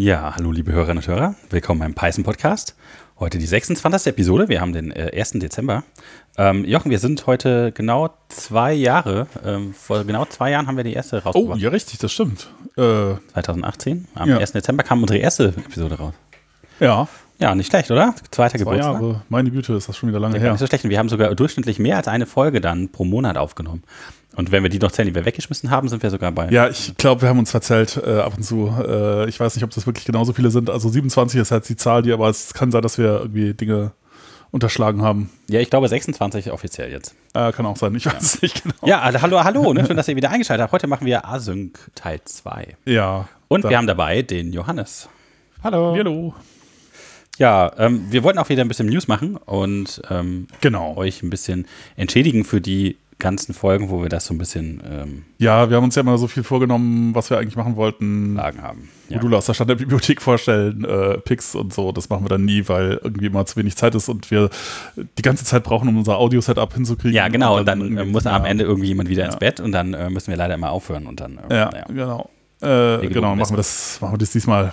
Ja, hallo liebe Hörerinnen und Hörer, willkommen beim Python Podcast. Heute die 26. Episode, wir haben den äh, 1. Dezember. Ähm, Jochen, wir sind heute genau zwei Jahre, ähm, vor genau zwei Jahren haben wir die erste Oh, rausgebracht. ja, richtig, das stimmt. Äh, 2018, am Ja. 1. Dezember kam unsere erste Episode raus. ja, Ja, nicht schlecht, oder? Zweiter zwei Geburtstag. Jahre. Meine Güte, ist das schon wieder lange Gar her. nicht so schlecht. Wir haben sogar durchschnittlich mehr als eine Folge dann pro Monat aufgenommen. Und wenn wir die noch zählen, die wir weggeschmissen haben, sind wir sogar bei. Ja, ich glaube, wir haben uns verzählt äh, ab und zu. Äh, ich weiß nicht, ob das wirklich genauso viele sind. Also 27 ist halt die Zahl, die aber es kann sein, dass wir irgendwie Dinge unterschlagen haben. Ja, ich glaube 26 offiziell jetzt. Äh, kann auch sein, ich weiß es nicht genau. Ja, also hallo, hallo. Ne? Schön, dass ihr wieder eingeschaltet habt. Heute machen wir Async Teil 2. Ja. Und wir haben dabei den Johannes. Hallo. Hallo. Ja, ähm, wir wollten auch wieder ein bisschen News machen und ähm, Genau. euch ein bisschen entschädigen für die ganzen Folgen, wo wir das so ein bisschen ähm, Ja, wir haben uns ja mal so viel vorgenommen, was wir eigentlich machen wollten. Fragen haben. Ja. Module aus der Standardbibliothek vorstellen, äh, Picks und so, das machen wir dann nie, weil irgendwie immer zu wenig Zeit ist und wir die ganze Zeit brauchen, um unser Audio-Setup hinzukriegen. ja, genau. Und dann, äh, irgendwie- muss am ja. Ende irgendwie jemand wieder ins Ja. Bett und dann äh, müssen wir leider immer aufhören und dann. Äh, Ja, genau. Äh, genau, machen wir, das, machen wir das diesmal.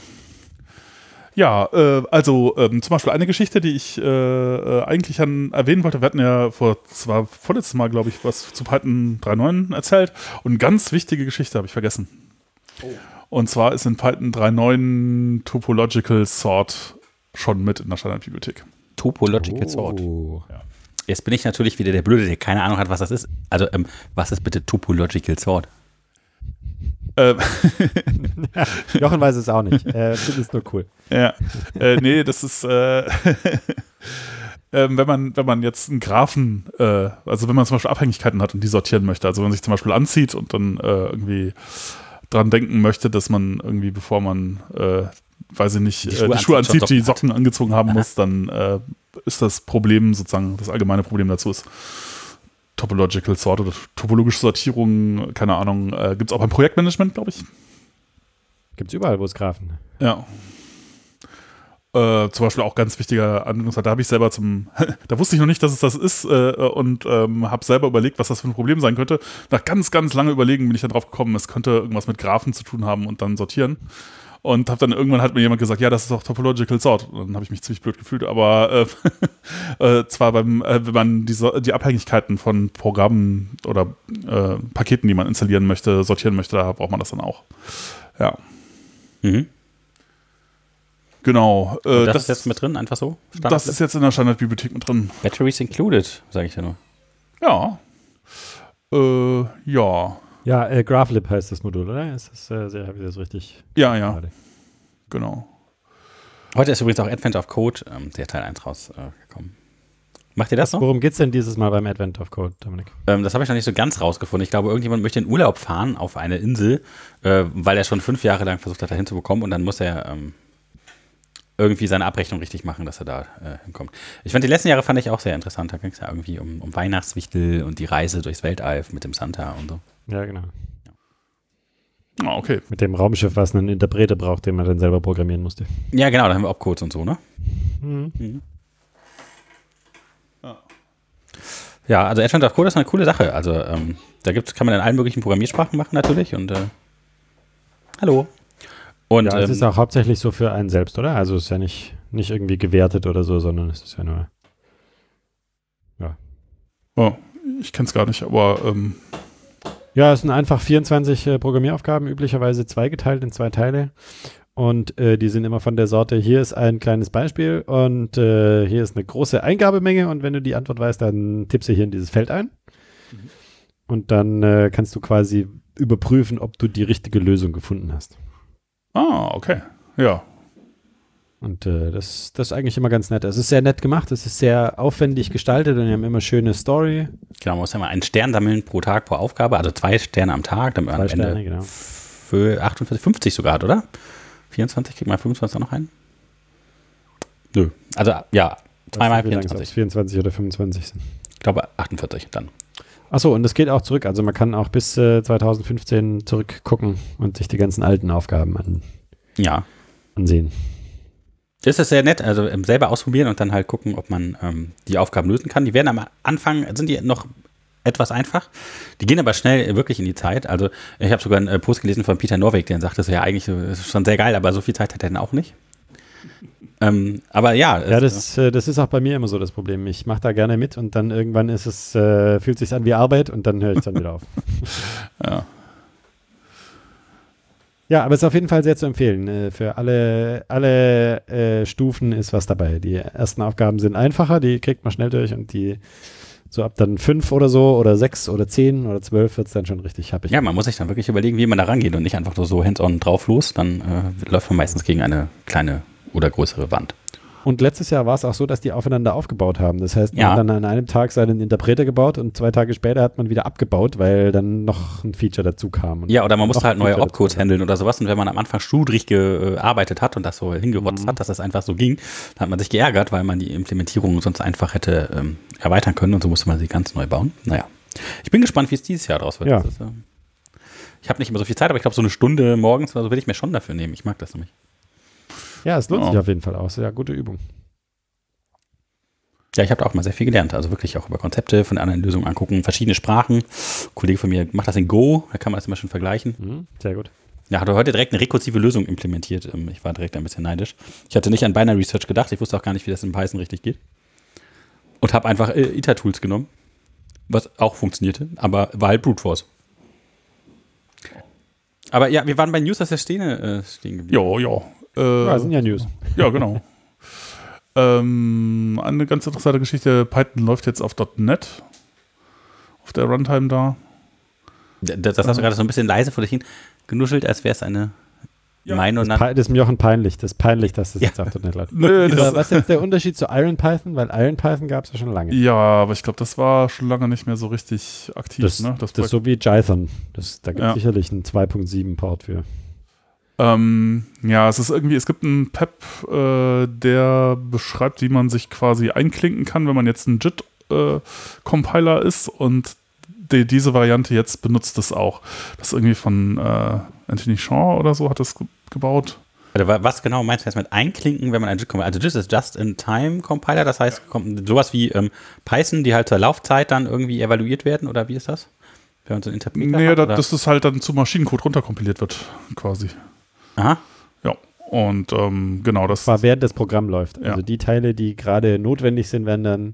Ja, äh, also ähm, zum Beispiel eine Geschichte, die ich äh, äh, eigentlich an, erwähnen wollte. Wir hatten ja vor, zwar vorletztes Mal, glaube ich, was zu Python 3.9 erzählt. Und eine ganz wichtige Geschichte habe ich vergessen. Und zwar ist in Python 3.9 Topological Sort schon mit in der Standardbibliothek. Topological Sort. Oh. Jetzt bin ich natürlich wieder der Blöde, der keine Ahnung hat, was das ist. Also, ähm, was ist bitte Topological Sort? Ähm, Jochen weiß es auch nicht. Äh, Finde es nur cool. Ja, äh, nee, das ist, äh, ähm, wenn, man, wenn man jetzt einen Graphen, äh, also wenn man zum Beispiel Abhängigkeiten hat und die sortieren möchte, also wenn man sich zum Beispiel anzieht und dann äh, irgendwie dran denken möchte, dass man irgendwie, bevor man, äh, weiß ich nicht, Die die Schuhe äh, die Schuhe anzieht, die Socken Socken angezogen haben muss, dann äh, ist das Problem sozusagen, das allgemeine Problem dazu ist Topological Sort oder topologische Sortierung, keine Ahnung, äh, gibt es auch beim Projektmanagement, glaube ich. Gibt es überall, wo es Graphen. Ja. Äh, zum Beispiel auch ganz wichtiger Anwendungsfall. Da habe ich selber zum, da wusste ich noch nicht, dass es das ist äh, und ähm, habe selber überlegt, was das für ein Problem sein könnte. Nach ganz, ganz lange Überlegen bin ich dann drauf gekommen, es könnte irgendwas mit Graphen zu tun haben und dann sortieren. Und habe dann irgendwann hat mir jemand gesagt, ja, das ist doch Topological Sort. Und dann habe ich mich ziemlich blöd gefühlt. Aber äh, äh, zwar beim, äh, wenn man die, So- die Abhängigkeiten von Programmen oder äh, Paketen, die man installieren möchte, sortieren möchte, da braucht man das dann auch. Ja, Mhm. genau. Äh, Und das, ist jetzt mit drin, einfach so? Standard- Das ist jetzt in der Standardbibliothek mit drin. Batteries included, sage ich ja nur. Ja. Äh, ja. Ja, äh, GraphLib heißt das Modul, oder? Ist das, äh, sehr, habe ich das richtig? Ja, ja, gerade? genau. Heute ist übrigens auch Advent of Code, ähm, der Teil 1 rausgekommen. Macht ihr das noch? Worum geht es denn dieses Mal beim Advent of Code, Dominik? Ähm, das habe ich noch nicht so ganz rausgefunden. Ich glaube, irgendjemand möchte in Urlaub fahren auf eine Insel, äh, weil er schon fünf Jahre lang versucht hat, da hinzubekommen und dann muss er ähm, irgendwie seine Abrechnung richtig machen, dass er da äh, hinkommt. Ich fand die letzten Jahre fand ich auch sehr interessant. Da ging es ja irgendwie um, um Weihnachtswichtel und die Reise durchs Weltall mit dem Santa und so. Ja, genau. Ah, okay. Mit dem Raumschiff, was einen Interpreter braucht, den man dann selber programmieren musste. Ja, genau, da haben wir Opcodes und so, ne? Mhm. Ja, also Advent of Code ist eine coole Sache. Also ähm, da gibt's, kann man in allen möglichen Programmiersprachen machen natürlich und äh, hallo. Und Ja, es ähm, ist auch hauptsächlich so für einen selbst, oder? Also es ist ja nicht, nicht irgendwie gewertet oder so, sondern es ist ja nur. Oh, ich kenne es gar nicht, aber ähm, Ja, es sind einfach 24 äh, Programmieraufgaben, üblicherweise zweigeteilt in zwei Teile. Und äh, die sind immer von der Sorte, hier ist ein kleines Beispiel und äh, hier ist eine große Eingabemenge und wenn du die Antwort weißt, dann tippst du hier in dieses Feld ein. Und dann äh, kannst du quasi überprüfen, ob du die richtige Lösung gefunden hast. ah, okay. Ja. Und äh, das, das ist eigentlich immer ganz nett. Es ist sehr nett gemacht, es ist sehr aufwendig gestaltet und die haben immer schöne Story. Genau, man muss ja mal einen Stern sammeln pro Tag pro Aufgabe, also zwei Sterne am Tag, damit man Zwei am Ende Sterne, genau. für 48, 50 sogar hat, oder? 24, kriegt man 25 noch ein? Nö. Also ja, zweimal Wie lange es 24. 24 oder 25 sind. Ich glaube 48 dann. Achso, und das geht auch zurück. Also man kann auch bis äh, 2015 zurückgucken und sich die ganzen alten Aufgaben an, Ja. ansehen. Das ist sehr nett, also ähm, selber ausprobieren und dann halt gucken, ob man ähm, die Aufgaben lösen kann. Die werden am Anfang, sind die noch etwas einfach. Die gehen aber schnell wirklich in die Zeit. Also ich habe sogar einen äh, Post gelesen von Peter Norweg, der sagte so, ja, eigentlich äh, ist schon sehr geil, aber so viel Zeit hat er dann auch nicht. Ähm, aber ja. Ja, das, äh, das ist auch bei mir immer so das Problem. Ich mache da gerne mit und dann irgendwann ist es, äh, fühlt sich an wie Arbeit und dann höre ich dann wieder auf. Ja. Ja, aber es ist auf jeden Fall sehr zu empfehlen. Äh, Für alle, alle äh, Stufen ist was dabei. Die ersten Aufgaben sind einfacher, die kriegt man schnell durch und die so ab dann fünf oder so oder sechs oder zehn oder zwölf wird es dann schon richtig happig. Ja, man muss sich dann wirklich überlegen, wie man da rangeht und nicht einfach nur so hands-on drauf los. Dann äh, läuft man meistens gegen eine kleine oder größere Wand. Und letztes Jahr war es auch so, dass die aufeinander aufgebaut haben. Das heißt, man Ja. hat dann an einem Tag seinen Interpreter gebaut und zwei Tage später hat man wieder abgebaut, weil dann noch ein Feature dazu kam. Ja, oder man musste halt neue Opcodes handeln oder sowas. Und wenn man am Anfang schludrig gearbeitet hat und das so hingerotzt hat, dass das einfach so ging, dann hat man sich geärgert, weil man die Implementierung sonst einfach hätte ähm, erweitern können und so musste man sie ganz neu bauen. Naja. Ich bin gespannt, wie es dieses Jahr draus wird. Ja. Ist, ähm, ich habe nicht immer so viel Zeit, aber ich glaube, so eine Stunde morgens oder so will ich mir schon dafür nehmen. Ich mag das nämlich. Ja, es lohnt Ja. sich auf jeden Fall aus. Ja, gute Übung. Ja, ich habe da auch mal sehr viel gelernt. Also wirklich auch über Konzepte von anderen Lösungen angucken, verschiedene Sprachen. Ein Kollege von mir macht das in Go, da kann man das immer schon vergleichen. Mhm, sehr gut. Ja, hat er heute direkt eine rekursive Lösung implementiert. Ähm, Ich war direkt ein bisschen neidisch. Ich hatte nicht an Binary Search gedacht. Ich wusste auch gar nicht, wie das in Python richtig geht. Und habe einfach äh, ITER-Tools genommen, was auch funktionierte, aber war halt Brute Force. Aber ja, wir waren bei News aus der Szene äh, stehen geblieben. Ja, ja. Äh, Ja, sind ja News. Ja, genau. ähm, eine ganz interessante Geschichte. Python läuft jetzt auf .NET. Auf der Runtime da. Das, das hast du gerade so ein bisschen leise vor dich hin genuschelt, als wäre es eine Ja. Meinung. Das, das ist mir auch ein peinlich. Das ist peinlich, dass das Ja. jetzt auf .NET läuft. Nö, Aber das, was ist jetzt der Unterschied zu IronPython? Weil IronPython gab es ja schon lange. ja, aber ich glaube, das war schon lange nicht mehr so richtig aktiv. Das, ne? das, Projekt. ist so wie Jython. Das, da gibt es Ja. sicherlich einen 2.7 Port für. Ähm, ja, es ist irgendwie, es gibt einen PEP, äh, der beschreibt, wie man sich quasi einklinken kann, wenn man jetzt ein JIT-Compiler ist und die, diese Variante jetzt benutzt es auch. Das ist irgendwie von äh, Anthony Shaw oder so hat das ge gebaut. Also, wa- was genau meinst du jetzt mit einklinken, wenn man ein JIT Compiler? Also JIT ist Just-in-Time-Compiler, das heißt kommt sowas wie ähm, Python, die halt zur Laufzeit dann irgendwie evaluiert werden oder wie ist das? Wenn man so einen Interpreter Nee, hat, da, oder? dass das halt dann zu Maschinencode runterkompiliert wird, quasi. Aha. Ja, und ähm, genau das. Zwar während das Programm läuft. Ja. Also die Teile, die gerade notwendig sind, werden dann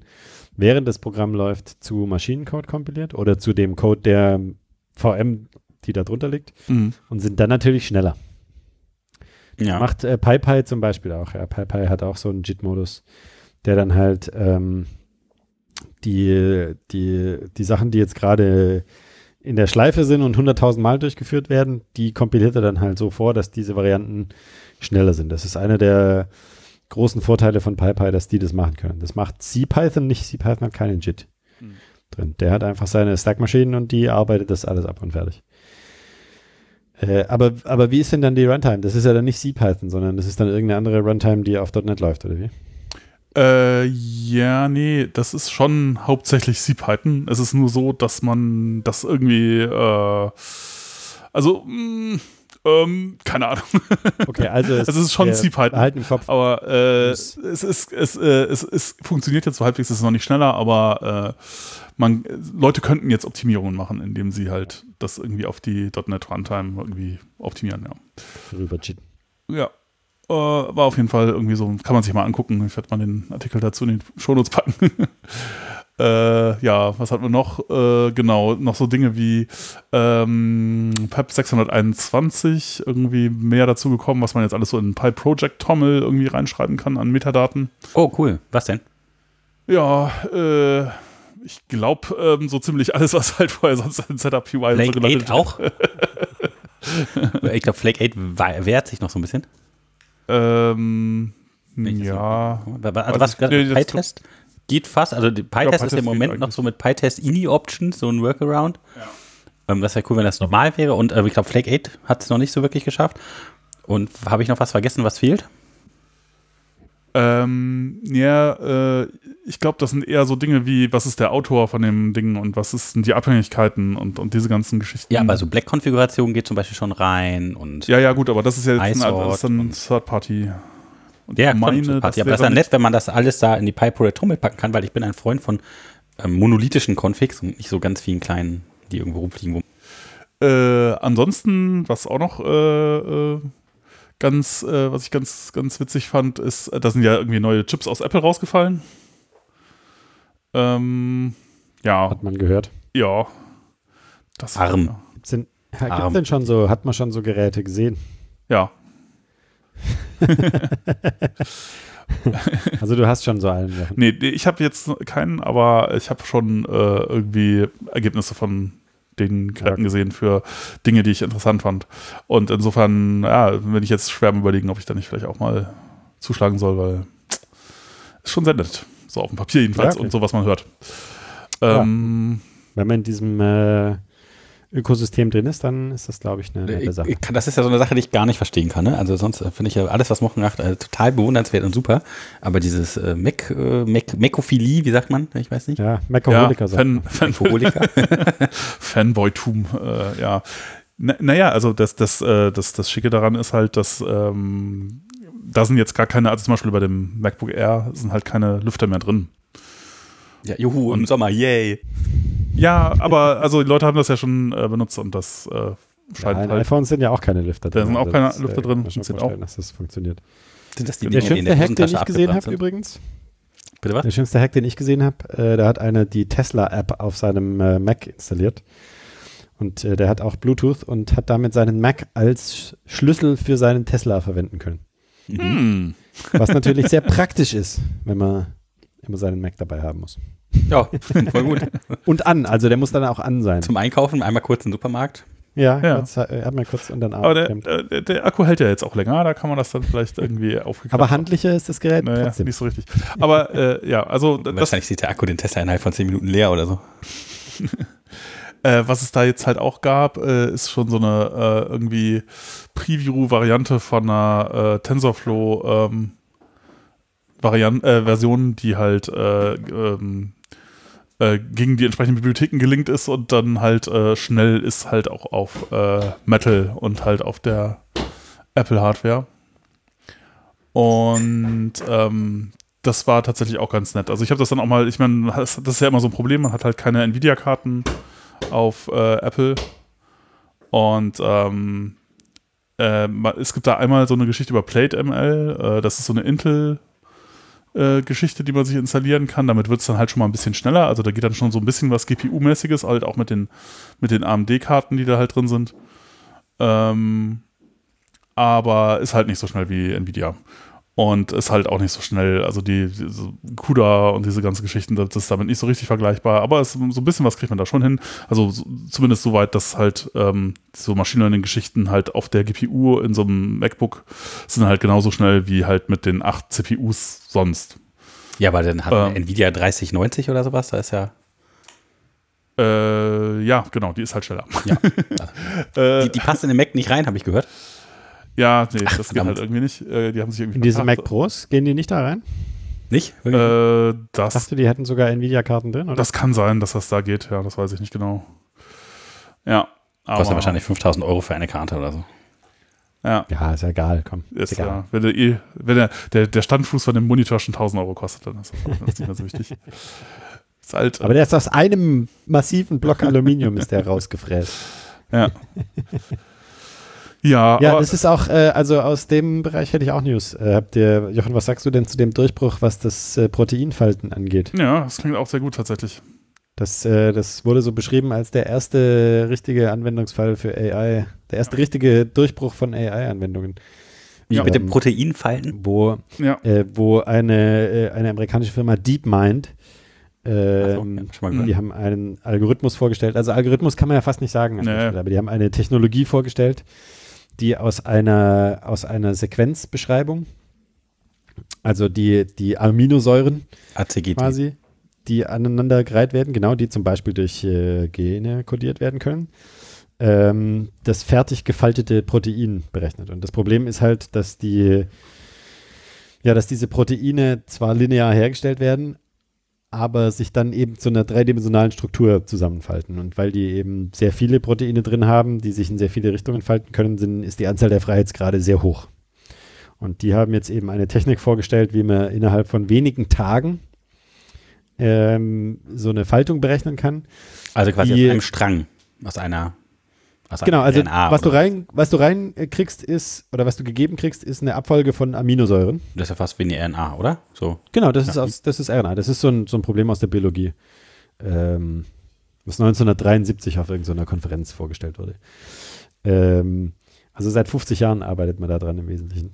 während das Programm läuft zu Maschinencode kompiliert oder zu dem Code der VM, die da drunter liegt Mhm. und sind dann natürlich schneller. Ja. Macht äh, PyPy zum Beispiel auch. Ja, PyPy hat auch so einen JIT-Modus, der dann halt ähm, die, die, die Sachen, die jetzt gerade in der Schleife sind und 100.000 Mal durchgeführt werden, die kompiliert er dann halt so vor, dass diese Varianten schneller sind. Das ist einer der großen Vorteile von PyPy, dass die das machen können. Das macht CPython nicht. CPython hat keinen JIT Mhm. drin. Der hat einfach seine Stack-Maschinen und die arbeitet das alles ab und fertig. Äh, aber, aber wie ist denn dann die Runtime? Das ist ja dann nicht CPython, sondern das ist dann irgendeine andere Runtime, die auf .NET läuft, oder wie? Äh, ja, nee, das ist schon hauptsächlich CPython. Es ist nur so, dass man das irgendwie, äh, also, mh, ähm, keine Ahnung. Okay, also Es ist schon äh, CPython. Behalten im Kopf. Aber äh, es, ist, es, äh, es, es funktioniert jetzt so halbwegs, es ist noch nicht schneller, aber äh, man, Leute könnten jetzt Optimierungen machen, indem sie halt das irgendwie auf die .NET Runtime irgendwie optimieren, ja. Rüber cheaten. Ja. Äh, war auf jeden Fall irgendwie so, kann man sich mal angucken. Ich werde mal den Artikel dazu in die Shownotes packen. äh, ja, was hatten wir noch? Äh, genau, noch so Dinge wie ähm, PEP 621, irgendwie mehr dazu gekommen, was man jetzt alles so in PyProject Tommel irgendwie reinschreiben kann an Metadaten. Oh, cool. Was denn? Ja, äh, ich glaube, ähm, so ziemlich alles, was halt vorher sonst in Setup UI und so Flake gelandet 8 auch? ich glaube, Flake 8 wa- wehrt sich noch so ein bisschen. Ähm, ja. so- Also was, ich- nee, PyTest geht fast, also PyTest ist PyTest im Moment noch so mit PyTest INI Options, so ein Workaround. Ähm, das wäre cool, wenn das normal wäre. Und äh, ich glaube, Flake 8 hat es noch nicht so wirklich geschafft. Und habe ich noch was vergessen, was fehlt? Ähm, ja, äh, ich glaube, das sind eher so Dinge wie, was ist der Autor von dem Ding und was ist denn die Abhängigkeiten und, und diese ganzen Geschichten. Ja, aber so Black-Konfiguration geht zum Beispiel schon rein und Ja, ja, gut, aber das ist ja jetzt ein, das ist dann und- Third Ja, meine, Party. Aber das ist dann nicht- nett, wenn man das alles da in die PyPro Trommel packen kann, weil ich bin ein Freund von ähm, monolithischen Configs und nicht so ganz vielen kleinen, die irgendwo rumfliegen. Wo Äh, ansonsten, was auch noch äh, äh, ganz, äh, was ich ganz, ganz witzig fand, ist, äh, da sind ja irgendwie neue Chips aus Apple rausgefallen. Ähm, ja, Hat man gehört. ja. Das Arm. Gibt's denn, ja, Arm. gibt's denn schon so, hat man schon so Geräte gesehen? Ja, Also du hast schon so einen Sachen. nee, ich habe jetzt keinen, aber ich habe schon äh, irgendwie Ergebnisse von den Ja. gesehen für Dinge, die ich interessant fand. Und insofern, ja, bin ich jetzt schwer überlegen, ob ich da nicht vielleicht auch mal zuschlagen soll, weil ist schon sehr nett. So auf dem Papier jedenfalls Ja, okay. und so, was man hört. Ja. Ähm, Wenn man in diesem äh, Ökosystem drin ist, dann ist das, glaube ich, eine nette Sache. das ist ja so eine Sache, die ich gar nicht verstehen kann. Ne? Also sonst äh, finde ich ja alles, was Mochen macht, äh, total bewundernswert und super. Aber dieses äh, Mac, äh, Mac, Mekophilie, wie sagt man? Ich weiß nicht. Ja, ja, Macoholiker sagt Fan. Fanboytum, äh, ja. Na, naja, also das, das, äh, das, das Schicke daran ist halt, dass ähm, da sind jetzt gar keine, also zum Beispiel bei dem MacBook Air sind halt keine Lüfter mehr drin. ja, juhu, im Sommer, yay. Ja, aber also die Leute haben das ja schon äh, benutzt und das äh, Ja, scheint in halt. iPhones sind ja auch keine Lüfter Da drin. sind auch Also keine das, Lüfter äh, drin, kann sind vorstellen, auch- dass das funktioniert. Sind das die Der Dinge, schönste der Hack, den ich gesehen habe übrigens, Bitte was? der schönste Hack, den ich gesehen habe, äh, da hat einer die Tesla-App auf seinem äh, Mac installiert. Und äh, der hat auch Bluetooth und hat damit seinen Mac als Sch- Schlüssel für seinen Tesla verwenden können. Hm. Was natürlich sehr praktisch ist, wenn man immer seinen Mac dabei haben muss. Ja, voll gut. Und an, also der muss dann auch an sein. Zum Einkaufen einmal kurz in den Supermarkt. Ja, Ja. Kurz, äh, hat man kurz und dann Aber der, äh, der, der Akku hält ja jetzt auch länger, da kann man das dann vielleicht irgendwie aufgeklappt Aber handlicher ist das Gerät Naja, trotzdem. nicht so richtig. Aber äh, ja, also das, Wahrscheinlich sieht der Akku den Tesla innerhalb von 10 Minuten leer oder so. Äh, was es da jetzt halt auch gab, äh, ist schon so eine äh, irgendwie Preview-Variante von einer äh, TensorFlow ähm, Varian äh, Version, die halt äh, ähm, äh, gegen die entsprechenden Bibliotheken gelinkt ist und dann halt äh, schnell ist halt auch auf äh, Metal und halt auf der Apple Hardware. Und ähm, das war tatsächlich auch ganz nett. Also ich habe das dann auch mal, ich meine, das das ist ja immer so ein Problem, man hat halt keine Nvidia-Karten auf äh, Apple. Und ähm, äh, es gibt da einmal so eine Geschichte über PlateML. Äh, das ist so eine Intel-Geschichte, die man sich installieren kann. Damit wird es dann halt schon mal ein bisschen schneller. Also da geht dann schon so ein bisschen was GPU-mäßiges, halt auch mit den, mit den AMD-Karten, die da halt drin sind. Ähm, aber ist halt nicht so schnell wie Nvidia. Und ist halt auch nicht so schnell. Also die, diese CUDA und diese ganzen Geschichten, das ist damit nicht so richtig vergleichbar. Aber es, so ein bisschen was kriegt man da schon hin. Also so, zumindest so weit, dass halt ähm, so Machine Learning-Geschichten halt auf der GPU in so einem MacBook sind halt genauso schnell wie halt mit den acht CPUs sonst. Ja, aber dann hat Ähm. Nvidia 3090 oder sowas, da ist ja. Äh, ja, genau, die ist halt schneller. Ja. äh, Die, die passt in den Mac nicht rein, habe ich gehört. Ja, nee, das geht verdammt. halt irgendwie nicht. Äh, die haben sich irgendwie In diese Mac. Pros, gehen die nicht da rein? Nicht? Äh, Ich das dachte, die hätten sogar Nvidia-Karten drin, oder? Das kann sein, dass das da geht, ja, das weiß ich nicht genau. Ja, aber Kostet wahrscheinlich 5000 Euro für eine Karte oder so. Ja, ja, ist ja egal, komm. ist, egal. ja wenn, der, eh- wenn der, der, der Standfuß von dem Monitor schon 1000 Euro kostet, dann ist das, das nicht mehr so wichtig. Ist halt, Aber der ist aus einem massiven Block Aluminium ist der rausgefräst. ja. ja, Ja, aber, das ist auch, äh, also aus dem Bereich hätte ich auch News. Äh, habt ihr, Jochen, was sagst du denn zu dem Durchbruch, was das äh, Proteinfalten angeht? ja, das klingt auch sehr gut tatsächlich. Das, äh, das wurde so beschrieben als der erste richtige Anwendungsfall für AI, der erste richtige Durchbruch von AI-Anwendungen. Wie Ja. mit dem Ähm, Proteinfalten? Wo, Ja, äh, wo eine, äh, eine amerikanische Firma DeepMind, Ach so, ähm, ja, die haben einen Algorithmus vorgestellt. Also Algorithmus kann man ja fast nicht sagen, Nee. Stelle, aber die haben eine Technologie vorgestellt, die aus einer, aus einer Sequenzbeschreibung, also die, die Aminosäuren ACGT. quasi, die aneinandergereiht werden, genau, die zum Beispiel durch äh, Gene kodiert werden können, ähm, das fertig gefaltete Protein berechnet. Und das Problem ist halt, dass die, ja, dass diese Proteine zwar linear hergestellt werden, aber sich dann eben zu einer dreidimensionalen Struktur zusammenfalten. Und weil die eben sehr viele Proteine drin haben, die sich in sehr viele Richtungen falten können, sind, ist die Anzahl der Freiheitsgrade sehr hoch. Und die haben jetzt eben eine Technik vorgestellt, wie man innerhalb von wenigen Tagen ähm, so eine Faltung berechnen kann. Also quasi Die- aus einem Strang, aus einer Genau, einer also RNA was du rein, was du rein äh, kriegst ist, oder was du gegeben kriegst, ist eine Abfolge von Aminosäuren. Das ist ja fast wie eine RNA, oder? So. Genau, das ist Ja. aus, das ist RNA. Das ist so ein, so ein Problem aus der Biologie. Ähm, was 1973 auf irgendeiner Konferenz vorgestellt wurde. Ähm, also seit 50 Jahren arbeitet man da dran im Wesentlichen.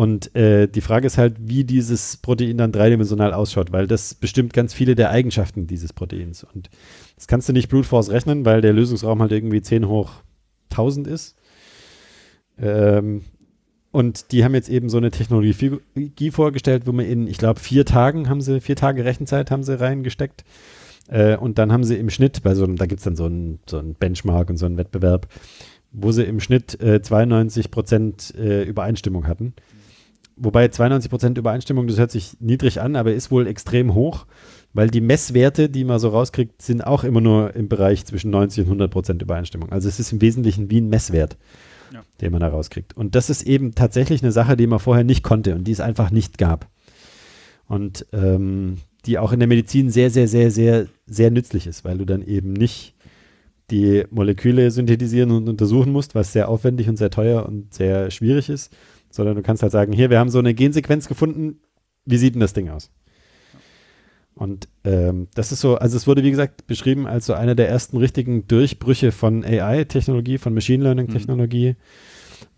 Und äh, die Frage ist halt, wie dieses Protein dann dreidimensional ausschaut, weil das bestimmt ganz viele der Eigenschaften dieses Proteins. Und das kannst du nicht Brute Force rechnen, weil der Lösungsraum halt irgendwie 10 hoch 1000 ist. Ähm, und die haben jetzt eben so eine Technologie vorgestellt, wo man in, ich glaube, vier Tagen haben sie, vier Tage Rechenzeit haben sie reingesteckt. Äh, und dann haben sie im Schnitt, bei so einem, da gibt es dann so einen so Benchmark und so einen Wettbewerb, wo sie im Schnitt äh, 92 Prozent äh, Übereinstimmung hatten. Wobei 92 Prozent Übereinstimmung, das hört sich niedrig an, aber ist wohl extrem hoch, weil die Messwerte, die man so rauskriegt, sind auch immer nur im Bereich zwischen 90 und 100 Prozent Übereinstimmung. Also es ist im Wesentlichen wie ein Messwert, Ja. den man da rauskriegt. Und das ist eben tatsächlich eine Sache, die man vorher nicht konnte und die es einfach nicht gab. Und ähm, die auch in der Medizin sehr, sehr, sehr, sehr, sehr nützlich ist, weil du dann eben nicht die Moleküle synthetisieren und untersuchen musst, was sehr aufwendig und sehr teuer und sehr schwierig ist, sondern du kannst halt sagen, hier, wir haben so eine Gensequenz gefunden, wie sieht denn das Ding aus? Und ähm, das ist so, also es wurde wie gesagt beschrieben als so einer der ersten richtigen Durchbrüche von AI-Technologie, von Machine Learning-Technologie,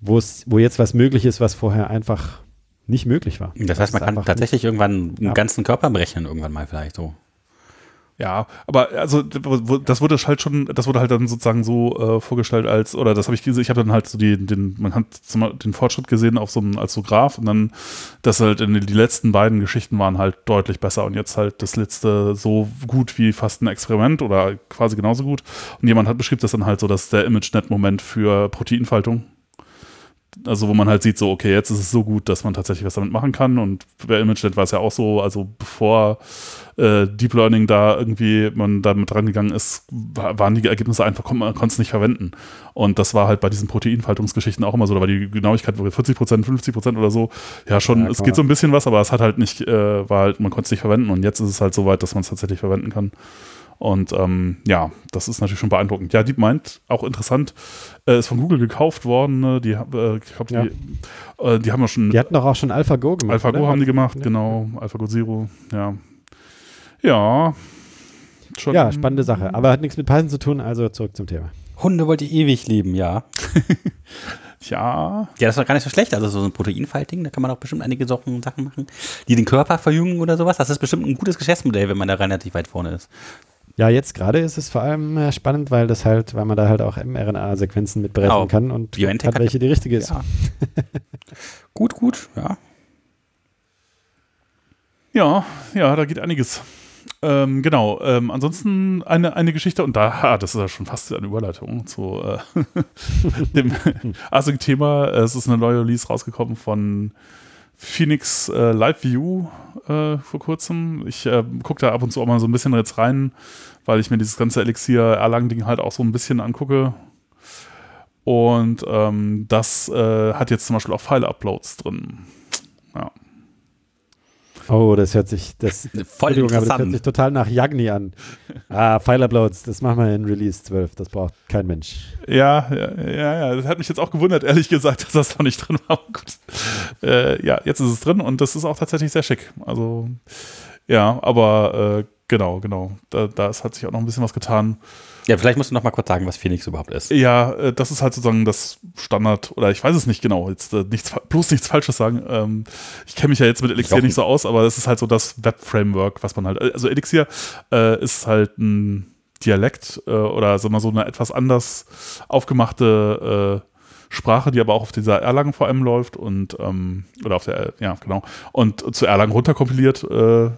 wo es, wo jetzt was möglich ist, was vorher einfach nicht möglich war. Das heißt, man kann tatsächlich irgendwann einen Ja. ganzen Körper berechnen, irgendwann mal vielleicht so. Ja, aber also das wurde halt schon, das wurde halt dann sozusagen so äh, vorgestellt als, oder das habe ich gesehen, ich habe dann halt so die, den, man hat den Fortschritt gesehen auf so einem, als so Graph und dann, das halt in die letzten beiden Geschichten waren halt deutlich besser und jetzt halt das letzte so gut wie fast ein Experiment oder quasi genauso gut. Und jemand hat beschrieben das dann halt so, dass der ImageNet-Moment für Proteinfaltung. Also wo man halt sieht, so, okay, jetzt ist es so gut, dass man tatsächlich was damit machen kann. Und bei ImageNet war es ja auch so, also bevor äh, Deep Learning da irgendwie man damit rangegangen ist, wa- waren die Ergebnisse einfach, man konnte es nicht verwenden. Und das war halt bei diesen Proteinfaltungsgeschichten auch immer so, da war die Genauigkeit war 40 Prozent, 50 Prozent oder so. Ja, schon, Ja, es geht so ein bisschen was, aber es hat halt nicht, äh, war halt, man konnte es nicht verwenden. Und jetzt ist es halt so weit, dass man es tatsächlich verwenden kann. Und ähm, ja, das ist natürlich schon beeindruckend. Ja, DeepMind, auch interessant, äh, ist von Google gekauft worden. Ne? Die, äh, ich glaube, die, äh, die haben ja schon Die hatten doch auch schon AlphaGo gemacht. AlphaGo haben die gemacht, Ja. genau. AlphaGo Zero, ja. Ja. Schon, Ja, spannende Sache. Aber hat nichts mit Python zu tun, also zurück zum Thema. Hunde wollte ich ewig lieben, ja. Ja, Ja, das ist doch gar nicht so schlecht. Also so ein Proteinfalting, da kann man auch bestimmt einige Sachen Sachen machen, die den Körper verjüngen oder sowas. Das ist bestimmt ein gutes Geschäftsmodell, wenn man da relativ weit vorne ist. Ja, jetzt gerade ist es vor allem äh, spannend, weil das halt, weil man da halt auch mRNA-Sequenzen mit berechnen Genau. kann und BioNTech hat, hat- welche die richtige ist. Ja. gut, gut, ja. ja, ja, da geht einiges. Ähm, genau, ähm, ansonsten eine, eine Geschichte, und da, ah, das ist ja schon fast eine Überleitung zu äh, dem ASIC-Thema. Es ist eine neue Release rausgekommen von Phoenix äh, Live View äh, vor kurzem. Ich äh, gucke da ab und zu auch mal so ein bisschen jetzt rein, weil ich mir dieses ganze Elixir Erlangen-Ding halt auch so ein bisschen angucke. Und ähm, das äh, hat jetzt zum Beispiel auch File-Uploads drin. Oh, das hört sich, das, Voll aber das hört interessant. sich total nach Yagni an. Ah, File-Uploads, das machen wir in Release 12, das braucht kein Mensch. Ja, ja, ja, ja, das hat mich jetzt auch gewundert, ehrlich gesagt, dass das noch nicht drin war. Aber Gut. Äh, ja, jetzt ist es drin und das ist auch tatsächlich sehr schick. Also, ja, aber äh, genau, genau. Da, da ist, hat sich auch noch ein bisschen was getan. Ja, vielleicht musst du noch mal kurz sagen, was Phoenix überhaupt ist. Ja, äh, das ist halt sozusagen das Standard, oder ich weiß es nicht genau, jetzt äh, nichts, bloß nichts Falsches sagen. Ähm, ich kenne mich ja jetzt mit Elixir Doch. nicht so aus, aber es ist halt so das Web-Framework, was man halt, also Elixir äh, ist halt ein Dialekt äh, oder sagen wir mal so eine etwas anders aufgemachte äh, Sprache, die aber auch auf dieser Erlangen vor allem läuft und ähm, oder auf der, ja, genau, und zu Erlangen runterkompiliert. Äh,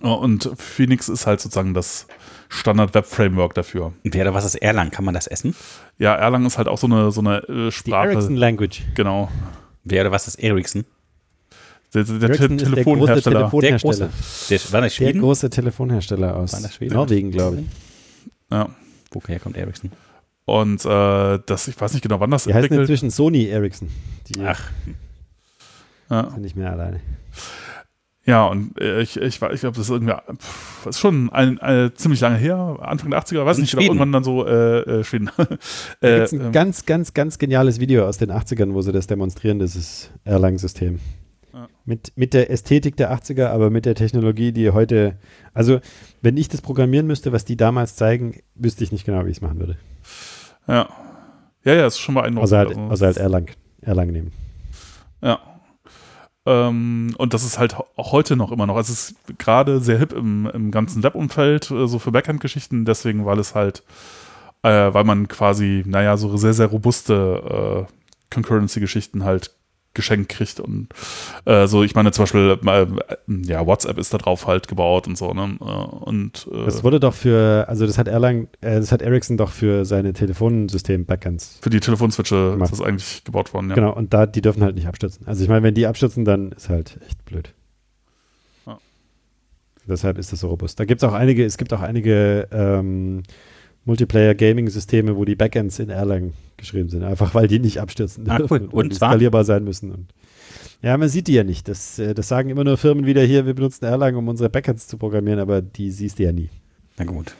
und Phoenix ist halt sozusagen das Standard-Web-Framework dafür. Wer oder was ist Erlang? Kann man das essen? Ja, Erlang ist halt auch so eine, so eine äh, Die Sprache. Ericsson Language. Genau. Wer oder was ist Ericsson? Der, der, der Ericsson Te ist der große Telefonhersteller. Der Telefonhersteller. große. Der, war das Der Schweden? große Telefonhersteller aus War das Schweden? Norwegen, glaube ich. ja. Woher kommt Ericsson? Und äh, das, ich weiß nicht genau, wann das Die heißen entwickelt. inzwischen Sony Ericsson. Die Ach, Ja. sind nicht mehr alleine. Ja, und äh, ich, ich, ich glaube, das ist irgendwie pff, ist schon ein, ein, ziemlich lange her, Anfang der 80er, weiß In nicht, irgendwann dann so äh, äh, Schweden. Da äh, gibt's ein ähm, ganz, ganz, ganz geniales Video aus den 80ern, wo sie das demonstrieren, dieses Erlang-System. Ja. Mit, mit der Ästhetik der 80er, aber mit der Technologie, die heute. Also, wenn ich das programmieren müsste, was die damals zeigen, wüsste ich nicht genau, wie ich es machen würde. ja. ja, ja, ist schon beeindruckend. Außer halt, Also, außer halt Erlang, Erlang nehmen. Ja. Ähm, und das ist halt auch heute noch immer noch. Also es ist gerade sehr hip im, im ganzen Web-Umfeld, äh, so für Backend-Geschichten, deswegen, weil es halt, äh, weil man quasi, naja, so sehr, sehr robuste äh, Concurrency-Geschichten halt geschenkt kriegt und äh, so, ich meine zum Beispiel, äh, ja, WhatsApp ist da drauf halt gebaut und so, ne? Äh, und äh, Das wurde doch für, also das hat Erlang, äh, das hat Ericsson doch für seine Telefonsystem-Backends. für die Telefonswitche ist das eigentlich gebaut worden, ja. Genau, und da, die dürfen halt nicht abstürzen. Also ich meine, wenn die abstürzen, dann ist halt echt blöd. Ja. Deshalb ist das so robust. Da gibt es auch einige, es gibt auch einige ähm, Multiplayer-Gaming-Systeme, wo die Backends in Erlang geschrieben sind, einfach weil die nicht abstürzen Ah, cool. Und zwar? skalierbar sein müssen. Und ja, man sieht die ja nicht. Das, äh, das sagen immer nur Firmen wieder hier, wir benutzen Erlang, um unsere Backends zu programmieren, aber die siehst du ja nie. Na gut.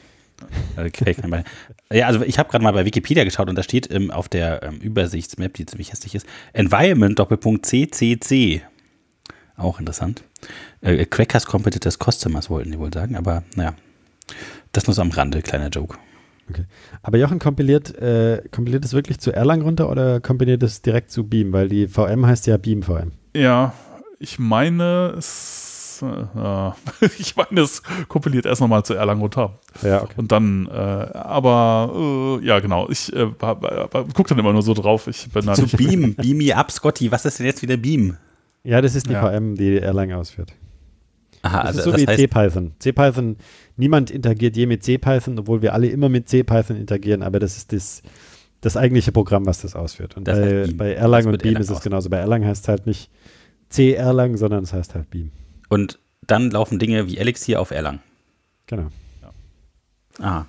Äh, ich mal. Ja, also ich habe gerade mal bei Wikipedia geschaut und da steht ähm, auf der ähm, Übersichtsmap, die ziemlich hässlich ist, Environment Doppelpunkt CCC. Auch interessant. Äh, Crackers Competitors Customers wollten die wohl sagen, aber naja. Das nur so am Rande, kleiner Joke. Aber Jochen kompiliert, äh, kompiliert es wirklich zu Erlang runter oder kompiliert es direkt zu Beam? Weil die VM heißt ja Beam VM. Ja, ich meine, es, äh, ich meine, es kompiliert erst nochmal zu Erlang runter. Ja, okay. Und dann, äh, aber äh, ja, genau. Ich äh, hab- hab- guck dann immer nur so drauf. Ich bin Zu nicht. Beam, Beam me up, Scotty. Was ist denn jetzt wieder Beam? Ja, das ist die Ja. VM, die Erlang ausführt. Aha, Das also ist so das wie heißt, CPython. CPython, niemand interagiert je mit CPython, obwohl wir alle immer mit CPython interagieren, aber das ist das, das eigentliche Programm, was das ausführt. Und Das bei, bei Erlang Das und Beam Erlang ist es aus. genauso. Bei Erlang heißt es halt nicht C Erlang, sondern es heißt halt Beam. und dann laufen Dinge wie Elixir auf Erlang. Genau. Aha.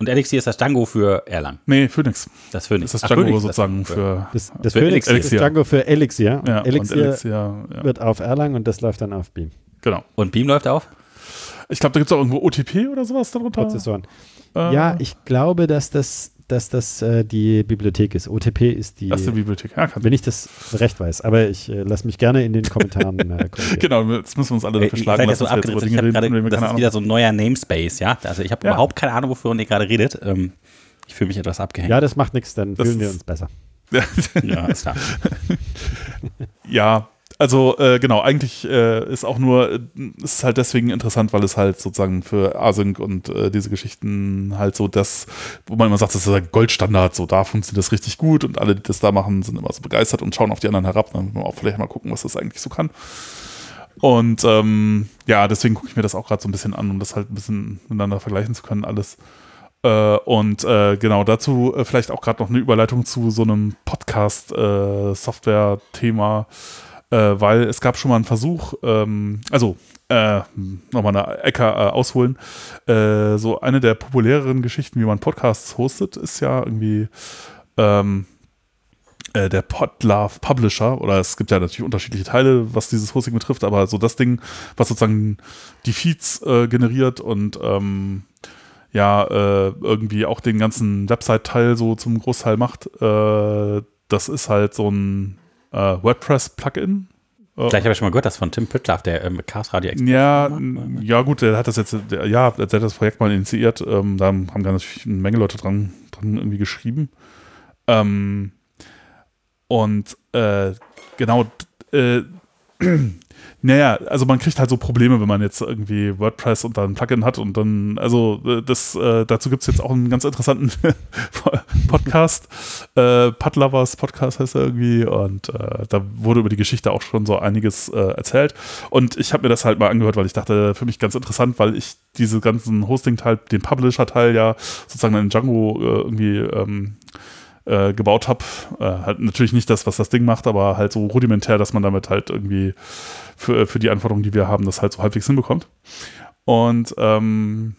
Und Elixir ist das Django für Erlang. Nee, Phoenix. Das Phoenix. Das ist Ach, Django Phoenix, sozusagen das- für. Das, das Für Phoenix Elixir. ist Django für Elixir. Ja, Elixir, und Elixir, ja, wird auf Erlang und das läuft dann auf Beam. genau. Und Beam läuft auf? Ich glaube, da gibt es auch irgendwo OTP oder sowas darunter. Prozessoren. Äh, Ja, ich glaube, dass das, dass das äh, die Bibliothek ist. OTP ist die, Das ist die Bibliothek. Ja, kann wenn ich das recht weiß. Aber ich äh, lasse mich gerne in den Kommentaren äh. Genau, jetzt müssen wir uns alle dafür schlagen lassen, so dass wir Dinge reden, grade, wir das ist Ahnung wieder so ein neuer Namespace, ja? Also ich habe Ja. überhaupt keine Ahnung, wovon ihr gerade redet. Ähm, ich fühle mich etwas abgehängt. Ja, das macht nichts, dann Das fühlen wir uns besser. Ja, ist klar. Ja, also äh, genau, eigentlich äh, ist auch nur, äh, ist halt deswegen interessant, weil es halt sozusagen für Async und äh, diese Geschichten halt so das, wo man immer sagt, das ist ein Goldstandard, so da funktioniert das richtig gut und alle, die das da machen, sind immer so begeistert und schauen auf die anderen herab. Dann müssen wir auch vielleicht mal gucken, was das eigentlich so kann. Und ähm, ja, deswegen gucke ich mir das auch gerade so ein bisschen an, um das halt ein bisschen miteinander vergleichen zu können, alles. Äh, und äh, genau dazu äh, vielleicht auch gerade noch eine Überleitung zu so einem Podcast-Software-Thema, äh, weil es gab schon mal einen Versuch, ähm, also äh, nochmal eine Ecke äh, ausholen. Äh, so eine der populäreren Geschichten, wie man Podcasts hostet, ist ja irgendwie ähm, äh, der Podlove Publisher, oder es gibt ja natürlich unterschiedliche Teile, was dieses Hosting betrifft, aber so das Ding, was sozusagen die Feeds äh, generiert und ähm, ja, äh, irgendwie auch den ganzen Website-Teil so zum Großteil macht, äh, das ist halt so ein äh, WordPress-Plugin. Äh, Gleich habe ich schon mal gehört, das von Tim Püttlaff, der ähm, Chaos Radio Expert. ja, ja, gut, der hat das jetzt, der, ja, der hat das Projekt mal initiiert. Ähm, da haben natürlich eine Menge Leute dran, dran irgendwie geschrieben. Ähm, und äh, genau, d- äh, naja, also man kriegt halt so Probleme, wenn man jetzt irgendwie WordPress und dann ein Plugin hat und dann, also äh, das, äh, dazu gibt es jetzt auch einen ganz interessanten Podcast. Äh, Podlovers Podcast heißt er irgendwie und äh, da wurde über die Geschichte auch schon so einiges äh, erzählt. Und ich habe mir das halt mal angehört, weil ich dachte, für mich ganz interessant, weil ich diese ganzen Hosting-Teil, den Publisher-Teil ja sozusagen in Django äh, irgendwie ähm, äh, gebaut habe. Äh, halt natürlich nicht das, was das Ding macht, aber halt so rudimentär, dass man damit halt irgendwie für, für die Anforderungen, die wir haben, das halt so halbwegs hinbekommt. Und ähm,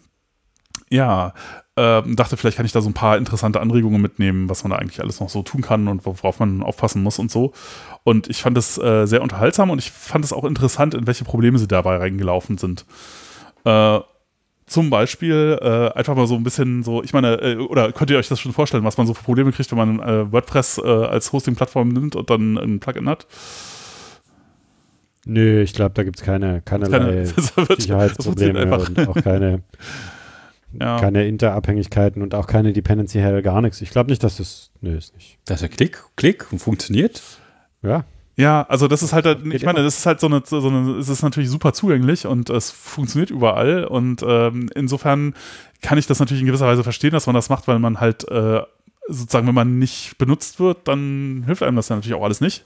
ja, ähm, dachte, vielleicht kann ich da so ein paar interessante Anregungen mitnehmen, was man da eigentlich alles noch so tun kann und worauf man aufpassen muss und so. Und ich fand es äh, sehr unterhaltsam und ich fand es auch interessant, in welche Probleme sie dabei reingelaufen sind. Äh, zum Beispiel äh, einfach mal so ein bisschen so, ich meine, äh, oder könnt ihr euch das schon vorstellen, was man so für Probleme kriegt, wenn man äh, WordPress äh, als Hosting-Plattform nimmt und dann ein Plugin hat? Nö, ich glaube, da gibt es keine, keinerlei Keine- Sicherheitsprobleme das und auch keine, Ja. keine Interabhängigkeiten und auch keine Dependency Hell, gar nichts. Ich glaube nicht, dass das, nö, ist nicht. Das ist ja Klick, Klick und funktioniert. Ja, Ja, also das ist halt, ich Geht meine, das ist halt so eine, so eine, es ist natürlich super zugänglich und es funktioniert überall und ähm, insofern kann ich das natürlich in gewisser Weise verstehen, dass man das macht, weil man halt äh, sozusagen, wenn man nicht benutzt wird, dann hilft einem das ja natürlich auch alles nicht.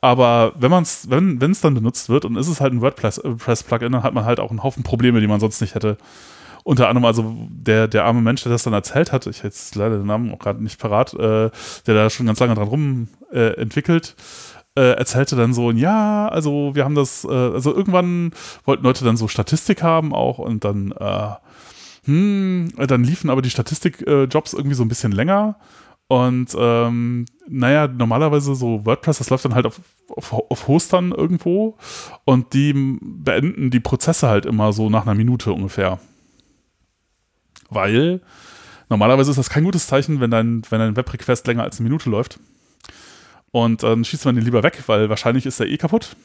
Aber wenn man es, wenn es dann benutzt wird und ist es halt ein WordPress-Plugin, dann hat man halt auch einen Haufen Probleme, die man sonst nicht hätte. Unter anderem also der, der arme Mensch, der das dann erzählt hat, ich jetzt leider den Namen auch gerade nicht parat, äh, der da schon ganz lange dran rum äh, entwickelt, äh, erzählte dann so, ja, also wir haben das, äh, also irgendwann wollten Leute dann so Statistik haben auch und dann, äh, hm, dann liefen aber die Statistik-Jobs irgendwie so ein bisschen länger und ähm, naja, normalerweise so WordPress, das läuft dann halt auf, auf, auf Hostern irgendwo und die beenden die Prozesse halt immer so nach einer Minute ungefähr. Weil normalerweise ist das kein gutes Zeichen, wenn dein, wenn dein Web-Request länger als eine Minute läuft. Und dann schießt man den lieber weg, weil wahrscheinlich ist er eh kaputt.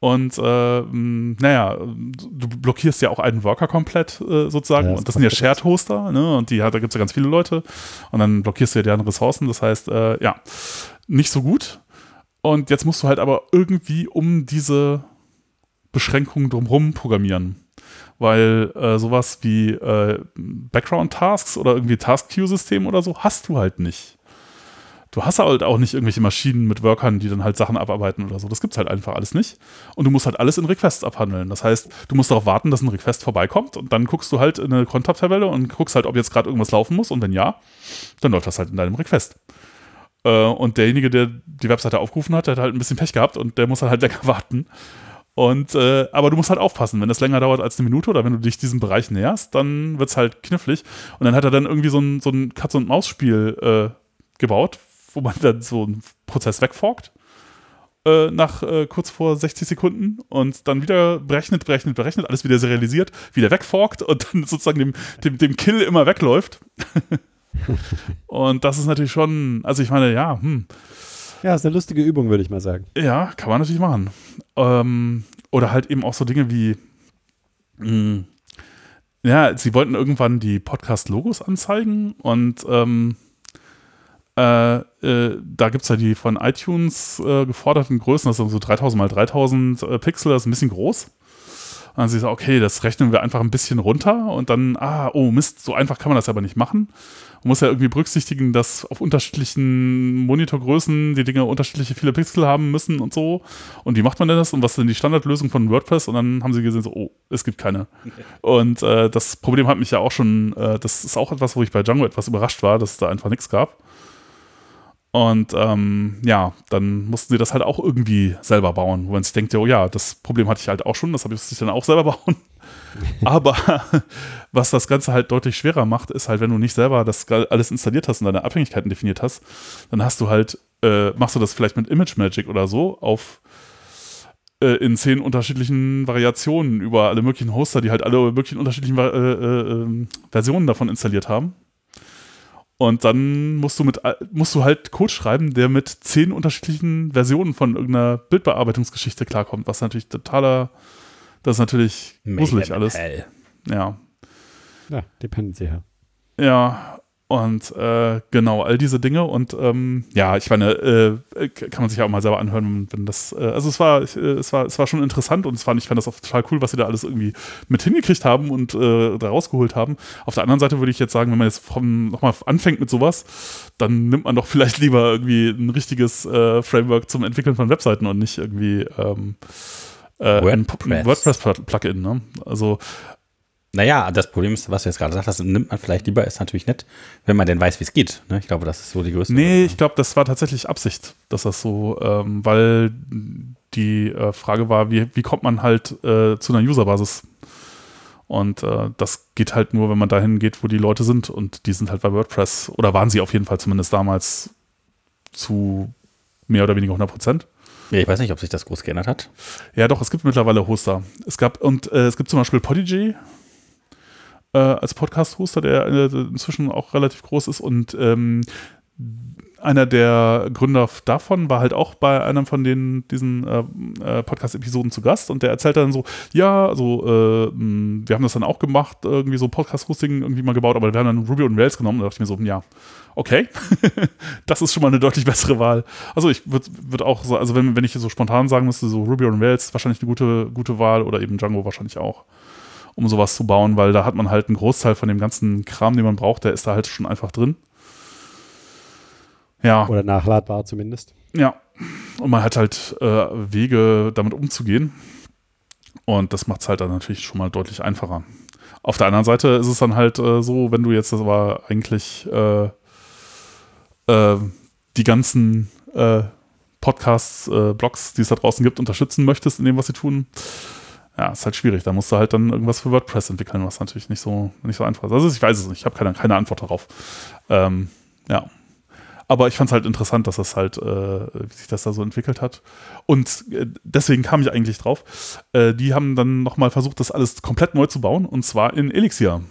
Und äh, mh, naja, du blockierst ja auch einen Worker komplett äh, sozusagen. Ja, das und das sind ja kostet Shared-Hoster, ne? Und die, hat- da gibt es ja ganz viele Leute. Und dann blockierst du ja deren Ressourcen. Das heißt, äh, ja, nicht so gut. Und jetzt musst du halt aber irgendwie um diese Beschränkungen drumherum programmieren. Weil äh, sowas wie äh, Background-Tasks oder irgendwie Task-Queue-System oder so hast du halt nicht. Du hast halt auch nicht irgendwelche Maschinen mit Workern, die dann halt Sachen abarbeiten oder so. Das gibt's halt einfach alles nicht. Und du musst halt alles in Requests abhandeln. Das heißt, du musst darauf warten, dass ein Request vorbeikommt und dann guckst du halt in eine Kontakttabelle und guckst halt, ob jetzt gerade irgendwas laufen muss. Und wenn ja, dann läuft das halt in deinem Request. Äh, und derjenige, der die Webseite aufgerufen hat, der hat halt ein bisschen Pech gehabt und der muss halt, länger warten. Und äh, aber du musst halt aufpassen, wenn das länger dauert als eine Minute oder wenn du dich diesem Bereich näherst, dann wird's halt knifflig. Und dann hat er dann irgendwie so ein, so ein Katz-und-Maus-Spiel äh, gebaut, wo man dann so einen Prozess wegforkt äh, nach äh, kurz vor 60 Sekunden und dann wieder berechnet, berechnet, berechnet, alles wieder serialisiert, wieder wegforkt und dann sozusagen dem, dem, dem Kill immer wegläuft. und das ist natürlich schon, also ich meine, ja, hm, ja, ist eine lustige Übung, würde ich mal sagen. ja, kann man natürlich machen. Ähm, oder halt eben auch so Dinge wie, mh, ja, sie wollten irgendwann die Podcast-Logos anzeigen und ähm, äh, äh, da gibt es ja die von iTunes äh, geforderten Größen, das sind so 3000 mal 3000 äh, Pixel, das ist ein bisschen groß. Und dann sie so, okay, das rechnen wir einfach ein bisschen runter und dann, ah, oh Mist, so einfach kann man das aber nicht machen. Man muss ja irgendwie berücksichtigen, dass auf unterschiedlichen Monitorgrößen die Dinge unterschiedliche viele Pixel haben müssen und so. Und wie macht man denn das? Und was ist denn die Standardlösung von WordPress? Und dann haben sie gesehen, so, oh, es gibt keine. Und äh, das Problem hat mich ja auch schon, äh, das ist auch etwas, wo ich bei Django etwas überrascht war, dass es da einfach nichts gab. Und ähm, ja, dann mussten sie das halt auch irgendwie selber bauen, wo man sich denkt, oh ja, das Problem hatte ich halt auch schon, das habe ich dann auch selber bauen. Aber was das Ganze halt deutlich schwerer macht, ist halt, wenn du nicht selber das alles installiert hast und deine Abhängigkeiten definiert hast, dann hast du halt, äh, machst du das vielleicht mit Image Magic oder so auf äh, in zehn unterschiedlichen Variationen über alle möglichen Hoster, die halt alle möglichen unterschiedlichen äh, äh, ähm, Versionen davon installiert haben. Und dann musst du mit musst du halt Code schreiben, der mit zehn unterschiedlichen Versionen von irgendeiner Bildbearbeitungsgeschichte klarkommt, was natürlich totaler, das ist natürlich gruselig alles. Hell. Ja. Ja, Dependency her. Ja, und äh, genau, all diese Dinge und ähm, ja, ich meine, äh, kann man sich ja auch mal selber anhören, wenn das, äh, also es war, äh, es war, es war schon interessant und es war, ich fand das auch total cool, was sie da alles irgendwie mit hingekriegt haben und äh, da rausgeholt haben. Auf der anderen Seite würde ich jetzt sagen, wenn man jetzt nochmal anfängt mit sowas, dann nimmt man doch vielleicht lieber irgendwie ein richtiges äh, Framework zum Entwickeln von Webseiten und nicht irgendwie ähm, äh, ein WordPress. WordPress-Plugin, ne? Also Naja, das Problem ist, was du jetzt gerade sagst, das nimmt man vielleicht lieber, ist natürlich nett, wenn man denn weiß, wie es geht. Ne? Ich glaube, das ist so die größte. Nee, ich glaube, das war tatsächlich Absicht, dass das so, ähm, weil die äh, Frage war, wie, wie kommt man halt äh, zu einer Userbasis? Und äh, das geht halt nur, wenn man dahin geht, wo die Leute sind. Und die sind halt bei WordPress, oder waren sie auf jeden Fall zumindest damals zu mehr oder weniger 100 Prozent. Ja, ich weiß nicht, ob sich das groß geändert hat. Ja, doch, es gibt mittlerweile Hoster. Es gab, und äh, es gibt zum Beispiel Podigy äh, als Podcast-Hoster, der äh, inzwischen auch relativ groß ist. Und ähm, einer der Gründer davon war halt auch bei einem von den diesen äh, äh, Podcast-Episoden zu Gast und der erzählt dann so, ja, also äh, wir haben das dann auch gemacht, irgendwie so Podcast-Hosting irgendwie mal gebaut, aber wir haben dann Ruby und Rails genommen und da dachte ich mir so, ja, okay, das ist schon mal eine deutlich bessere Wahl. Also ich würde würd auch so, also wenn, wenn ich so spontan sagen müsste, so Ruby und Rails wahrscheinlich eine gute, gute Wahl oder eben Django wahrscheinlich auch, um sowas zu bauen, weil da hat man halt einen Großteil von dem ganzen Kram, den man braucht, der ist da halt schon einfach drin. Ja. Oder nachladbar zumindest. Ja. Und man hat halt äh, Wege, damit umzugehen. Und das macht es halt dann natürlich schon mal deutlich einfacher. Auf der anderen Seite ist es dann halt äh, so, wenn du jetzt aber eigentlich äh, äh die ganzen äh, Podcasts, äh, Blogs, die es da draußen gibt, unterstützen möchtest in dem, was sie tun, ja, ist halt schwierig. Da musst du halt dann irgendwas für WordPress entwickeln, was natürlich nicht so, nicht so einfach ist. Also ich weiß es nicht, ich habe keine, keine Antwort darauf. Ähm, ja. Aber ich fand es halt interessant, dass das halt, äh, wie sich das da so entwickelt hat. Und äh, deswegen kam ich eigentlich drauf. Äh, die haben dann nochmal versucht, das alles komplett neu zu bauen und zwar in Elixir.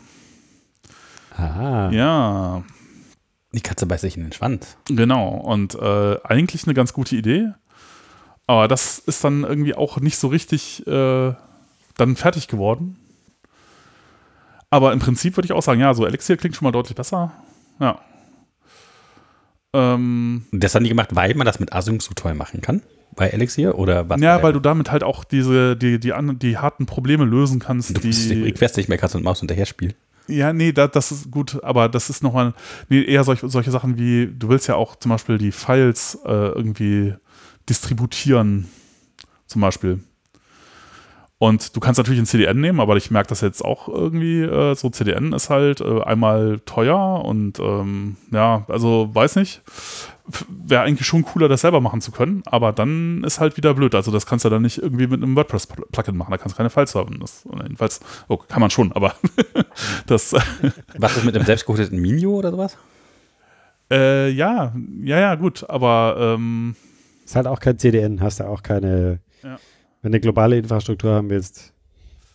Ah. Ja. Die Katze beißt sich in den Schwanz. Genau. Und äh, eigentlich eine ganz gute Idee. Aber das ist dann irgendwie auch nicht so richtig äh, dann fertig geworden. Aber im Prinzip würde ich auch sagen, ja, so Elixir klingt schon mal deutlich besser. Ja. Ähm, das haben die gemacht, weil man das mit Async so toll machen kann? Bei Elixir oder was? Ja, weil du damit halt auch diese, die, die, die, die harten Probleme lösen kannst. Du musst die Request nicht mehr Katze und Maus hinterher spielen. Ja, nee, da, das ist gut, aber das ist nochmal, nee, eher solch, solche Sachen wie, du willst ja auch zum Beispiel die Files äh, irgendwie distributieren, zum Beispiel. Und du kannst natürlich ein CDN nehmen, aber ich merke das jetzt auch irgendwie, äh, so CDN ist halt äh, einmal teuer und ähm, ja, also weiß nicht. Wäre eigentlich schon cooler, das selber machen zu können, aber dann ist halt wieder blöd. Also das kannst du dann nicht irgendwie mit einem WordPress-Plugin machen, da kannst du keine Files haben. Das, jedenfalls, oh, kann man schon, aber das. Was ist mit einem selbstgehosteten Minio oder sowas? Äh, ja, ja, ja, gut, aber ähm, ist halt auch kein CDN, hast du auch keine ja wenn du globale Infrastruktur haben willst.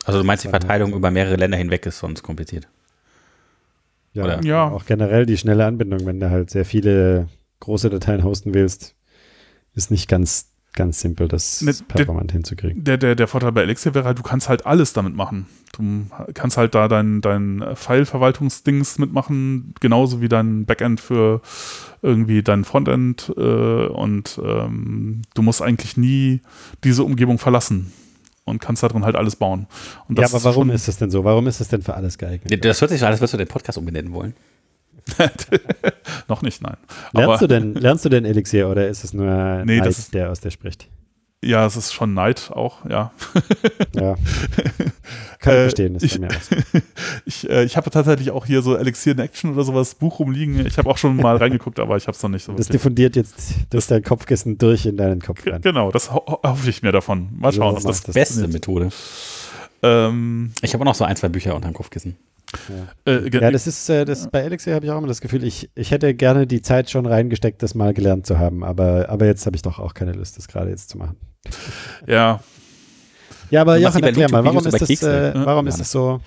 Also du meinst, die Verteilung über mehrere Länder hinweg ist sonst kompliziert? Ja, Oder? ja, auch generell die schnelle Anbindung, wenn du halt sehr viele große Dateien hosten willst, ist nicht ganz, ganz simpel, das ne, performant der, hinzukriegen. Der, der, der Vorteil bei Elixir wäre halt, du kannst halt alles damit machen. Du kannst halt da dein, dein File-Verwaltungsdings mitmachen, genauso wie dein Backend für irgendwie dein Frontend äh, und ähm, du musst eigentlich nie diese Umgebung verlassen und kannst darin halt alles bauen. ja, aber warum ist das denn so? Warum ist das denn für alles geeignet? Das hört sich so an, als würdest du den Podcast umbenennen wollen. Noch nicht, nein. Lernst, aber, du denn, lernst du denn Elixir oder ist es nur nee, Neid, der aus der spricht? Ja, es ist schon Neid auch, ja. Ja. Kann ich äh, verstehen, das ich, mir ich, äh, ich habe tatsächlich auch hier so Elixir in Action oder sowas Buch rumliegen. Ich habe auch schon mal reingeguckt, aber ich habe es noch nicht so. Das diffundiert jetzt durch dein Kopfkissen durch in deinen Kopf rein. Genau, das ho hoffe ich mir davon. Mal schauen, so, ob das, das beste Methode. Ähm, ich habe auch noch so ein, zwei Bücher unter dem Kopfkissen. Ja, äh, ja das ist, äh, das bei Elixir habe ich auch immer das Gefühl, ich, ich hätte gerne die Zeit schon reingesteckt, das mal gelernt zu haben, aber, aber jetzt habe ich doch auch keine Lust, das gerade jetzt zu machen. Ja. Ja, aber Jochen, erklär mal, warum ist das, äh, warum ist das so?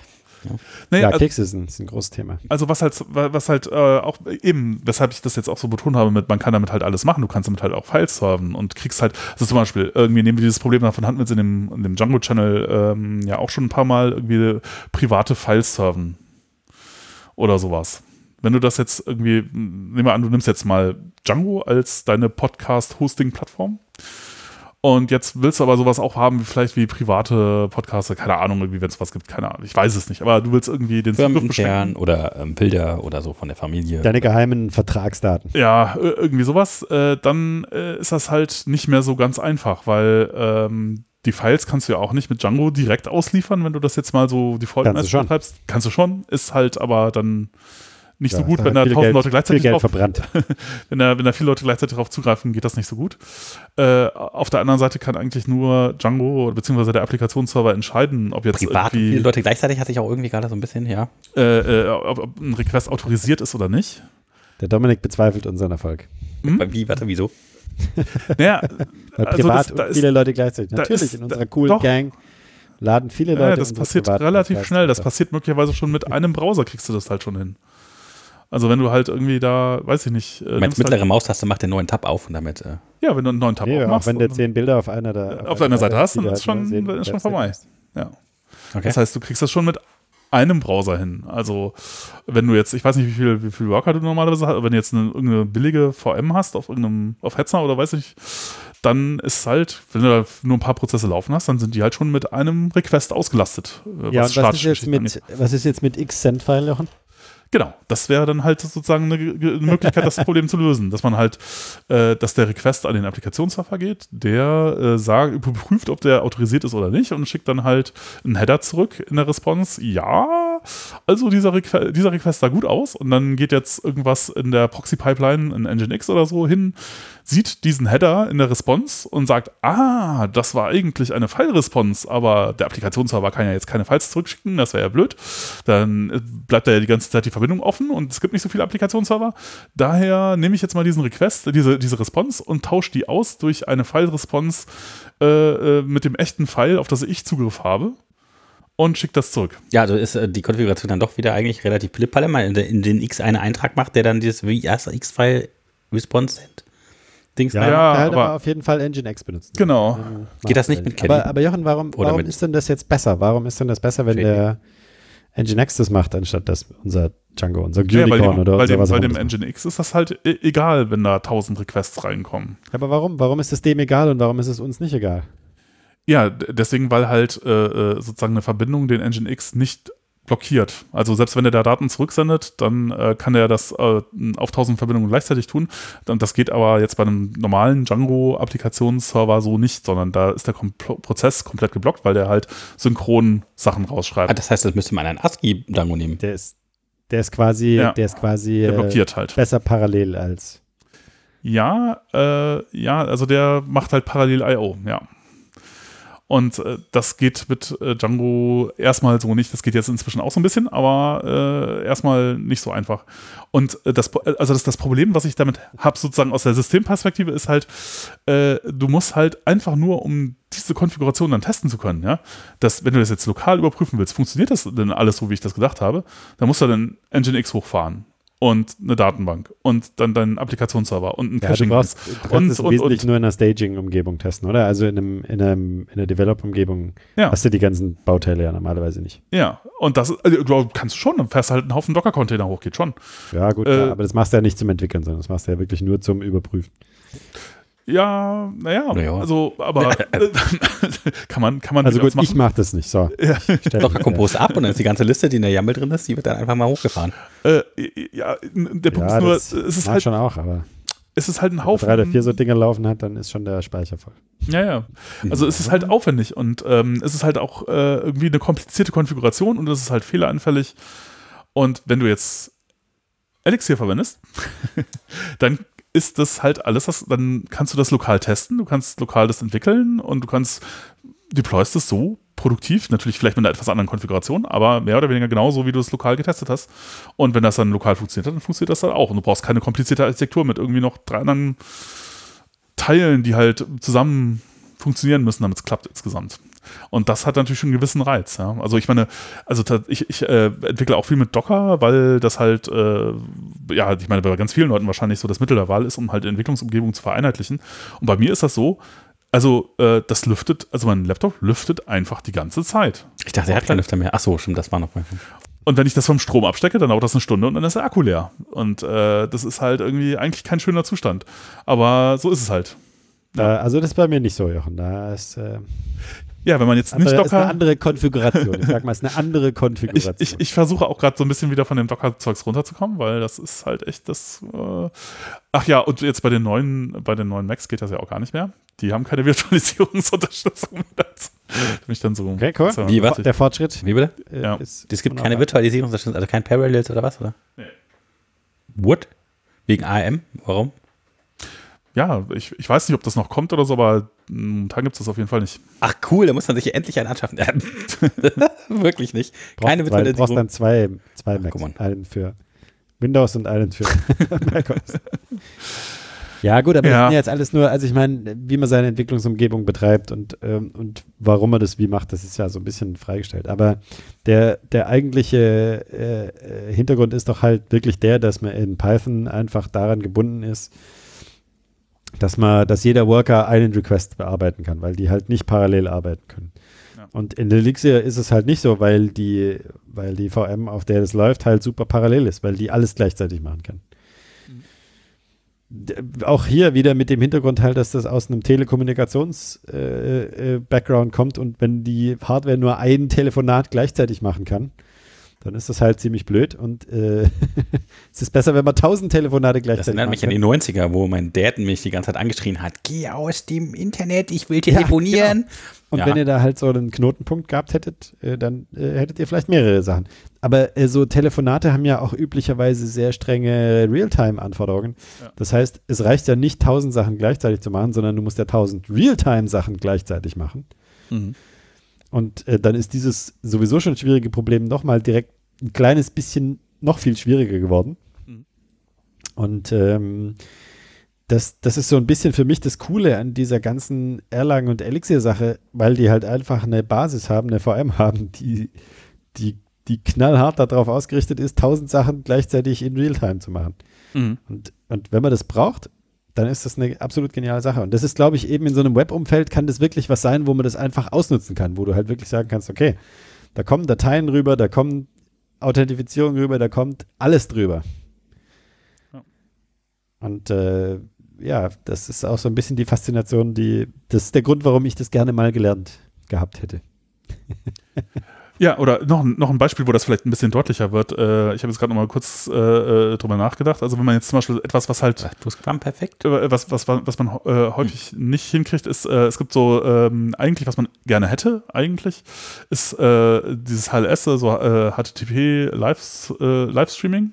Ja, nee, ja also, Kekse ist ein, ist ein, großes Thema. Also was halt, was halt äh, auch eben, weshalb ich das jetzt auch so betont habe, mit, man kann damit halt alles machen, du kannst damit halt auch Files serven und kriegst halt, also zum Beispiel, irgendwie nehmen wir dieses Problem davon hatten wir jetzt in dem, in dem Django-Channel ähm, ja auch schon ein paar Mal irgendwie private Files serven oder sowas. Wenn du das jetzt irgendwie, nehmen wir an, du nimmst jetzt mal Django als deine Podcast-Hosting-Plattform und jetzt willst du aber sowas auch haben, vielleicht wie private Podcaster, keine Ahnung, irgendwie, wenn es was gibt, keine Ahnung, ich weiß es nicht, aber du willst irgendwie den Zugriff beschränken. oder ähm, Bilder oder so von der Familie. Deine geheimen Vertragsdaten. Ja, irgendwie sowas, äh, dann äh, ist das halt nicht mehr so ganz einfach, weil ähm, die Files kannst du ja auch nicht mit Django direkt ausliefern, wenn du das jetzt mal so default kannst du treibst. Kannst du schon, ist halt aber dann nicht so Ja, gut, da wenn da hat tausend Geld- Leute gleichzeitig viel Geld drauf, verbrannt. wenn da, wenn da viele Leute gleichzeitig darauf zugreifen, geht das nicht so gut. Äh, auf der anderen Seite kann eigentlich nur Django bzw. der Applikationsserver entscheiden, ob jetzt Privat irgendwie viele Leute gleichzeitig hatte ich auch irgendwie gerade so ein bisschen, ja. äh, äh, ob, ob ein Request autorisiert ist oder nicht. Der Dominik bezweifelt unseren Erfolg. Hm? Wie, warte, wieso? Naja, Weil Also privat das- da ist- viele Leute gleichzeitig. Natürlich, ist- in unserer coolen doch. Gang laden viele Leute. Ja, das passiert relativ schnell. Das passiert möglicherweise schon mit einem Browser, kriegst du das halt schon hin. Also wenn du halt irgendwie da, weiß ich nicht, äh, Du meinst nimmst mittlere halt, Maustaste macht den neuen Tab auf und damit. Äh, ja, wenn du einen neuen Tab Nee, auch aufmachst wenn du zehn Bilder auf einer der Auf deiner Seite hast, dann ist halt schon- sehen ist schon vorbei. hast. ja. okay. Das heißt, du kriegst das schon mit einem Browser hin. Also wenn du jetzt, ich weiß nicht, wie viel, wie viel Worker du normalerweise hast, aber wenn du jetzt eine, irgendeine billige VM hast auf irgendeinem, auf Hetzner oder weiß ich, dann ist halt, wenn du da nur ein paar Prozesse laufen hast, dann sind die halt schon mit einem Request ausgelastet. äh, Ja, und was ist, jetzt mit, was ist jetzt mit X-Send-File, Jochen? Genau, das wäre dann halt sozusagen eine, eine Möglichkeit, das Problem zu lösen, dass man halt, äh, dass der Request an den Applikationsserver geht, der äh, sagt, überprüft, ob der autorisiert ist oder nicht und schickt dann halt einen Header zurück in der Response. Ja, also dieser, Requ dieser Request sah gut aus und dann geht jetzt irgendwas in der Proxy-Pipeline in Nginx oder so hin, sieht diesen Header in der Response und sagt, ah, das war eigentlich eine File-Response, aber der Applikationsserver kann ja jetzt keine Files zurückschicken, das wäre ja blöd. Dann äh, bleibt da ja die ganze Zeit die Verbindung offen und es gibt nicht so viele Applikationsserver. Daher nehme ich jetzt mal diesen Request, diese, diese Response und tausche die aus durch eine File-Response äh, äh, mit dem echten File, auf das ich Zugriff habe und schicke das zurück. ja, also ist äh, die Konfiguration dann doch wieder eigentlich relativ weil man in, den- X einen Eintrag macht, der dann dieses wie erster X-File Response Set Dings Ja, Ja, halt aber- aber auf jeden Fall Nginx benutzen. Genau. Ähm, Geht das nicht mit Kali? Aber, aber Jochen, warum, warum ist denn das jetzt besser? Warum ist denn das besser, wenn Shady. der Nginx das macht, anstatt dass unser Django, unser Ja, weil Unicorn dem, oder weil dem, was bei immer dem? Nginx ist das halt e- egal, wenn da 1000 Requests reinkommen. Aber warum? Warum ist es dem egal und warum ist es uns nicht egal? Ja, deswegen, weil halt äh, äh, sozusagen eine Verbindung den Nginx nicht blockiert. Also selbst wenn er da Daten zurücksendet, dann äh, kann er das äh, auf 1000 Verbindungen gleichzeitig tun. Und das geht aber jetzt bei einem normalen Django-Applikationsserver so nicht, sondern da ist der Kom Prozess komplett geblockt, weil der halt synchron Sachen rausschreibt. Ah, das heißt, das müsste man einen ASCII-Dango nehmen. Der ist, der ist quasi, Ja. der ist quasi der äh, blockiert halt. besser parallel als. Ja, äh, ja, also der macht halt parallel I.O., ja. Und äh, das geht mit äh, Django erstmal so nicht. Das geht jetzt inzwischen auch so ein bisschen, aber äh, erstmal nicht so einfach. Und äh, das, also das, das Problem, was ich damit habe, sozusagen aus der Systemperspektive, ist halt, äh, du musst halt einfach nur, um diese Konfiguration dann testen zu können, ja, dass, wenn du das jetzt lokal überprüfen willst, funktioniert das denn alles so, wie ich das gedacht habe, dann musst du dann Nginx hochfahren und eine Datenbank und dann deinen Applikationsserver und ein Ja, du Caching. brauchst, du brauchst Und- es und- wesentlich und- nur in einer Staging-Umgebung testen, oder? Also in, einem, in, einem, in einer Develop-Umgebung Ja. hast du die ganzen Bauteile ja normalerweise nicht. Ja, und das also, du kannst schon, dann fährst halt einen Haufen Docker-Container hoch, geht schon. Ja, gut, Äh, klar, aber das machst du ja nicht zum Entwickeln, sondern das machst du ja wirklich nur zum Überprüfen. Ja, naja, Naja. also, aber äh, kann man, kann man Also gut, ich mach das nicht. So. Ja. Stell- Docker Compose ab und dann ist die ganze Liste, die in der YAML drin ist, die wird dann einfach mal hochgefahren. Äh, ja, der Punkt Ja, ist nur, das es ist halt, schon auch, aber es ist halt ein wenn Haufen. drei oder vier so Dinge laufen hat, dann ist schon der Speicher voll. Ja, ja. Also es ist halt aufwendig und ähm, es ist halt auch äh, irgendwie eine komplizierte Konfiguration und es ist halt fehleranfällig. Und wenn du jetzt Elixir verwendest, dann ist das halt alles, das, dann kannst du das lokal testen, du kannst lokal das entwickeln und du kannst, deployst es so produktiv, natürlich vielleicht mit einer etwas anderen Konfiguration, aber mehr oder weniger genauso, wie du es lokal getestet hast. Und wenn das dann lokal funktioniert dann funktioniert das dann auch. Und du brauchst keine komplizierte Architektur mit irgendwie noch drei anderen Teilen, die halt zusammen funktionieren müssen, damit es klappt insgesamt. Und das hat natürlich schon einen gewissen Reiz. Ja? Also ich meine, also ich, ich äh, entwickle auch viel mit Docker, weil das halt, äh, ja, ich meine, bei ganz vielen Leuten wahrscheinlich so das Mittel der Wahl ist, um halt Entwicklungsumgebungen zu vereinheitlichen. Und bei mir ist das so, also äh, das lüftet, also mein Laptop lüftet einfach die ganze Zeit. Ich dachte, er hat keinen Lüfter mehr. Ach so, stimmt, das war noch mal. Und wenn ich das vom Strom abstecke, dann dauert das eine Stunde und dann ist der Akku leer. Und äh, das ist halt irgendwie eigentlich kein schöner Zustand. Aber so ist es halt. Äh, also das ist bei mir nicht so, Jochen. Da ist, äh, Ja, wenn man jetzt nicht andere, ist eine Docker. andere Konfiguration. Ich sag mal, es ist eine andere Ich, Konfiguration. ich, ich versuche auch gerade so ein bisschen wieder von dem Docker-Zeugs runterzukommen, weil das ist halt echt das. Äh Ach ja, und jetzt bei den neuen, bei den neuen Macs geht das ja auch gar nicht mehr. Die haben keine Virtualisierungsunterstützung. Das mich dann so. Okay, cool. so- Wie, was? der Fortschritt. Wie bitte? äh, Ja. ist Es gibt keine Virtualisierung, also kein Parallels oder was, oder? Wood? Wegen AM? Warum? Ja, ich, ich weiß nicht, ob das noch kommt oder so, aber momentan gibt es das auf jeden Fall nicht. Ach cool, da muss man sich endlich einen anschaffen. Wirklich nicht. Keine Brauchst, weil, du brauchst dann zwei, zwei Ach, Macs. Einen für Windows und einen für macOS. Ja, gut, aber Ja. das sind ja jetzt alles nur, also ich meine, wie man seine Entwicklungsumgebung betreibt und, ähm, und warum man das wie macht, das ist ja so ein bisschen freigestellt. Aber der, der eigentliche äh, äh, Hintergrund ist doch halt wirklich der, dass man in Python einfach daran gebunden ist, dass man, dass jeder Worker einen Request bearbeiten kann, weil die halt nicht parallel arbeiten können. Ja. Und in Elixir ist es halt nicht so, weil die, weil die VM, auf der das läuft, halt super parallel ist, weil die alles gleichzeitig machen kann. D- Auch hier wieder mit dem Hintergrund halt, dass das aus einem Telekommunikations-Background äh, äh, kommt und wenn die Hardware nur ein Telefonat gleichzeitig machen kann, dann ist das halt ziemlich blöd und äh, es ist besser, wenn man tausend Telefonate Das gleichzeitig erinnert mich an die 90er, wo mein Dad mich die ganze Zeit angeschrien hat: Geh aus dem Internet, ich will Ja, telefonieren. Und Ja. wenn ihr da halt so einen Knotenpunkt gehabt hättet, äh, dann äh, hättet ihr vielleicht mehrere Sachen. Aber äh, so Telefonate haben ja auch üblicherweise sehr strenge Realtime-Anforderungen. Ja. Das heißt, es reicht ja nicht, tausend Sachen gleichzeitig zu machen, sondern du musst ja tausend Realtime-Sachen gleichzeitig machen. Und äh, dann ist dieses sowieso schon schwierige Problem nochmal direkt ein kleines bisschen noch viel schwieriger geworden. Mhm. Und ähm, das, das ist so ein bisschen für mich das Coole an dieser ganzen Erlangen- und Elixir-Sache, weil die halt einfach eine Basis haben, eine VM haben, die, die, die knallhart darauf ausgerichtet ist, tausend Sachen gleichzeitig in Realtime zu machen. Mhm. Und, und wenn man das braucht, dann ist das eine absolut geniale Sache. Und das ist, glaube ich, eben in so einem Web-Umfeld kann das wirklich was sein, wo man das einfach ausnutzen kann, wo du halt wirklich sagen kannst, okay, da kommen Dateien rüber, da kommen Authentifizierung rüber, da kommt alles drüber. Ja. Und äh, ja, das ist auch so ein bisschen die Faszination, die, das ist der Grund, warum ich das gerne mal gelernt gehabt hätte. Ja, oder noch, ein- noch ein Beispiel, wo das vielleicht ein bisschen deutlicher wird. Äh, ich habe jetzt gerade noch mal kurz äh, äh, drüber nachgedacht. Also wenn man jetzt zum Beispiel etwas, was halt äh, was, was, was man äh, häufig nicht hinkriegt, ist, äh, es gibt so ähm, eigentlich, was man gerne hätte, eigentlich, ist dieses HLS, also äh, HTTP Live, äh, Livestreaming.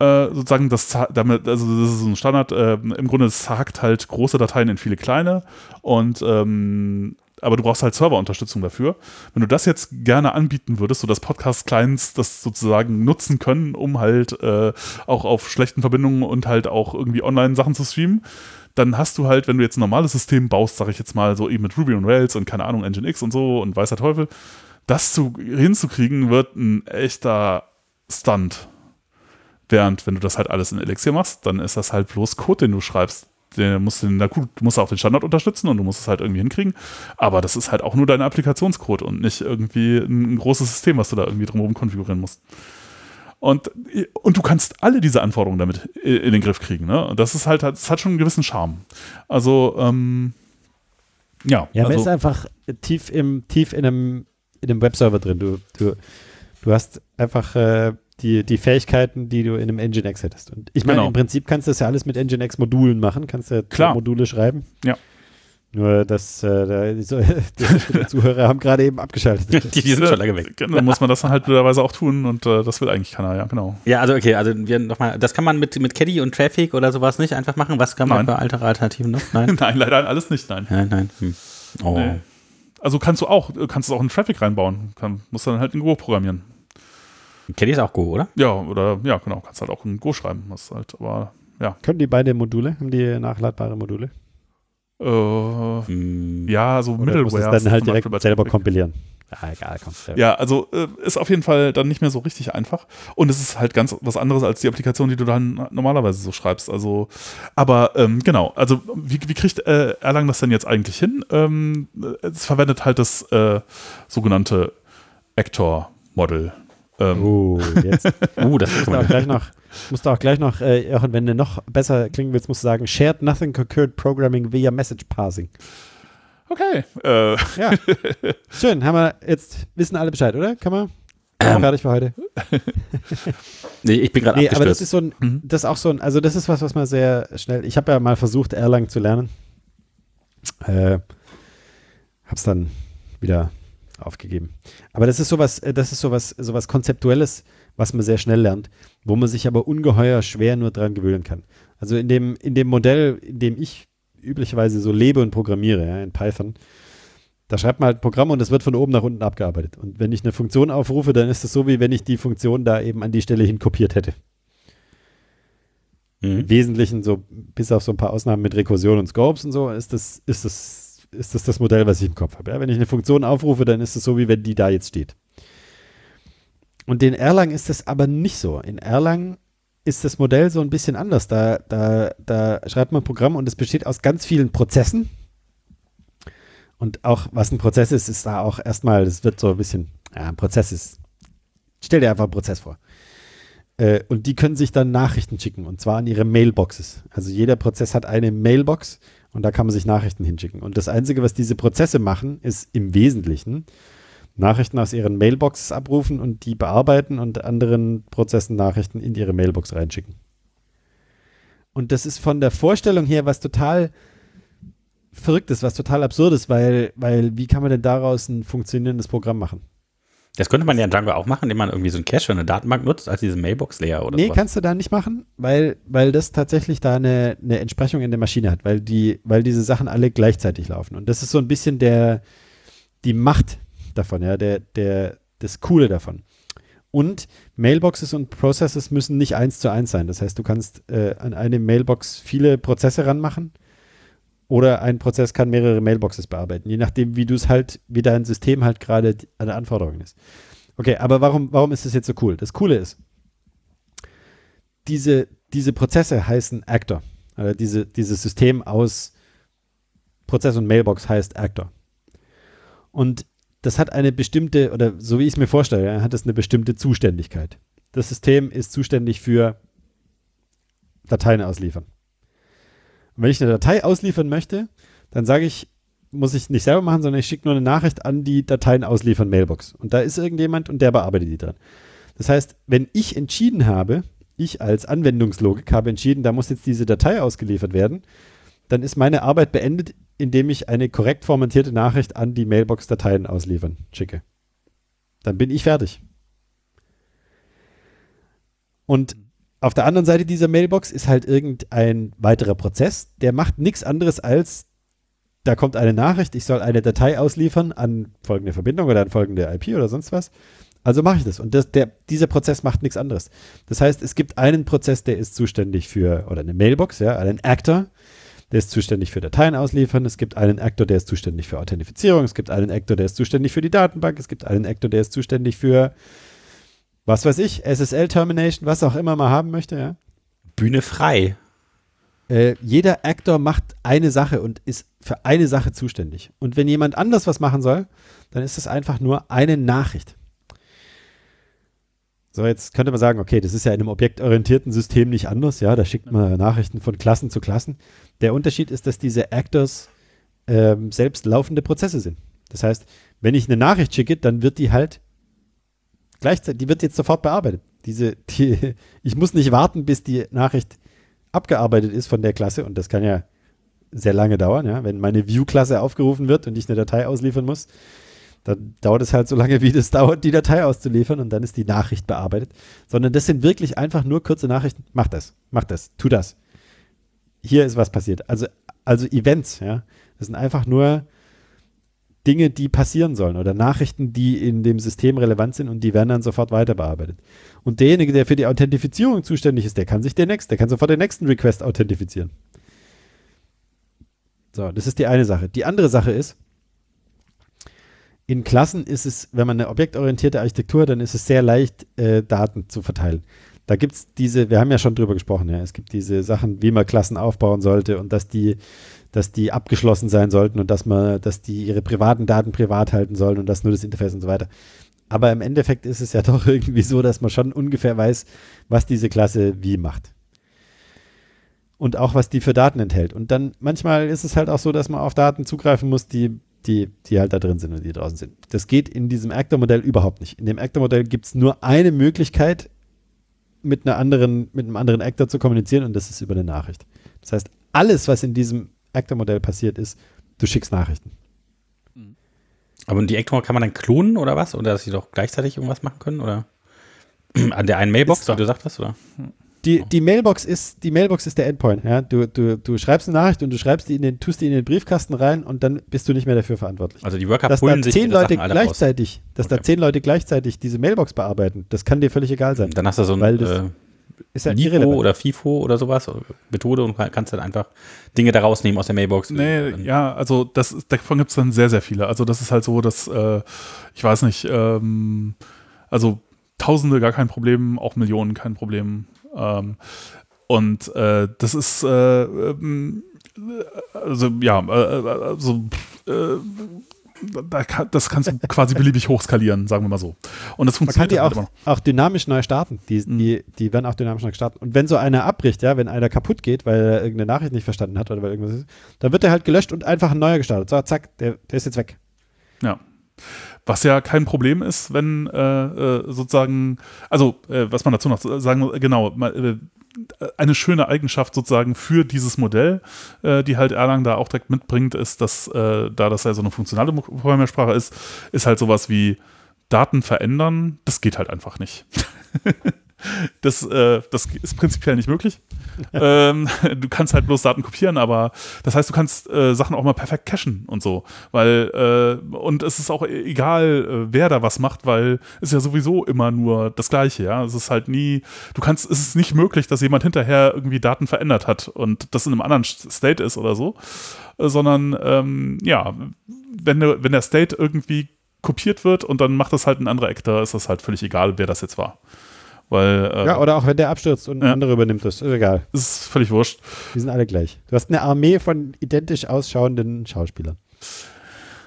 Sozusagen das damit, also das ist so ein Standard, äh, im Grunde es hackt halt große Dateien in viele kleine und ähm, aber du brauchst halt Serverunterstützung dafür. Wenn du das jetzt gerne anbieten würdest, sodass Podcast-Clients das sozusagen nutzen können, um halt äh, auch auf schlechten Verbindungen und halt auch irgendwie Online-Sachen zu streamen, dann hast du halt, wenn du jetzt ein normales System baust, sag ich jetzt mal so eben mit Ruby und Rails und keine Ahnung, Nginx und so und weiß der Teufel, das zu, hinzukriegen wird ein echter Stunt. Während, wenn du das halt alles in Elixir machst, dann ist das halt bloß Code, den du schreibst. Der musst du, na gut, du musst auch den Standard unterstützen und du musst es halt irgendwie hinkriegen. Aber das ist halt auch nur dein Applikationscode und nicht irgendwie ein großes System, was du da irgendwie drumherum konfigurieren musst. Und, und du kannst alle diese Anforderungen damit in den Griff kriegen. Ne? Und das ist halt, das hat schon einen gewissen Charme. Also, ähm, ja. Ja, man also, ist einfach tief im, tief in einem, in einem Webserver drin. Du, du, du hast einfach äh, die, die Fähigkeiten, die du in einem Nginx hättest. Und ich meine, Genau. im Prinzip kannst du das ja alles mit Nginx-Modulen machen, kannst ja Klar. Module schreiben. Ja. Nur, dass äh, die, die Zuhörer haben gerade eben abgeschaltet. Die, die sind schon lange weg. Dann muss man das dann halt blöderweise auch tun und äh, das will eigentlich keiner, ja, genau. Ja, also okay, also wir nochmal, das kann man mit, mit Caddy und Traffic oder sowas nicht einfach machen. Was kann man Nein. für alte Alternativen noch? Nein? Nein, leider alles nicht, nein. nein, nein. Hm. Oh. Nee. Also kannst du auch, kannst du auch in Traffic reinbauen. Kann, musst dann halt in Go programmieren. Caddy ist auch Go, oder? Ja, oder ja, genau, kannst halt auch in Go schreiben. Ist halt, aber ja. Können die beide Module? Haben die nachladbare Module? Äh, Hm. ja, so Oder musst du Middleware. es dann halt direkt selber kompilieren? Ah, egal, komm. Ja, also äh, ist auf jeden Fall dann nicht mehr so richtig einfach. Und es ist halt ganz was anderes als die Applikation, die du dann normalerweise so schreibst. Also, aber ähm, genau, also wie, wie kriegt äh, Erlang das denn jetzt eigentlich hin? Ähm, es verwendet halt das äh, sogenannte Actor-Model. Ähm, Oh, jetzt Uh, das musst ist du auch gleich noch, musst du auch gleich noch, äh, wenn du noch besser klingen willst, musst du sagen, Shared Nothing Concurrent Programming via Message Parsing. Okay. Äh, Ja. Schön, haben wir jetzt, wissen alle Bescheid, oder? Kann man? Ähm. Fertig für heute. Nee, ich bin gerade Nee, aber das ist so ein, Mhm. das ist auch so ein, also das ist was, was man sehr schnell, ich habe ja mal versucht, Erlang zu lernen. Äh, hab's dann wieder aufgegeben. Aber das ist sowas, äh, das ist sowas, sowas Konzeptuelles, was man sehr schnell lernt, wo man sich aber ungeheuer schwer nur dran gewöhnen kann. Also in dem, in dem Modell, in dem ich üblicherweise so lebe und programmiere, ja, in Python, da schreibt man halt ein Programm und es wird von oben nach unten abgearbeitet. Und wenn ich eine Funktion aufrufe, dann ist es so, wie wenn ich die Funktion da eben an die Stelle hin kopiert hätte. Mhm. Im Wesentlichen, so bis auf so ein paar Ausnahmen mit Rekursion und Scopes und so, ist das, ist das, ist das das Modell, was ich im Kopf habe. Ja? Wenn ich eine Funktion aufrufe, dann ist es so, wie wenn die da jetzt steht. Und in Erlang ist das aber nicht so. In Erlang ist das Modell so ein bisschen anders. Da, da, da schreibt man ein Programm und es besteht aus ganz vielen Prozessen. Und auch was ein Prozess ist, ist da auch erstmal, das wird so ein bisschen, ja, ein Prozess ist, stell dir einfach einen Prozess vor. Äh, und die können sich dann Nachrichten schicken und zwar an ihre Mailboxes. Also jeder Prozess hat eine Mailbox und da kann man sich Nachrichten hinschicken. Und das Einzige, was diese Prozesse machen, ist im Wesentlichen Nachrichten aus ihren Mailboxes abrufen und die bearbeiten und anderen Prozessen Nachrichten in ihre Mailbox reinschicken. Und das ist von der Vorstellung her was total Verrücktes, was total Absurdes, weil, weil wie kann man denn daraus ein funktionierendes Programm machen? Das könnte man ja in Django auch machen, indem man irgendwie so ein Cache oder eine Datenbank nutzt, als diese Mailbox-Layer oder Nee, sowas. kannst du da nicht machen, weil, weil das tatsächlich da eine, eine Entsprechung in der Maschine hat, weil, die, weil diese Sachen alle gleichzeitig laufen. Und das ist so ein bisschen der, die Macht davon, ja, der, der, das Coole davon. Und Mailboxes und Processes müssen nicht eins zu eins sein. Das heißt, du kannst äh, an eine Mailbox viele Prozesse ranmachen oder ein Prozess kann mehrere Mailboxes bearbeiten, je nachdem, wie du es halt, wie dein System halt gerade an der Anforderung ist. Okay, aber warum, warum ist das jetzt so cool? Das Coole ist, diese, diese Prozesse heißen Actor. Also diese, dieses System aus Prozess und Mailbox heißt Actor. Und das hat eine bestimmte, oder so wie ich es mir vorstelle, hat es eine bestimmte Zuständigkeit. Das System ist zuständig für Dateien ausliefern. Und wenn ich eine Datei ausliefern möchte, dann sage ich, muss ich nicht selber machen, sondern ich schicke nur eine Nachricht an die Dateien ausliefern Mailbox. Und da ist irgendjemand und der bearbeitet die dann. Das heißt, wenn ich entschieden habe, ich als Anwendungslogik habe entschieden, da muss jetzt diese Datei ausgeliefert werden, dann ist meine Arbeit beendet, indem ich eine korrekt formatierte Nachricht an die Mailbox-Dateien ausliefern schicke. Dann bin ich fertig. Und auf der anderen Seite dieser Mailbox ist halt irgendein weiterer Prozess, der macht nichts anderes als, da kommt eine Nachricht, ich soll eine Datei ausliefern an folgende Verbindung oder an folgende IP oder sonst was. Also mache ich das. Und das, der, dieser Prozess macht nichts anderes. Das heißt, es gibt einen Prozess, der ist zuständig für, oder eine Mailbox, ja, einen Actor, der ist zuständig für Dateien ausliefern. Es gibt einen Actor, der ist zuständig für Authentifizierung. Es gibt einen Actor, der ist zuständig für die Datenbank. Es gibt einen Actor, der ist zuständig für, was weiß ich, SSL-Termination, was auch immer man haben möchte. Ja. Bühne frei. Äh, jeder Actor macht eine Sache und ist für eine Sache zuständig. Und wenn jemand anders was machen soll, dann ist es einfach nur eine Nachricht. So, jetzt könnte man sagen, okay, das ist ja in einem objektorientierten System nicht anders, ja, da schickt man Nachrichten von Klassen zu Klassen. Der Unterschied ist, dass diese Actors ähm, selbst laufende Prozesse sind. Das heißt, wenn ich eine Nachricht schicke, dann wird die halt gleichzeitig, die wird jetzt sofort bearbeitet. Diese, die, ich muss nicht warten, bis die Nachricht abgearbeitet ist von der Klasse und das kann ja sehr lange dauern, ja, wenn meine View-Klasse aufgerufen wird und ich eine Datei ausliefern muss, dann dauert es halt so lange, wie das dauert, die Datei auszuliefern und dann ist die Nachricht bearbeitet. Sondern das sind wirklich einfach nur kurze Nachrichten. Mach das, mach das, tu das. Hier ist was passiert. Also, also Events, ja. Das sind einfach nur Dinge, die passieren sollen oder Nachrichten, die in dem System relevant sind und die werden dann sofort weiter bearbeitet. Und derjenige, der für die Authentifizierung zuständig ist, der kann sich den nächsten, der kann sofort den nächsten Request authentifizieren. So, das ist die eine Sache. Die andere Sache ist, in Klassen ist es, wenn man eine objektorientierte Architektur hat, dann ist es sehr leicht, äh, Daten zu verteilen. Da gibt es diese, wir haben ja schon drüber gesprochen, ja, es gibt diese Sachen, wie man Klassen aufbauen sollte und dass die, dass die abgeschlossen sein sollten und dass man, dass die ihre privaten Daten privat halten sollen und dass nur das Interface und so weiter. Aber im Endeffekt ist es ja doch irgendwie so, dass man schon ungefähr weiß, was diese Klasse wie macht. Und auch was die für Daten enthält. Und dann manchmal ist es halt auch so, dass man auf Daten zugreifen muss, die die, die halt da drin sind und die draußen sind. Das geht in diesem Actor-Modell überhaupt nicht. In dem Actor-Modell gibt es nur eine Möglichkeit, mit einer anderen, mit einem anderen Actor zu kommunizieren und das ist über eine Nachricht. Das heißt, alles, was in diesem Actor-Modell passiert ist, du schickst Nachrichten. Aber die Ector kann man dann klonen oder was? Oder dass sie doch gleichzeitig irgendwas machen können? Oder an der einen Mailbox, wie du sagtest? Oder? Die, die, Mailbox ist, die Mailbox ist der Endpoint. Ja? Du, du, du schreibst eine Nachricht und du schreibst die in den, tust die in den Briefkasten rein und dann bist du nicht mehr dafür verantwortlich. Also die Worker dass da zehn Leute alle raus. gleichzeitig, dass da Okay. zehn Leute gleichzeitig diese Mailbox bearbeiten, das kann dir völlig egal sein. Dann hast du so ein Weil das äh, Ist ja LIFO irrelevant. oder FIFO oder sowas, Methode und kann- kannst dann einfach Dinge da rausnehmen aus der Mailbox. Nee, ja, also das, davon gibt es dann sehr, sehr viele. Also das ist halt so, dass, äh, ich weiß nicht, ähm, also Tausende gar kein Problem, auch Millionen kein Problem. Ähm, und äh, das ist, äh, ähm, also ja, äh, äh, also äh, das kannst du quasi beliebig hochskalieren, sagen wir mal so. Und das Man kann funktioniert die halt auch, auch dynamisch neu starten. Die, Mhm. die, die werden auch dynamisch neu gestartet. Und wenn so einer abbricht, ja, wenn einer kaputt geht, weil er irgendeine Nachricht nicht verstanden hat oder weil irgendwas ist, dann wird er halt gelöscht und einfach ein neuer gestartet. So, zack, der, der ist jetzt weg. Ja. Was ja kein Problem ist, wenn äh, äh, sozusagen, also äh, was man dazu noch sagen muss, genau, äh, eine schöne Eigenschaft sozusagen für dieses Modell, äh, die halt Erlang da auch direkt mitbringt, ist, dass äh, da das ja so eine funktionale Programmiersprache ist, ist halt sowas wie Daten verändern, das geht halt einfach nicht. Das, äh, das ist prinzipiell nicht möglich. ähm, du kannst halt bloß Daten kopieren, aber das heißt, du kannst äh, Sachen auch mal perfekt cachen und so. Weil, äh, und es ist auch e- egal, äh, wer da was macht, weil es ist ja sowieso immer nur das Gleiche, ja. Es ist halt nie, du kannst, es ist nicht möglich, dass jemand hinterher irgendwie Daten verändert hat und das in einem anderen State ist oder so. Äh, sondern, ähm, ja, wenn, der- wenn der State irgendwie kopiert wird und dann macht das halt ein anderer Actor, ist das halt völlig egal, wer das jetzt war. Weil äh, Ja, oder auch wenn der abstürzt und ein Ja. anderer übernimmt das. Ist egal. ist völlig wurscht. Die sind alle gleich. Du hast eine Armee von identisch ausschauenden Schauspielern.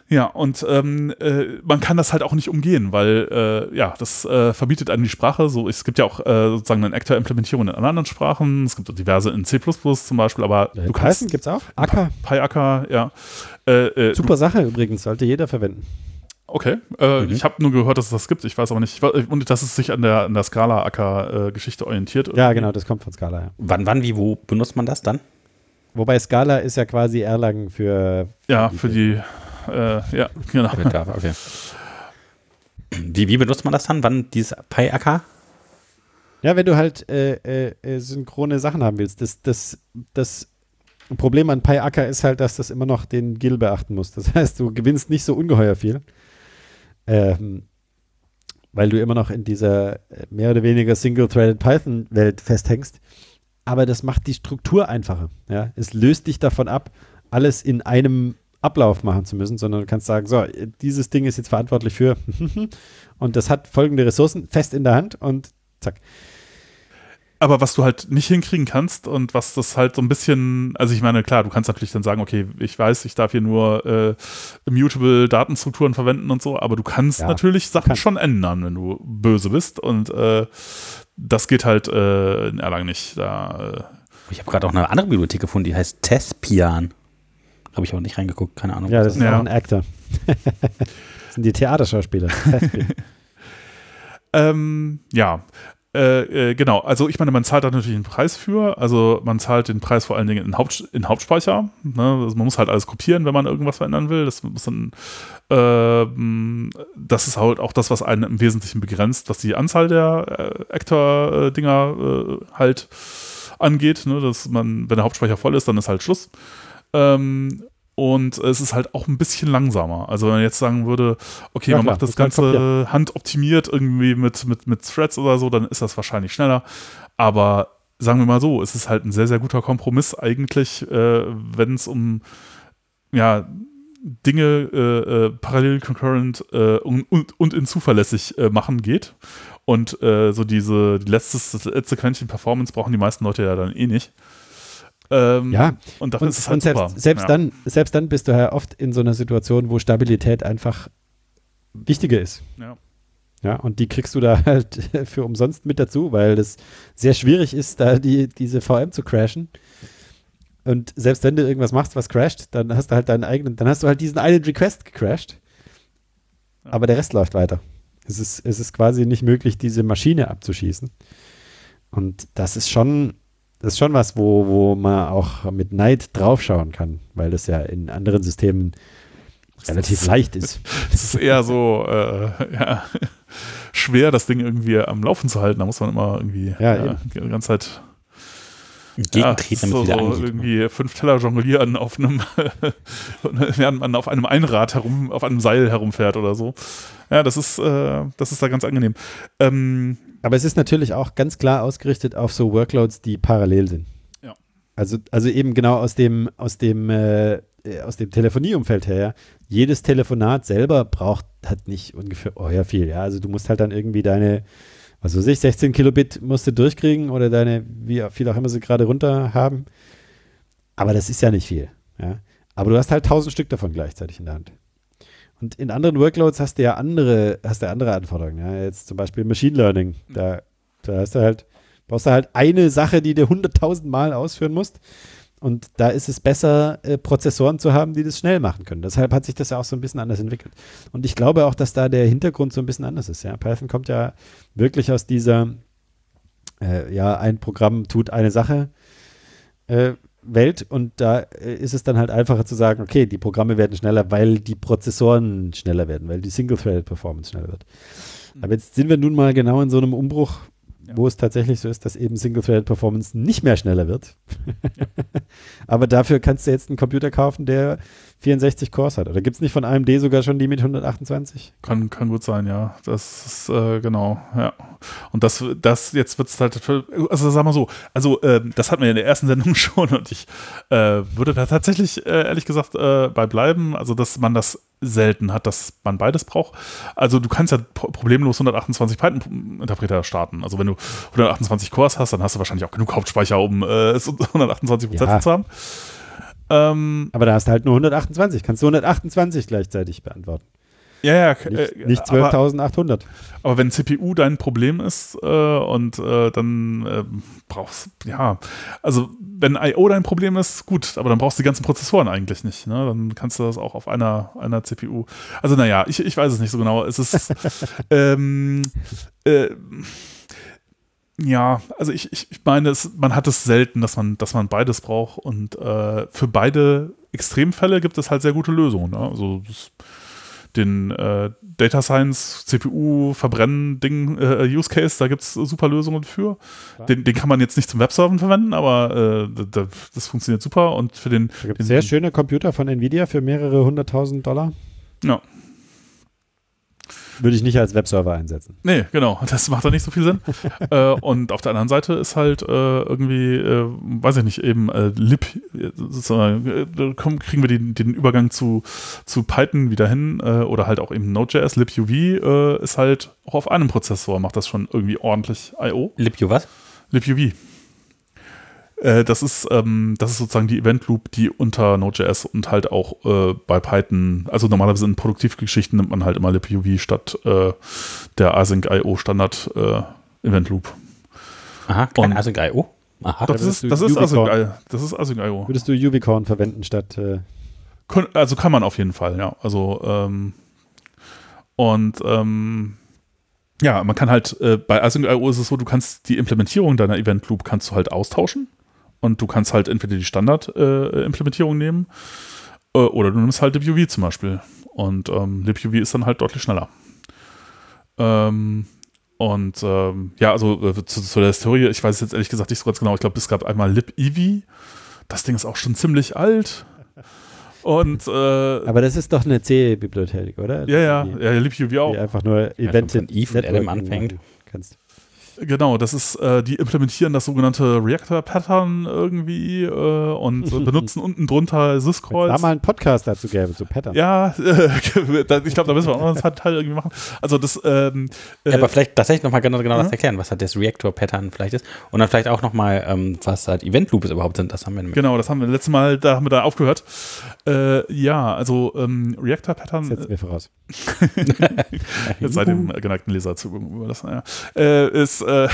Ja, und ähm, äh, man kann das halt auch nicht umgehen, weil äh, ja, das äh, verbietet einem die Sprache. So, es gibt ja auch äh, sozusagen eine Actor-Implementierung in anderen Sprachen. Es gibt auch diverse in C zum Beispiel, aber Ja, du Python kannst gibt es auch. Acker. PyAcker, ja. Äh, äh, Super Sache übrigens, sollte jeder verwenden. Okay, äh, Mhm. ich habe nur gehört, dass es das gibt. Ich weiß aber nicht, und dass es sich an der, an der Scala-Acker-Geschichte orientiert. Ja, genau, das kommt von Scala. Ja. Wann, wann, wie, wo benutzt man das dann? Wobei Scala ist ja quasi Erlangen für. Ja, für die, äh, ja, genau. Okay. Wie, wie benutzt man das dann? Wann dieses PyAK? Ja, wenn du halt äh, äh, äh, synchrone Sachen haben willst. Das, das, das Problem an PyAcker ist halt, dass das immer noch den GIL beachten muss. Das heißt, du gewinnst nicht so ungeheuer viel. Ähm, weil du immer noch in dieser äh, mehr oder weniger Single-Threaded Python-Welt festhängst. Aber das macht die Struktur einfacher. Ja? Es löst dich davon ab, alles in einem Ablauf machen zu müssen, sondern du kannst sagen, so, dieses Ding ist jetzt verantwortlich für und das hat folgende Ressourcen fest in der Hand und zack. Aber was du halt nicht hinkriegen kannst und was das halt so ein bisschen, also ich meine, klar, du kannst natürlich dann sagen, okay, ich weiß, ich darf hier nur äh, immutable Datenstrukturen verwenden und so, aber du kannst Ja, natürlich Sachen kannst. schon ändern, wenn du böse bist und äh, das geht halt äh, in Erlang nicht. Da, äh, Ich habe gerade auch eine andere Bibliothek gefunden, die heißt Tespian. Habe ich auch nicht reingeguckt, keine Ahnung. Ja, das ist Ja. auch ein Actor. das sind die Theaterschauspieler. Ähm, ja. Äh, äh, genau, also ich meine, man zahlt da natürlich einen Preis für. Also man zahlt den Preis vor allen Dingen in, Haupt, in Hauptspeicher. Ne? Also man muss halt alles kopieren, wenn man irgendwas verändern will. Das muss dann, ähm, das ist halt auch das, was einen im Wesentlichen begrenzt, was die Anzahl der äh, Actor-Dinger äh, halt angeht. Ne? Dass man, wenn der Hauptspeicher voll ist, dann ist halt Schluss. Ähm, und es ist halt auch ein bisschen langsamer. Also wenn man jetzt sagen würde, okay, Ja, man klar, macht das man Ganze kopieren. handoptimiert irgendwie mit, mit, mit Threads oder so, dann ist das wahrscheinlich schneller. Aber sagen wir mal so, es ist halt ein sehr, sehr guter Kompromiss eigentlich, äh, wenn es um ja, Dinge äh, äh, parallel, concurrent äh, und, und, und in zuverlässig äh, machen geht. Und äh, so diese die letztes, das letzte Quäntchen Performance brauchen die meisten Leute ja dann eh nicht. Ähm, Ja, und dafür und, ist es halt und selbst, selbst, ja. dann, selbst dann bist du ja oft in so einer Situation, wo Stabilität einfach wichtiger ist. Ja. Ja, und die kriegst du da halt für umsonst mit dazu, weil das sehr schwierig ist, da die, diese VM zu crashen. Und selbst wenn du irgendwas machst, was crasht, dann hast du halt deinen eigenen, dann hast du halt diesen einen Request gecrashed. Ja. Aber der Rest läuft weiter. Es ist, es ist quasi nicht möglich, diese Maschine abzuschießen. Und das ist schon, das ist schon was, wo, wo man auch mit Neid draufschauen kann, weil das ja in anderen Systemen relativ leicht ist. Es ist eher so äh, ja, schwer, das Ding irgendwie am Laufen zu halten. Da muss man immer irgendwie Ja, eben. die ganze Zeit Gegentreten, das ist damit so, wieder angeht. irgendwie fünf Teller jonglieren auf einem, während man auf einem Einrad herum, auf einem Seil herumfährt oder so. Ja, das ist, äh, das ist da ganz angenehm. Ähm, Aber es ist natürlich auch ganz klar ausgerichtet auf so Workloads, die parallel sind. Ja. Also, also eben genau aus dem, aus dem, äh, äh, aus dem Telefonieumfeld her. Jedes Telefonat selber braucht hat nicht ungefähr, oh ja, viel. Ja, also du musst halt dann irgendwie deine, was weiß ich, 16 Kilobit musst du durchkriegen oder deine, wie viel auch immer sie gerade runter haben. Aber das ist ja nicht viel. Ja. Aber du hast halt 1000 Stück davon gleichzeitig in der Hand. Und in anderen Workloads hast du ja andere, hast du andere Anforderungen. Ja. Jetzt zum Beispiel Machine Learning. Da, da hast du halt, brauchst du halt eine Sache, die du 100.000 Mal ausführen musst. Und da ist es besser, äh, Prozessoren zu haben, die das schnell machen können. Deshalb hat sich das ja auch so ein bisschen anders entwickelt. Und ich glaube auch, dass da der Hintergrund so ein bisschen anders ist. Ja. Python kommt ja wirklich aus dieser, äh, ja, ein Programm tut eine Sache äh, Welt und da äh, ist es dann halt einfacher zu sagen, okay, die Programme werden schneller, weil die Prozessoren schneller werden, weil die Single-Threaded-Performance schneller wird. Aber jetzt sind wir nun mal genau in so einem Umbruch, Ja. wo es tatsächlich so ist, dass eben Single-Threaded-Performance nicht mehr schneller wird. Aber dafür kannst du jetzt einen Computer kaufen, der 64 Cores hat. Oder gibt es nicht von AMD sogar schon die mit 128? kann, kann gut sein, ja. Das ist, äh, genau, ja. Und das, das jetzt wird es halt, also sag mal so, also ähm, das hatten wir in der ersten Sendung schon und ich äh, würde da tatsächlich, äh, ehrlich gesagt, äh, bei bleiben, also dass man das selten hat, dass man beides braucht. Also du kannst ja pro- problemlos 128 Python-Interpreter starten. Also wenn du 128 Cores hast, dann hast du wahrscheinlich auch genug Hauptspeicher, um äh, es 128 Prozent Ja. zu haben. Ähm, Aber da hast du halt nur 128. Kannst du 128 gleichzeitig beantworten. ja, ja, Nicht, äh, nicht aber- 12.800. Aber wenn CPU dein Problem ist äh, und äh, dann ähm, brauchst ja, also wenn I.O. dein Problem ist, gut, aber dann brauchst du die ganzen Prozessoren eigentlich nicht. Ne? Dann kannst du das auch auf einer, einer CPU. Also naja, ich, ich weiß es nicht so genau. Es ist ähm, äh, ja, also ich, ich, ich meine, es, man hat es selten, dass man, dass man beides braucht und äh, für beide Extremfälle gibt es halt sehr gute Lösungen. Ne? Also das, den äh, Data Science CPU verbrennen Ding äh, Use Case, da gibt es super Lösungen für. Den, den kann man jetzt nicht zum Webserven verwenden, aber äh, da, das funktioniert super und für den, Da gibt es sehr schöne Computer von Nvidia für mehrere hunderttausend Dollar. ja, Würde ich nicht als Webserver einsetzen. Nee, genau. Das macht da nicht so viel Sinn. äh, und auf der anderen Seite ist halt äh, irgendwie, äh, weiß ich nicht, eben äh, Lib, äh, sozusagen, äh, da kommen- kriegen wir den, den Übergang zu, zu Python wieder hin äh, oder halt auch eben Node.js. LibUV äh, ist halt auch auf einem Prozessor, macht das schon irgendwie ordentlich I.O. LibU was? LibUV. Äh, das ist, ähm, das ist sozusagen die Event Loop, die unter Node.js und halt auch äh, bei Python, also normalerweise in Produktivgeschichten nimmt man halt immer LibUV statt äh, der Async.io Standard äh, Event Loop. Aha, kein Async.io? Aha. Doch, das ist, das ist Async.io. Das ist Async.io. Würdest du Ubicorn verwenden statt äh, Also kann man auf jeden Fall, ja. Also, ähm, und ähm, ja, man kann halt, äh, bei Async.io ist es so, du kannst die Implementierung deiner Event Loop kannst du halt austauschen und du kannst halt entweder die Standard-Implementierung nehmen äh, oder du nimmst halt LibUV zum Beispiel und ähm, LibUV ist dann halt deutlich schneller. Ähm, und ähm, ja, also äh, zu, zu der Historie, ich weiß es jetzt ehrlich gesagt nicht so ganz genau, ich glaube, es gab einmal LibEV, das Ding ist auch schon ziemlich alt und äh, Aber das ist doch eine C-Bibliothek, oder? ja, ja, Die, ja, LibUV die auch. einfach nur Evented von Eve Adam Networking anfängt. Kannst. Genau, das ist, äh, die implementieren das sogenannte Reactor-Pattern irgendwie äh, und äh, benutzen unten drunter Wenn es Syskreuz. da mal einen Podcast dazu gäbe, so Pattern. Ja, äh, ich glaube, da müssen wir auch noch einen Teil irgendwie machen. Also das, ähm, äh, Ja, aber vielleicht tatsächlich nochmal genau, genau das erklären, was halt das Reactor-Pattern vielleicht ist. Und dann vielleicht auch nochmal, ähm, was halt Event-Loops überhaupt sind. Das haben wir nämlich. genau, das haben wir letztes Mal, da haben wir da aufgehört. Äh, ja, also ähm, Reactor-Pattern Das setzen wir voraus. Jetzt sei dem äh, geneigten Leser zu überlassen. Ja. Äh, ist, äh,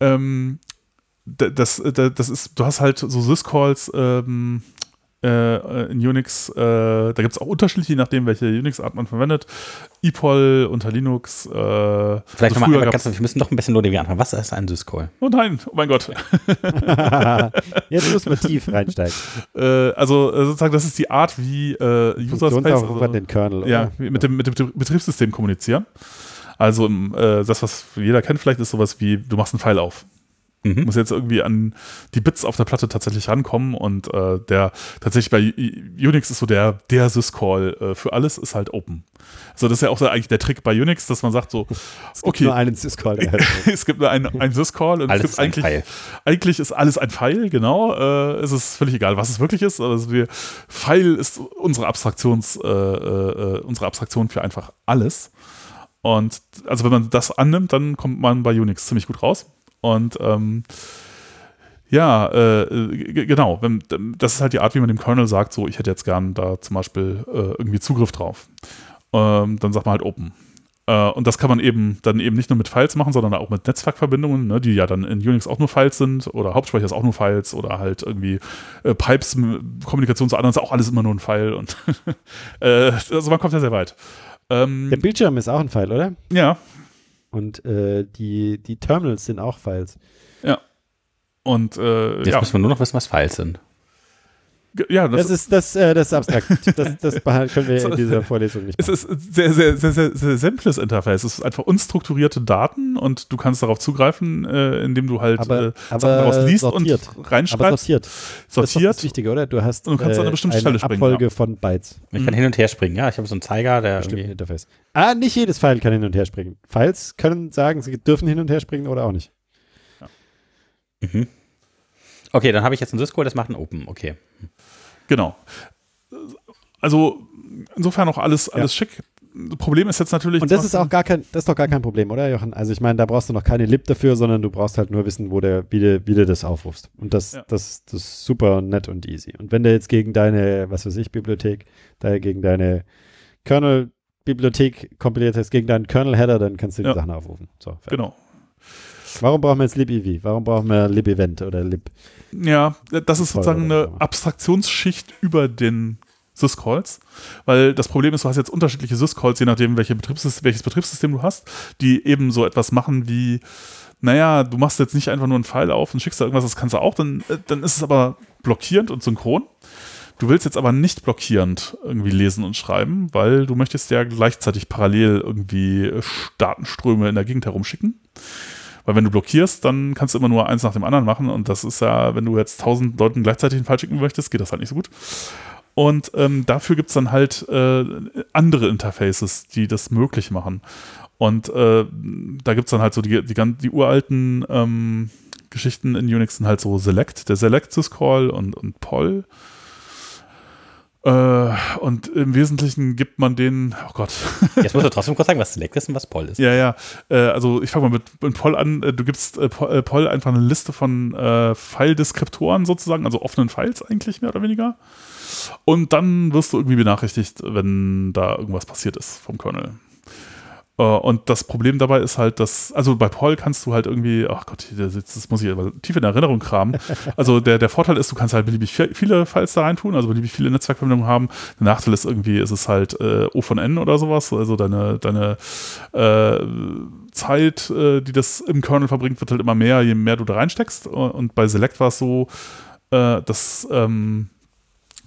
ähm, das, d- das ist, du hast halt so Syscalls, ähm, äh, in Unix. Äh, da gibt es auch unterschiedliche, je nachdem, welche Unix-Art man verwendet. EPOL unter Linux. Äh, Vielleicht also nochmal ganz, wir müssen noch ein bisschen Logik anfangen. Was ist ein Syscall? Oh nein, oh mein Gott. Jetzt müssen wir tief reinsteigen. äh, also äh, sozusagen, das ist die Art, wie äh, User Space, also, den Kernel. ja, mit dem, mit dem Betriebssystem kommunizieren. Also im, äh, das, was jeder kennt vielleicht, ist sowas wie, du machst einen Pfeil auf. Du Mhm. musst jetzt irgendwie an die Bits auf der Platte tatsächlich rankommen und äh, der tatsächlich bei Unix ist so der, der Syscall äh, für alles ist halt Open. Also das ist ja auch so eigentlich der Trick bei Unix, dass man sagt so, Es gibt okay, nur einen Syscall. so. es gibt nur einen, einen Syscall und Alles es gibt eigentlich, Pfeil. eigentlich ist alles ein Pfeil, genau. Äh, es ist völlig egal, was es wirklich ist. Also wir, Pfeil ist unsere Abstraktions, äh, äh, unsere Abstraktion für einfach alles. Und also wenn man das annimmt, dann kommt man bei Unix ziemlich gut raus. Und ähm, ja, äh, genau. Wenn, das ist halt die Art, wie man dem Kernel sagt, so ich hätte jetzt gern da zum Beispiel äh, irgendwie Zugriff drauf. Ähm, dann sagt man halt Open. Äh, und das kann man eben dann eben nicht nur mit Files machen, sondern auch mit Netzwerkverbindungen, ne, die ja dann in Unix auch nur Files sind oder Hauptspeicher ist auch nur Files oder halt irgendwie äh, Pipes, Kommunikation zu anderen ist auch alles immer nur ein File und äh, also man kommt ja sehr weit. Ähm, Der Bildschirm ist auch ein Pfeil, oder? ja, Und äh, die, die Terminals sind auch Files. und äh, Jetzt ja, müssen wir nur noch wissen, was Files sind. Ja, das, Das, ist, das, äh, das ist abstrakt. Das, das können wir in dieser Vorlesung nicht Es machen. ist sehr, sehr, sehr, sehr, sehr simples Interface. Es ist einfach unstrukturierte Daten und du kannst darauf zugreifen, äh, indem du halt Aber- äh, Sachen daraus liest sortiert. und Aber reinschreibst. sortiert. Das ist sortiert. das Wichtige, oder? Du hast Und du kannst an eine äh, bestimmte eine Stelle springen, Abfolge von Bytes. Ich kann hin und her springen. Ja, ich habe so einen Zeiger, der irgendwie. Interface. Ah, nicht jedes File kann hin und her springen. Files können sagen, sie dürfen hin und her springen oder auch nicht. Mhm. Okay, dann habe ich jetzt einen Syscall, das macht ein Open. Okay. Genau. Also insofern auch alles, Ja. alles schick. Problem ist jetzt natürlich. Und das ist auch gar kein, das ist doch gar kein Problem, oder Jochen? Also ich meine, da brauchst du noch keine lib dafür, sondern du brauchst halt nur wissen, wo der, wie, du, wie du das aufrufst. Und das, Ja. das, das ist super nett und easy. Und wenn du jetzt gegen deine, was weiß ich, Bibliothek, da gegen deine Kernel-Bibliothek kompiliert hast, gegen deinen Kernel-Header, dann kannst du die Ja. Sachen aufrufen. So. Genau. Warum brauchen wir jetzt libev? Warum brauchen wir lib-event oder lib? Ja, das ist sozusagen eine Abstraktionsschicht über den Syscalls, weil das Problem ist, du hast jetzt unterschiedliche Syscalls, je nachdem, welche Betriebssystem, welches Betriebssystem du hast, die eben so etwas machen wie, naja, du machst jetzt nicht einfach nur einen Pfeil auf und schickst da irgendwas, das kannst du auch, dann, äh, dann ist es aber blockierend und synchron. Du willst jetzt aber nicht blockierend irgendwie lesen und schreiben, weil du möchtest ja gleichzeitig parallel irgendwie äh, Datenströme in der Gegend herumschicken. Weil wenn du blockierst, dann kannst du immer nur eins nach dem anderen machen und das ist ja, wenn du jetzt tausend Leuten gleichzeitig einen Pfeil schicken möchtest, geht das halt nicht so gut. Und ähm, dafür gibt es dann halt äh, andere Interfaces, die das möglich machen. Und äh, da gibt es dann halt so die, die, die uralten ähm, Geschichten in Unix sind halt so Select, der Select Syscall und, und Poll. Äh, und im Wesentlichen gibt man denen, oh Gott, Jetzt musst du trotzdem kurz sagen, was Select ist und was Poll ist. ja, ja. Äh, also ich fange mal mit, mit Poll an. Äh, Du gibst Po- Poll einfach eine Liste von äh, File-Deskriptoren sozusagen, also offenen Files eigentlich mehr oder weniger. Und dann wirst du irgendwie benachrichtigt, wenn da irgendwas passiert ist vom Kernel. Äh, und das Problem dabei ist halt, dass, also bei Poll kannst du halt irgendwie, ach Gott, das, das muss ich aber tief in Erinnerung kramen. Also der, der Vorteil ist, du kannst halt beliebig viel- viele Files da reintun, also beliebig viele Netzwerkverbindungen haben. Der Nachteil ist irgendwie, ist es halt äh, O von N oder sowas, also deine, deine äh, Zeit, äh, die das im Kernel verbringt, wird halt immer mehr, je mehr du da reinsteckst. Und bei Select war es so, äh, dass ähm,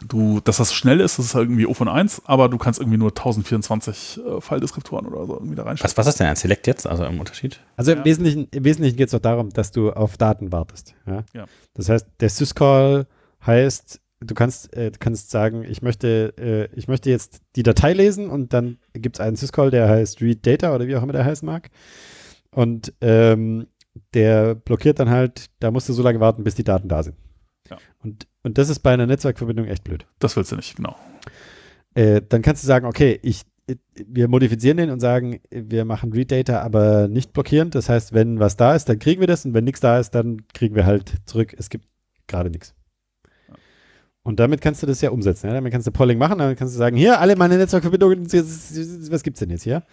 du, dass das schnell ist, das ist halt irgendwie O von 1, aber du kannst irgendwie nur 1024 äh, File-Deskriptoren oder so irgendwie da reinstecken. Was, was ist denn ein Select jetzt? Also im Unterschied? Also im Ja. Wesentlichen, im Wesentlichen geht es doch darum, dass du auf Daten wartest. Ja? Ja. Das heißt, der Syscall heißt, du kannst, äh, du kannst sagen, ich möchte, äh, ich möchte jetzt die Datei lesen und dann gibt es einen Syscall, der heißt Read Data oder wie auch immer der heißen mag. Und ähm, der blockiert dann halt, da musst du so lange warten, bis die Daten da sind. Ja. Und, und das ist bei einer Netzwerkverbindung echt blöd. Das willst du nicht, genau. Äh, dann kannst du sagen, okay, ich, wir modifizieren den und sagen, wir machen Read Data, aber nicht blockierend. Das heißt, wenn was da ist, dann kriegen wir das und wenn nichts da ist, dann kriegen wir halt zurück, es gibt gerade nichts. Und damit kannst du das ja umsetzen. Ja? Damit kannst du Polling machen, dann kannst du sagen, hier, alle meine Netzwerkverbindungen, was gibt's denn jetzt hier?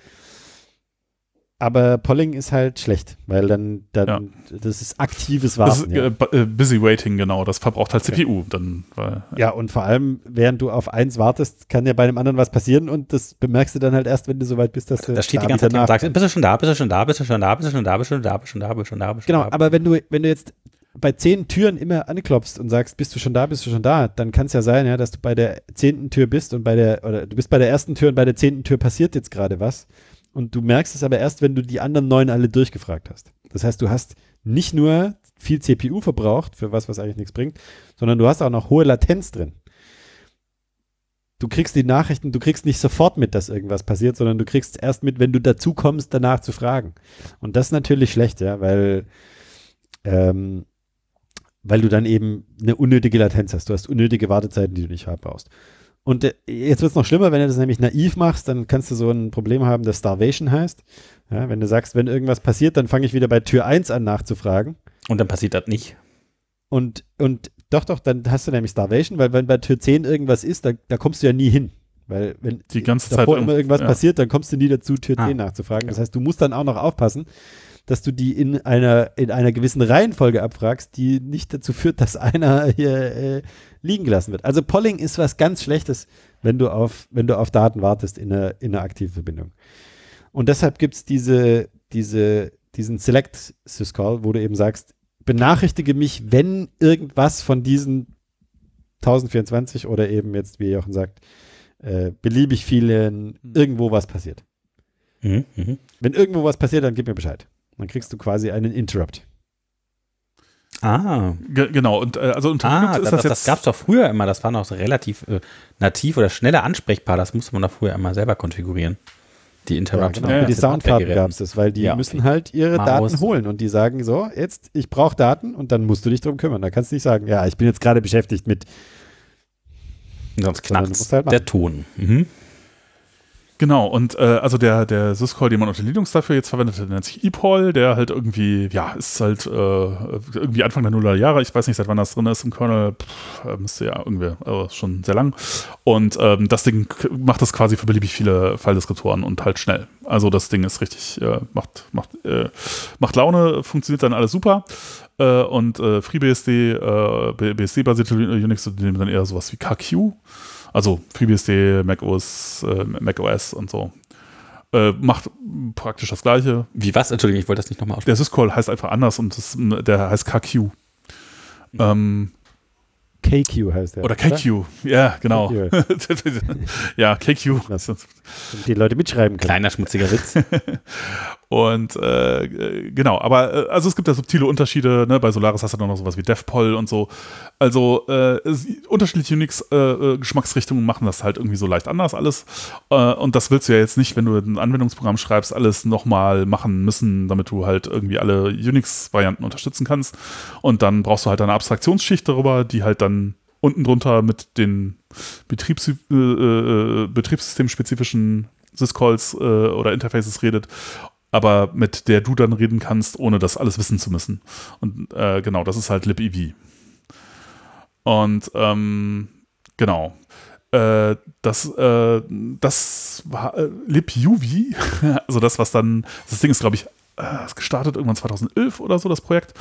Aber Polling ist halt schlecht, weil dann, dann Ja. das ist aktives Das Warten. ist, ja. äh, bu- äh, Busy Waiting, genau. Das verbraucht halt CPU. Dann, weil, ja, und vor allem, während du auf eins wartest, kann ja bei dem anderen was passieren und das bemerkst du dann halt erst, wenn du soweit bist, dass du Da steht die ganze Zeit und sagt, bist du schon da, bist du schon da, bist du schon da, bist du schon da, bist du schon da, bist du schon da, bist du schon da, bist du schon Genau, da. aber wenn du, wenn du jetzt bei zehn Türen immer anklopfst und sagst, bist du schon da, bist du schon da, dann kann es ja sein, ja, dass du bei der zehnten Tür bist und bei der, oder du bist bei der ersten Tür und bei der zehnten Tür passiert jetzt gerade was. Und du merkst es aber erst, wenn du die anderen neun alle durchgefragt hast. Das heißt, du hast nicht nur viel CPU verbraucht für was, was eigentlich nichts bringt, sondern du hast auch noch hohe Latenz drin. Du kriegst die Nachrichten, du kriegst nicht sofort mit, dass irgendwas passiert, sondern du kriegst erst mit, wenn du dazu kommst, danach zu fragen. Und das ist natürlich schlecht, ja, weil ähm, weil du dann eben eine unnötige Latenz hast. Du hast unnötige Wartezeiten, die du nicht haben brauchst. Und äh, jetzt wird es noch schlimmer, wenn du das nämlich naiv machst, dann kannst du so ein Problem haben, das Starvation heißt. Ja, wenn du sagst, wenn irgendwas passiert, dann fange ich wieder bei Tür 1 an nachzufragen. Und dann passiert das nicht. Und, und doch, doch, dann hast du nämlich Starvation, weil wenn bei Tür 10 irgendwas ist, da, da kommst du ja nie hin. Weil wenn Die ganze Zeit immer irgendwas ja. passiert, dann kommst du nie dazu, Tür Ah. 10 nachzufragen. Das heißt, du musst dann auch noch aufpassen, dass du die in einer, in einer gewissen Reihenfolge abfragst, die nicht dazu führt, dass einer hier äh, liegen gelassen wird. Also Polling ist was ganz Schlechtes, wenn du auf, wenn du auf Daten wartest in einer, in einer aktiven Verbindung. Und deshalb gibt es diese, diese, diesen Select Syscall, wo du eben sagst, benachrichtige mich, wenn irgendwas von diesen 1024 oder eben jetzt, wie Jochen sagt, äh, beliebig vielen irgendwo was passiert. Mhm, mhm. Wenn irgendwo was passiert, dann gib mir Bescheid. Dann kriegst du quasi einen Interrupt. Ah, Ge genau, und äh, also unter ah Linux das, ist das, das das jetzt. gab es doch früher immer. Das war noch so relativ äh, nativ oder schneller ansprechbar. Das musste man doch früher immer selber konfigurieren. Die Ja, Interrupt. genau. Ja, Für ja. die Soundkarten gab es das, weil die Ja, müssen okay. halt ihre Maus. Daten holen und die sagen so, jetzt, ich brauche Daten und dann musst du dich drum kümmern. Da kannst du nicht sagen, ja, ich bin jetzt gerade beschäftigt mit, Sonst knackt halt der Ton. Mhm. Genau, und äh, also der, der Syscall, den man unter Linux dafür jetzt verwendet, der nennt sich ePOL, der halt irgendwie, ja, ist halt äh, irgendwie Anfang der Nuller Jahre, ich weiß nicht, seit wann das drin ist im Kernel, äh, müsste ja irgendwie, aber schon sehr lang. Und ähm, das Ding macht das quasi für beliebig viele File-Deskriptoren und halt schnell. Also das Ding ist richtig, äh, macht, macht, äh, macht Laune, funktioniert dann alles super. Äh, und FreeBSD, BSD-basierte Unix, die nehmen dann eher sowas wie KQ. Also FreeBSD, macOS, äh, macOS und so. Äh, macht praktisch das gleiche. Wie was? Entschuldigung, ich wollte das nicht nochmal aussprechen. Der Syscall heißt einfach anders und das, der heißt KQ. Ähm, KQ heißt der. oder KQ, ja, genau. KQ. ja, KQ. Damit die Leute mitschreiben können. Kleiner schmutziger Witz. Und äh, äh, genau, aber äh, also es gibt ja subtile Unterschiede. Ne? Bei Solaris hast du dann noch sowas wie DevPol und so. Also äh, es, unterschiedliche Unix-Geschmacksrichtungen machen das halt irgendwie so leicht anders alles. Äh, und das willst du ja jetzt nicht, wenn du ein Anwendungsprogramm schreibst, alles nochmal machen müssen, damit du halt irgendwie alle Unix-Varianten unterstützen kannst. Und dann brauchst du halt eine Abstraktionsschicht darüber, die halt dann unten drunter mit den Betriebs äh, äh, betriebssystemspezifischen Syscalls äh, oder Interfaces redet aber mit der du dann reden kannst, ohne das alles wissen zu müssen. Und äh, genau, das ist halt libev. Und ähm, genau. Äh, das, äh, das war äh, libuv, also das, was dann, das Ding ist, glaube ich, äh, ist gestartet irgendwann 2011 oder so, das Projekt.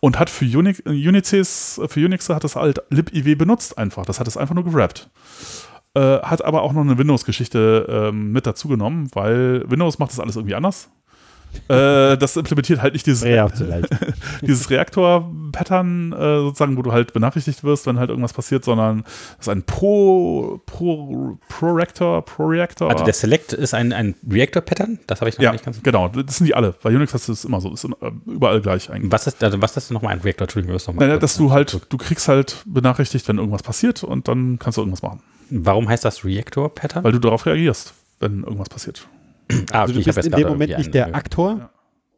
Und hat für Unix, Unixes, für Unix hat das halt libiv benutzt einfach. Das hat es einfach nur gerappt. Äh, hat aber auch noch eine Windows-Geschichte ähm, mit dazu genommen, weil Windows macht das alles irgendwie anders. Äh, das implementiert halt nicht dieses, ja dieses Reaktor-Pattern, äh, sozusagen, wo du halt benachrichtigt wirst, wenn halt irgendwas passiert, sondern das ist ein Pro, Pro, Pro-Reactor, Pro-Reactor. Also der Select ist ein, ein Reactor-Pattern? Das habe ich noch ja, nicht ganz. genau, das sind die alle. Bei Unix hast du es immer so, ist äh, überall gleich eigentlich. Was ist, also was ist nochmal ein Reactor? Entschuldigung, noch mal Naja, dass du halt, du kriegst halt benachrichtigt, wenn irgendwas passiert und dann kannst du irgendwas machen. Warum heißt das Reactor-Pattern? Weil du darauf reagierst, wenn irgendwas passiert. Ah, Also du ich hab bist in dem Moment nicht der einen, Aktor, Ja.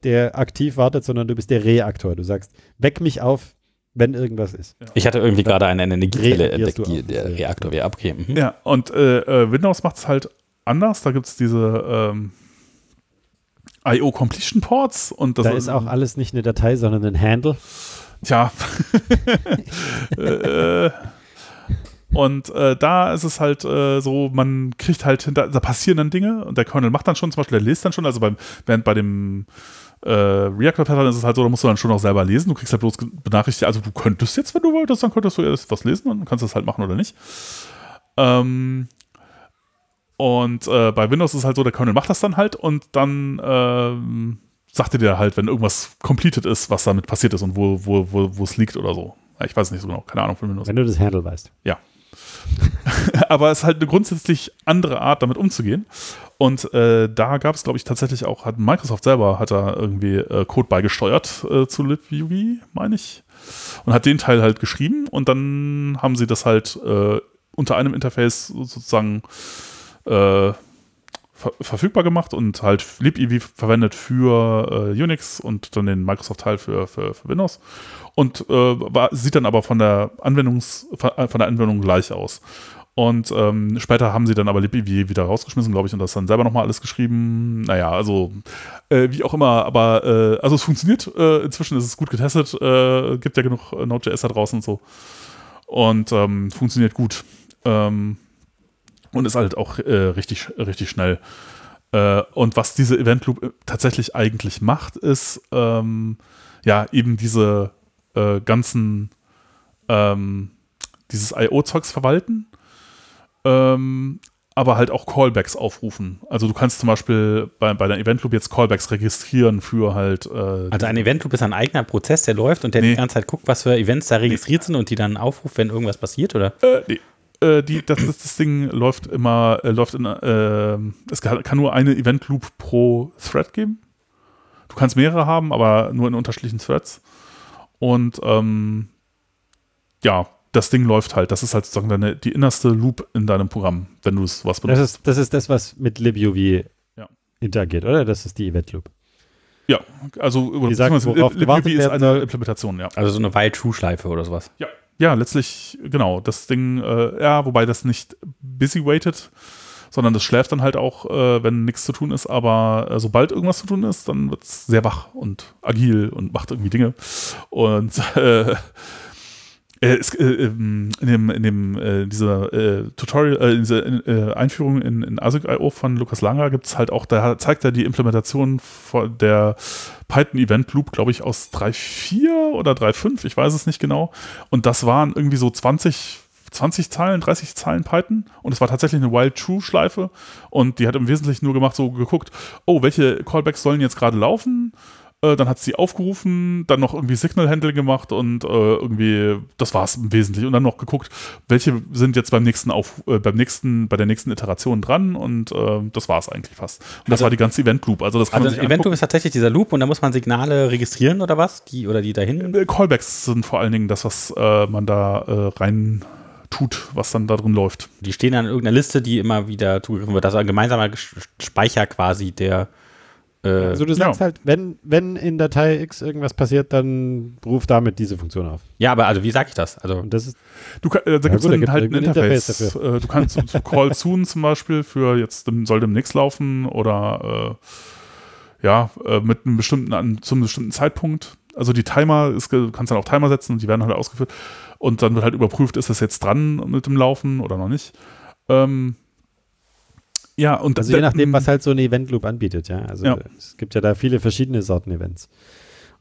der aktiv wartet, sondern du bist der Reaktor. Du sagst, weck mich auf, wenn irgendwas ist. Ich hatte irgendwie gerade eine Energiequelle entdeckt, du die der Reaktor wäre. Okay. Mhm. Ja, und äh, äh, Windows macht es halt anders. Da gibt es diese ähm, IO Completion Ports und das da ist auch alles nicht eine Datei, sondern ein Handle. Tja. äh, Und äh, da ist es halt äh, so, man kriegt halt hinter, da passieren dann Dinge und der Kernel macht dann schon, zum Beispiel, der liest dann schon, also beim, während bei dem äh, Reactor-Pattern ist es halt so, da musst du dann schon auch selber lesen. Du kriegst halt bloß benachrichtigt, also du könntest jetzt, wenn du wolltest, dann könntest du erst was lesen und kannst das halt machen oder nicht. Ähm, und äh, bei Windows ist es halt so, der Kernel macht das dann halt und dann ähm, sagt er dir halt, wenn irgendwas completed ist, was damit passiert ist und wo, wo, wo, wo es liegt oder so. Ich weiß nicht so genau, keine Ahnung von Windows. Wenn du das Handle weißt. Ja. Aber es ist halt eine grundsätzlich andere Art, damit umzugehen. Und äh, da gab es, glaube ich, tatsächlich auch, hat Microsoft selber hat da irgendwie äh, Code beigesteuert äh, zu LibUI, meine ich. Und hat den Teil halt geschrieben und dann haben sie das halt äh, unter einem Interface sozusagen äh, ver verfügbar gemacht und halt LibIV verwendet für äh, Unix und dann den Microsoft-Teil für, für, für, Windows. Und äh, war, sieht dann aber von der, Anwendungs, von der Anwendung gleich aus. Und ähm, später haben sie dann aber LibIV wieder rausgeschmissen, glaube ich, und das dann selber nochmal alles geschrieben. Naja, also äh, wie auch immer, aber äh, also es funktioniert. Äh, inzwischen ist es gut getestet. Äh, gibt ja genug Node.js da draußen und so. Und ähm, funktioniert gut. Ähm, und ist halt auch äh, richtig, richtig schnell. Äh, und was diese Event Loop äh, tatsächlich eigentlich macht, ist ähm, ja eben diese äh, ganzen ähm, dieses IO-Zeugs verwalten, ähm, aber halt auch Callbacks aufrufen. Also du kannst zum Beispiel bei, bei der Event Loop jetzt Callbacks registrieren für halt. Äh, also ein Event Loop ist ein eigener Prozess, der läuft und der nee. die ganze Zeit guckt, was für Events da registriert nee. sind und die dann aufruft, wenn irgendwas passiert, oder? Äh, nee äh, die, das, das, Ding läuft immer, äh, läuft in, äh, es kann, kann, nur eine Event Loop pro Thread geben. Du kannst mehrere haben, aber nur in unterschiedlichen Threads. Und ähm, ja, das Ding läuft halt. Das ist halt sozusagen deine, die innerste Loop in deinem Programm, wenn du es was benutzt. Das ist, das ist das, was mit LibUV ja. interagiert, oder? Das ist die Event Loop. Ja, also die sagt, LibUV ist eine Implementation, ja. Also so eine While-True-Schleife oder sowas. Ja, ja, letztlich, genau, das Ding, äh, ja, wobei das nicht busy waited, sondern das schläft dann halt auch, äh, wenn nichts zu tun ist, aber äh, sobald irgendwas zu tun ist, dann wird es sehr wach und agil und macht irgendwie Dinge. Und äh, es, äh, ähm, in dem, in dem äh, dieser äh, Tutorial, äh, diese äh, Einführung in, in ASIC.io von Lukas Langer gibt es halt auch, da zeigt er die Implementation der Python Event Loop, glaube ich, aus 3.4 oder 3.5, ich weiß es nicht genau. Und das waren irgendwie so 20, 20 Zeilen, 30 Zeilen Python und es war tatsächlich eine Wild True Schleife und die hat im Wesentlichen nur gemacht, so geguckt, oh, welche Callbacks sollen jetzt gerade laufen? Äh, dann hat sie aufgerufen, dann noch irgendwie Signal Handle gemacht und äh, irgendwie, das war es im Wesentlichen. Und dann noch geguckt, welche sind jetzt beim nächsten auf, äh, beim nächsten, bei der nächsten Iteration dran und äh, das war es eigentlich fast. Und das also, war die ganze Event Loop. Also das kann also man sich Event Loop ist tatsächlich dieser Loop und da muss man Signale registrieren oder was? Die oder die dahin? Äh, Callbacks sind vor allen Dingen das, was man da rein tut, was dann da drin läuft. Die stehen an irgendeiner Liste, die immer wieder zugegriffen wird. Das ist ein gemeinsamer Speicher quasi, der also du sagst ja. halt, wenn, wenn in Datei X irgendwas passiert, dann ruf damit diese Funktion auf. Ja, aber also wie sage ich das? Also Und das ist, du, äh, da ja, gibt es halt ein Interface. Interface äh, du kannst zu Call Soon zum Beispiel für jetzt soll demnächst laufen oder äh, ja, äh, mit einem bestimmten, an, zum bestimmten Zeitpunkt. Also die Timer, ist, du kannst dann auch Timer setzen und die werden halt ausgeführt. Und dann wird halt überprüft, ist das jetzt dran mit dem Laufen oder noch nicht. Ähm, ja, und also je nachdem, was halt so ein Event Loop anbietet, ja. Also ja. es gibt ja da viele verschiedene Sorten Events.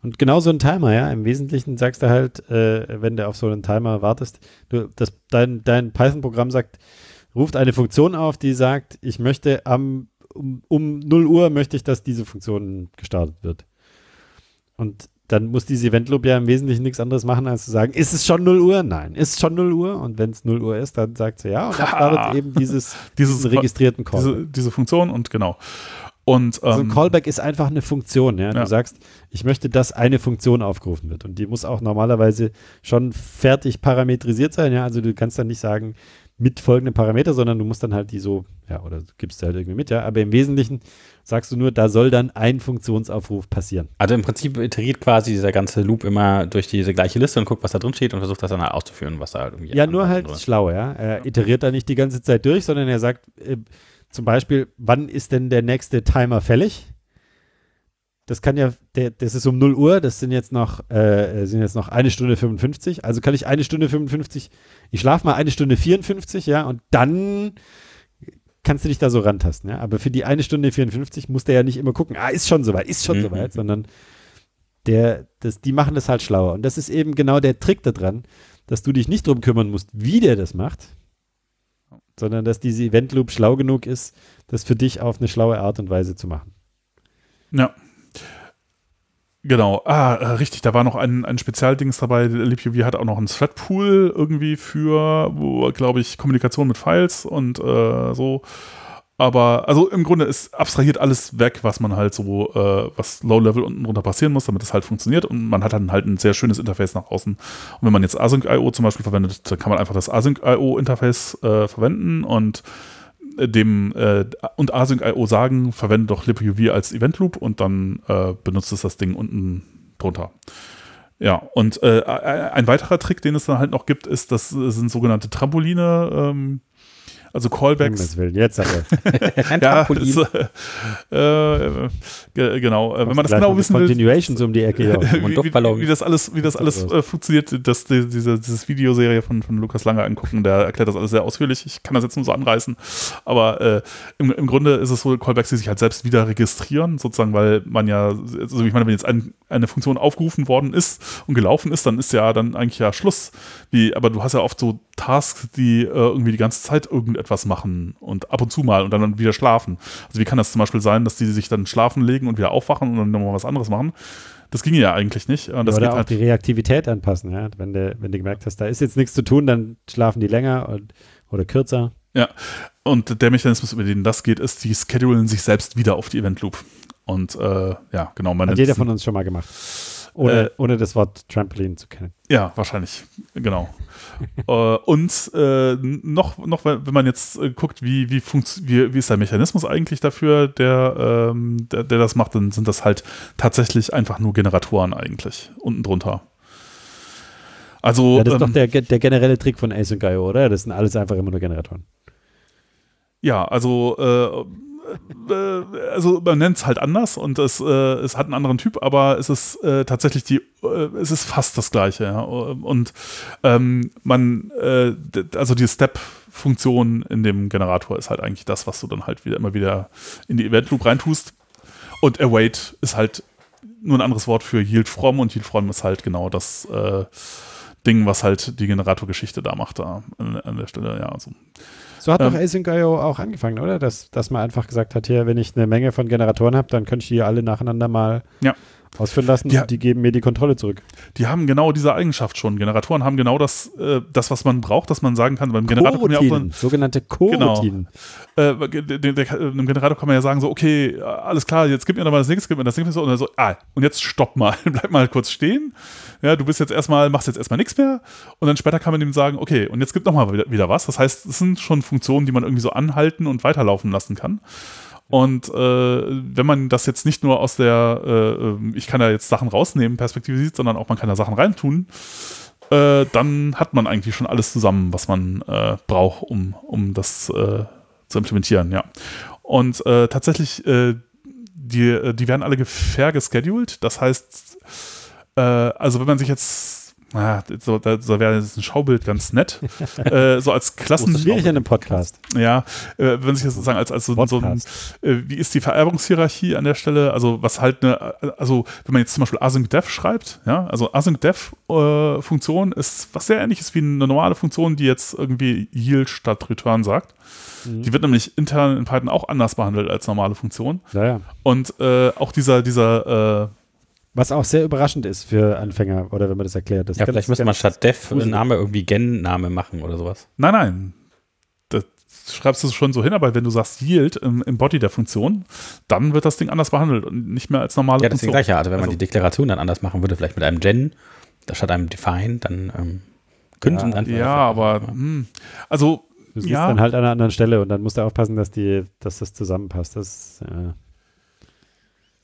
Und genau so ein Timer, ja. Im Wesentlichen sagst du halt, äh, wenn du auf so einen Timer wartest, du, das, dein, dein Python-Programm sagt, ruft eine Funktion auf, die sagt, ich möchte am um, um 0 Uhr möchte ich, dass diese Funktion gestartet wird. Und dann muss diese Event Loop ja im Wesentlichen nichts anderes machen, als zu sagen, ist es schon 0 Uhr? Nein. Ist es schon 0 Uhr? Und wenn es 0 Uhr ist, dann sagt sie ja und dann startet eben dieses, dieses registrierten Call. Diese, diese, Funktion und genau. Und, ähm, also ein Callback ist einfach eine Funktion. Ja? Du ja. sagst, ich möchte, dass eine Funktion aufgerufen wird. Und die muss auch normalerweise schon fertig parametrisiert sein. Ja? Also du kannst dann nicht sagen, mit folgenden Parameter, sondern du musst dann halt die so, ja, oder gibst du halt irgendwie mit, ja. Aber im Wesentlichen sagst du nur, da soll dann ein Funktionsaufruf passieren. Also im Prinzip iteriert quasi dieser ganze Loop immer durch diese gleiche Liste und guckt, was da drin steht und versucht das dann halt auszuführen, was da halt irgendwie. Ja, nur halt schlau, ja. Er iteriert da nicht die ganze Zeit durch, sondern er sagt äh, zum Beispiel, wann ist denn der nächste Timer fällig? Das kann ja, das ist um 0 Uhr, das sind jetzt noch, äh, sind jetzt noch eine Stunde 55. Also kann ich eine Stunde 55, ich schlafe mal eine Stunde 54, ja, und dann kannst du dich da so rantasten, ja. Aber für die eine Stunde 54 muss der ja nicht immer gucken, ah, ist schon soweit, ist schon Mhm. soweit, sondern der, das, die machen das halt schlauer. Und das ist eben genau der Trick daran, dass du dich nicht drum kümmern musst, wie der das macht, sondern dass diese Event Loop schlau genug ist, das für dich auf eine schlaue Art und Weise zu machen. Ja. Genau. Ah, äh, richtig, da war noch ein, ein Spezialdings dabei. LibUV hat auch noch einen Threadpool irgendwie für, glaube ich, Kommunikation mit Files und äh, so. Aber, also im Grunde ist abstrahiert alles weg, was man halt so, äh, was Low-Level unten drunter passieren muss, damit es halt funktioniert. Und man hat dann halt ein sehr schönes Interface nach außen. Und wenn man jetzt Async.io zum Beispiel verwendet, dann kann man einfach das Async.io-Interface äh, verwenden und dem äh, und Async.io sagen, verwende doch libuv als Event Loop und dann äh, benutzt es das Ding unten drunter. Ja, und äh, ein weiterer Trick, den es dann halt noch gibt, ist, das sind sogenannte Trampoline, ähm, also Callbacks. Willen, jetzt aber. Ja, das, äh, äh, ge- genau. Äh, wenn man das genau wissen will, Continuations um die Ecke. Ja. wie, wie, Luftballon. wie das alles, wie das alles äh, funktioniert, dass die, diese dieses Videoserie von, von Lukas Lange angucken, der erklärt das alles sehr ausführlich. Ich kann das jetzt nur so anreißen. Aber äh, im, im Grunde ist es so Callbacks, die sich halt selbst wieder registrieren, sozusagen, weil man ja, also ich meine, wenn jetzt ein, eine Funktion aufgerufen worden ist und gelaufen ist, dann ist ja dann eigentlich ja Schluss. Wie, aber du hast ja oft so Tasks, die äh, irgendwie die ganze Zeit irgendetwas machen und ab und zu mal und dann, wieder schlafen. Also wie kann das zum Beispiel sein, dass die sich dann schlafen legen und wieder aufwachen und dann nochmal was anderes machen? Das ginge ja eigentlich nicht. Und das Oder auch halt die Reaktivität anpassen. Ja? Wenn, du, wenn du gemerkt hast, da ist jetzt nichts zu tun, dann schlafen die länger und, oder kürzer. Und der Mechanismus, über den das geht, ist, die schedulen sich selbst wieder auf die Event Loop. Und äh, ja, genau. Hat jeder von uns schon mal gemacht. Ohne, Äh, ohne das Wort Trampolin zu kennen. Ja, wahrscheinlich, genau. äh, und äh, noch, noch, wenn man jetzt äh, guckt, wie, wie, wie, wie ist der Mechanismus eigentlich dafür, der, ähm, der, der das macht, dann sind das halt tatsächlich einfach nur Generatoren eigentlich, unten drunter. Also, Ja, das ist ähm, doch der, der generelle Trick von Async.io, oder? Das sind alles einfach immer nur Generatoren. Ja, also, äh, also man nennt es halt anders und es, äh, es hat einen anderen Typ, aber es ist äh, tatsächlich die, äh, es ist fast das gleiche. Ja? Und ähm, man, äh, also die Step-Funktion in dem Generator ist halt eigentlich das, was du dann halt wieder immer wieder in die Event Loop reintust. Und await ist halt nur ein anderes Wort für yield from und yield from ist halt genau das äh, Ding, was halt die Generatorgeschichte da macht da an, an der Stelle. Ja, also So hat Ähm. doch Async.io auch angefangen, oder? Dass, dass man einfach gesagt hat, hier, wenn ich eine Menge von Generatoren habe, dann könnte ich die alle nacheinander mal Ja. Ausführen lassen Ja. und die geben mir die Kontrolle zurück. Die haben genau diese Eigenschaft schon. Generatoren haben genau das, äh, das was man braucht, dass man sagen kann, beim Generator kann man ja auch dann, sogenannte Coroutinen. äh, der, der, der, einem Generator kann man ja sagen, so, okay, äh, alles klar, jetzt gib mir nochmal das nächste, gib mir das nächste und dann so, ah, und jetzt stopp mal, bleib mal kurz stehen. Ja, du bist jetzt erstmal, machst jetzt erstmal nichts mehr und dann später kann man ihm sagen, okay, und jetzt gibt nochmal wieder, wieder was. Das heißt, es sind schon Funktionen, die man irgendwie so anhalten und weiterlaufen lassen kann. Und äh, wenn man das jetzt nicht nur aus der, äh, äh, ich kann da jetzt Sachen rausnehmen, Perspektive sieht, sondern auch man kann da Sachen reintun, äh, dann hat man eigentlich schon alles zusammen, was man äh, braucht, um, um das äh, zu implementieren, ja. Und äh, tatsächlich, die, die werden alle fair gescheduled. Das heißt, also wenn man sich jetzt, ah, so, da, so wäre jetzt ein Schaubild ganz nett, äh, so als Klassen. Das schwierig in einem Podcast. Ja, äh, wenn sich das sozusagen als, als so, so ein, Podcast. äh, wie ist die Vererbungshierarchie an der Stelle? Also was halt eine, also wenn man jetzt zum Beispiel async-def schreibt, ja, also async-def-Funktion ist was sehr ähnliches wie eine normale Funktion, die jetzt irgendwie yield statt return sagt. Mhm. Die wird nämlich intern in Python auch anders behandelt als normale Funktion. Naja. Und äh, auch dieser, dieser, äh, Was auch sehr überraschend ist für Anfänger, oder wenn man das erklärt. Das Ja, vielleicht müsste man statt Def gruselig. Name irgendwie Gen-Name machen oder sowas. nein, nein, das schreibst du schon so hin, aber wenn du sagst yield im, im Body der Funktion, dann wird das Ding anders behandelt und nicht mehr als normale Ja, das ist die Funktion. gleiche Art. Wenn man Also- die Deklaration dann anders machen würde, vielleicht mit einem Gen, da statt einem Define, dann ähm, könnten Ja, einfach. Ja, aber hm, also Du siehst ja, dann halt an einer anderen Stelle und dann musst du aufpassen, dass, die, dass das zusammenpasst. Das, ja.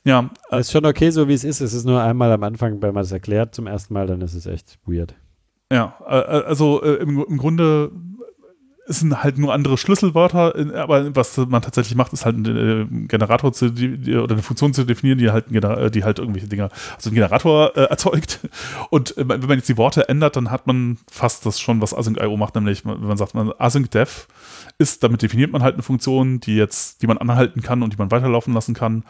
Ja, äh, ist schon okay, so wie es ist. Es ist nur einmal am Anfang, wenn man es erklärt zum ersten Mal, dann ist es echt weird. Ja, äh, also äh, im, im Grunde sind halt nur andere Schlüsselwörter, aber was man tatsächlich macht, ist halt einen äh, Generator zu, oder eine Funktion zu definieren, die halt, äh, die halt irgendwelche Dinger, also einen Generator äh, erzeugt. Und äh, wenn man jetzt die Worte ändert, dann hat man fast das schon, was Async.io macht, nämlich, wenn man sagt, man Async.def ist, damit definiert man halt eine Funktion, die jetzt, die man anhalten kann und die man weiterlaufen lassen kann.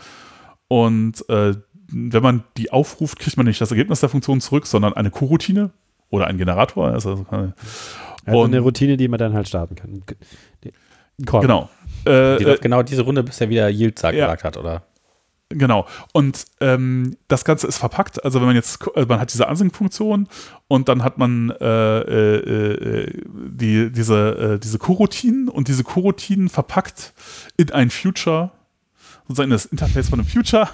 Und äh, wenn man die aufruft, kriegt man nicht das Ergebnis der Funktion zurück, sondern eine Coroutine oder einen Generator. Also, äh, Also Und- eine Routine, die man dann halt starten kann. Call. genau. Äh, Die äh, genau diese Runde, bis er wieder Yield sagt, Ja. gesagt hat, oder? Genau. Und ähm, das Ganze ist verpackt. Also wenn man jetzt, äh, man hat diese Ansync-Funktion und dann hat man äh, äh, äh, die, diese, äh, diese Coroutinen und diese Coroutinen verpackt in ein Future, sozusagen das Interface von einem Future,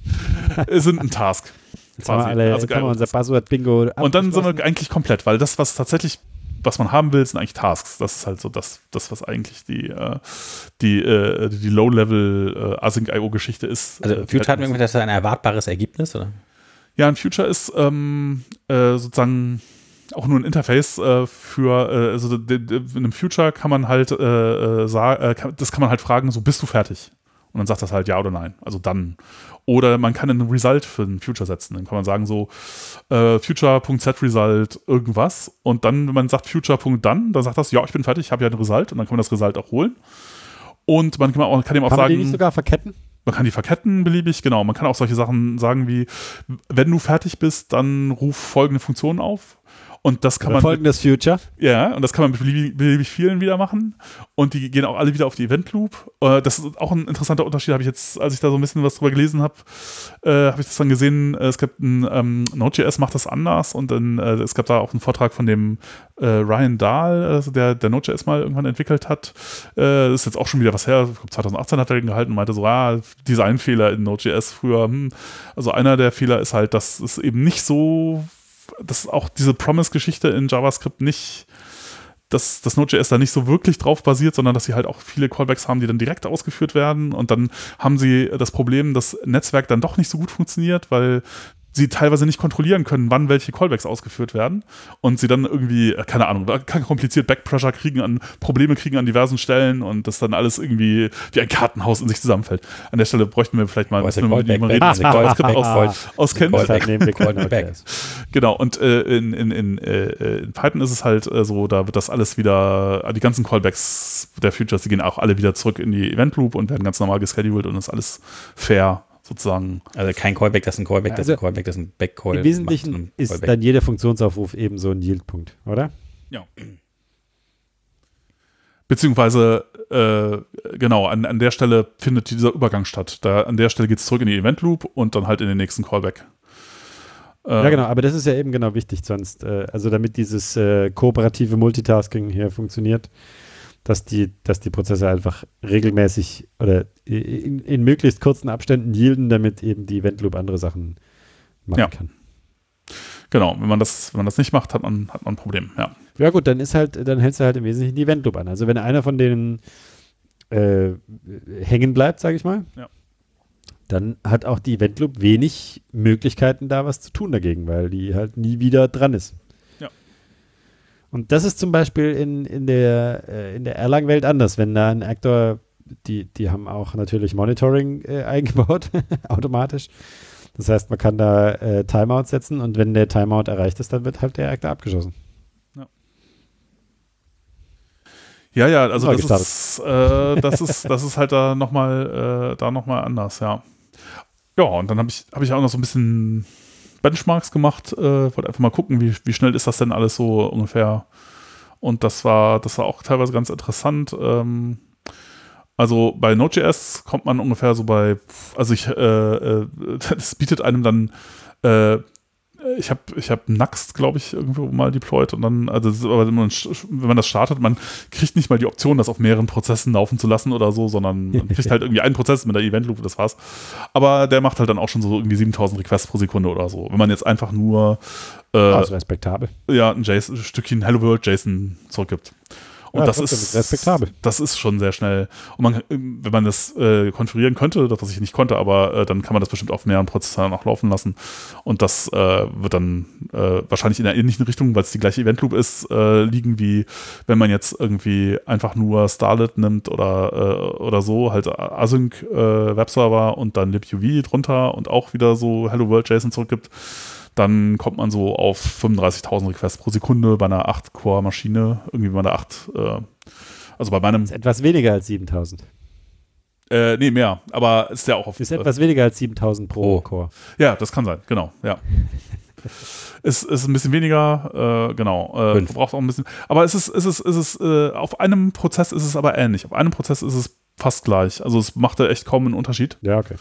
sind ein Task. Jetzt haben wir, quasi. alle, Also jetzt haben wir geil. unser Passwort-Bingo Und dann sind wir eigentlich komplett, weil das, was tatsächlich, was man haben will, sind eigentlich Tasks. Das ist halt so das, das was eigentlich die, äh, die, äh, die Low-Level äh, Async-IO-Geschichte ist. Also Future hat halt- irgendwie das ein erwartbares Ergebnis, oder? Ja, ein Future ist ähm, äh, sozusagen auch nur ein Interface äh, für, äh, also in einem Future kann man halt sagen, äh, das kann man halt fragen, so bist du fertig? Und dann sagt das halt ja oder nein, also dann. Oder man kann einen Result für ein Future setzen. Dann kann man sagen so äh, Future.setResult irgendwas und dann, wenn man sagt Future.done, dann sagt das, ja, ich bin fertig, ich habe ja ein Result und dann kann man das Result auch holen. Und man kann, auch, kann ihm auch Kann man sagen, die nicht sogar verketten? man kann die verketten beliebig, genau. Man kann auch solche Sachen sagen wie, wenn du fertig bist, dann ruf folgende Funktionen auf. Und das kann man, folgendes Future. ja, und das kann man mit beliebig, beliebig vielen wieder machen. Und die gehen auch alle wieder auf die Event Loop. Äh, das ist auch ein interessanter Unterschied, habe ich jetzt, als ich da so ein bisschen was drüber gelesen habe, äh, habe ich das dann gesehen. Es gibt ein, ähm, Node.js macht das anders und dann, äh, es gab da auch einen Vortrag von dem äh, Ryan Dahl, also der, der Node.js mal irgendwann entwickelt hat. Ist jetzt auch schon wieder was her. Ich glaub, 2018 hat er den gehalten und meinte so, ah, Designfehler in Node.js früher. Hm. Also einer der Fehler ist halt, dass es eben nicht so, dass auch diese Promise-Geschichte in JavaScript nicht dass das Node.js da nicht so wirklich drauf basiert, sondern dass sie halt auch viele Callbacks haben, die dann direkt ausgeführt werden. Und dann haben sie das Problem, dass Netzwerk dann doch nicht so gut funktioniert, weil sie teilweise nicht kontrollieren können, wann welche Callbacks ausgeführt werden und sie dann irgendwie, äh, keine Ahnung, kann kompliziert Backpressure kriegen an Probleme kriegen an diversen Stellen und das dann alles irgendwie wie ein Kartenhaus in sich zusammenfällt. An der Stelle bräuchten wir vielleicht mal Oh, müssen wir mit jemandem Callback, reden, aus, auskennt. Wir. Genau, und äh, in, in, in, äh, in Python ist es halt äh, so, da wird das alles wieder, die ganzen Callbacks der Futures, die gehen auch alle wieder zurück in die Event Loop und werden ganz normal gescheduled und ist alles fair sozusagen. Also kein Callback, das ist ein Callback, das ist ein Also, Callback, das ist ein Backcall. Im Wesentlichen ist dann jeder Funktionsaufruf eben so ein Yield-Punkt, oder? Ja. Beziehungsweise, äh, genau, an, an der Stelle findet dieser Übergang statt. Da, an der Stelle geht es zurück in die Event Loop und dann halt in den nächsten Callback. Äh, Ja, genau, aber das ist ja eben genau wichtig, sonst, äh, also damit dieses äh, kooperative Multitasking hier funktioniert, dass die, dass die Prozesse einfach regelmäßig oder in, in möglichst kurzen Abständen yielden, damit eben die Event Loop andere Sachen machen Ja. kann. Genau, wenn man das, wenn man das nicht macht, hat man, hat man ein Problem, ja. Ja gut, dann ist halt, dann hältst du halt im Wesentlichen die Event Loop an. Also wenn einer von denen äh, hängen bleibt, sage ich mal, Ja. dann hat auch die Event Loop wenig Möglichkeiten, da was zu tun dagegen, weil die halt nie wieder dran ist. Ja. Und das ist zum Beispiel in, in der, äh, in der Erlang-Welt anders. Wenn da ein Actor, die, die haben auch natürlich Monitoring äh, eingebaut, automatisch. Das heißt, man kann da äh, Timeout setzen und wenn der Timeout erreicht ist, dann wird halt der Actor abgeschossen. Ja, ja, also Neu das ist, äh, das ist, das ist halt da nochmal, äh, da noch mal anders, ja. Ja, und dann habe ich, hab ich auch noch so ein bisschen Benchmarks gemacht, äh, wollte einfach mal gucken, wie, wie schnell ist das denn alles so ungefähr. Und das war, das war auch teilweise ganz interessant. Ähm, also bei Node.js kommt man ungefähr so bei, also ich, äh, äh, das bietet einem dann, äh, ich habe ich hab Nuxt, glaube ich, irgendwo mal deployed und dann, also wenn man, wenn man das startet, man kriegt nicht mal die Option, das auf mehreren Prozessen laufen zu lassen oder so, sondern man kriegt halt irgendwie einen Prozess mit der Event Loop, das war's. Aber der macht halt dann auch schon so irgendwie 7000 Requests pro Sekunde oder so. Wenn man jetzt einfach nur äh, Also respektabel. ja, ein, JSON, ein Stückchen Hello World JSON zurückgibt. Und Ja, das trotzdem ist respektabel. Das ist schon sehr schnell. Und man, wenn man das äh, konfigurieren könnte, das was ich nicht konnte, aber äh, dann kann man das bestimmt auf mehreren Prozessoren auch laufen lassen. Und das äh, wird dann äh, wahrscheinlich in einer ähnlichen Richtung, weil es die gleiche Event Loop ist, äh, liegen wie wenn man jetzt irgendwie einfach nur Starlet nimmt oder, äh, oder so, halt Async Webserver und dann libuv drunter und auch wieder so Hello World JSON zurückgibt dann kommt man so auf 35.000 Requests pro Sekunde bei einer 8-Core-Maschine, irgendwie bei einer 8, äh, also bei meinem, Ist etwas weniger als 7000. äh, nee, mehr, aber ist ja auch auf, Ist etwas weniger als 7000 pro Oh. Core. ja, das kann sein, genau, ja. ist, ist ein bisschen weniger, äh, genau, äh, Fünf. braucht auch ein bisschen, aber es ist, es ist, es ist, äh, auf einem Prozess ist es aber ähnlich, auf einem Prozess ist es fast gleich, also es machte echt kaum einen Unterschied. Ja, okay.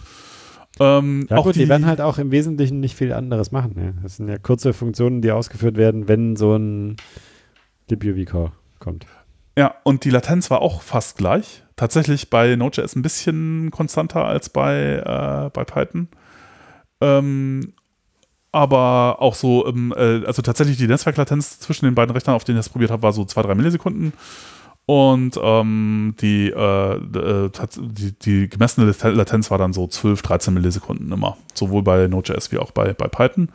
Ähm, Ja auch gut, die, werden halt auch im Wesentlichen nicht viel anderes machen. Ja. Das sind ja kurze Funktionen, die ausgeführt werden, wenn so ein libuv-Core kommt. Ja, und die Latenz war auch fast gleich. Tatsächlich bei Node.js ein bisschen konstanter als bei, äh, bei Python. Ähm, aber auch so, ähm, äh, also tatsächlich die Netzwerklatenz zwischen den beiden Rechnern, auf denen ich das probiert habe, war so 2-3 Millisekunden. Und ähm, die, äh, äh, die, die gemessene Lat- Latenz war dann so 12, 13 Millisekunden immer. Sowohl bei Node.js wie auch bei, bei Python.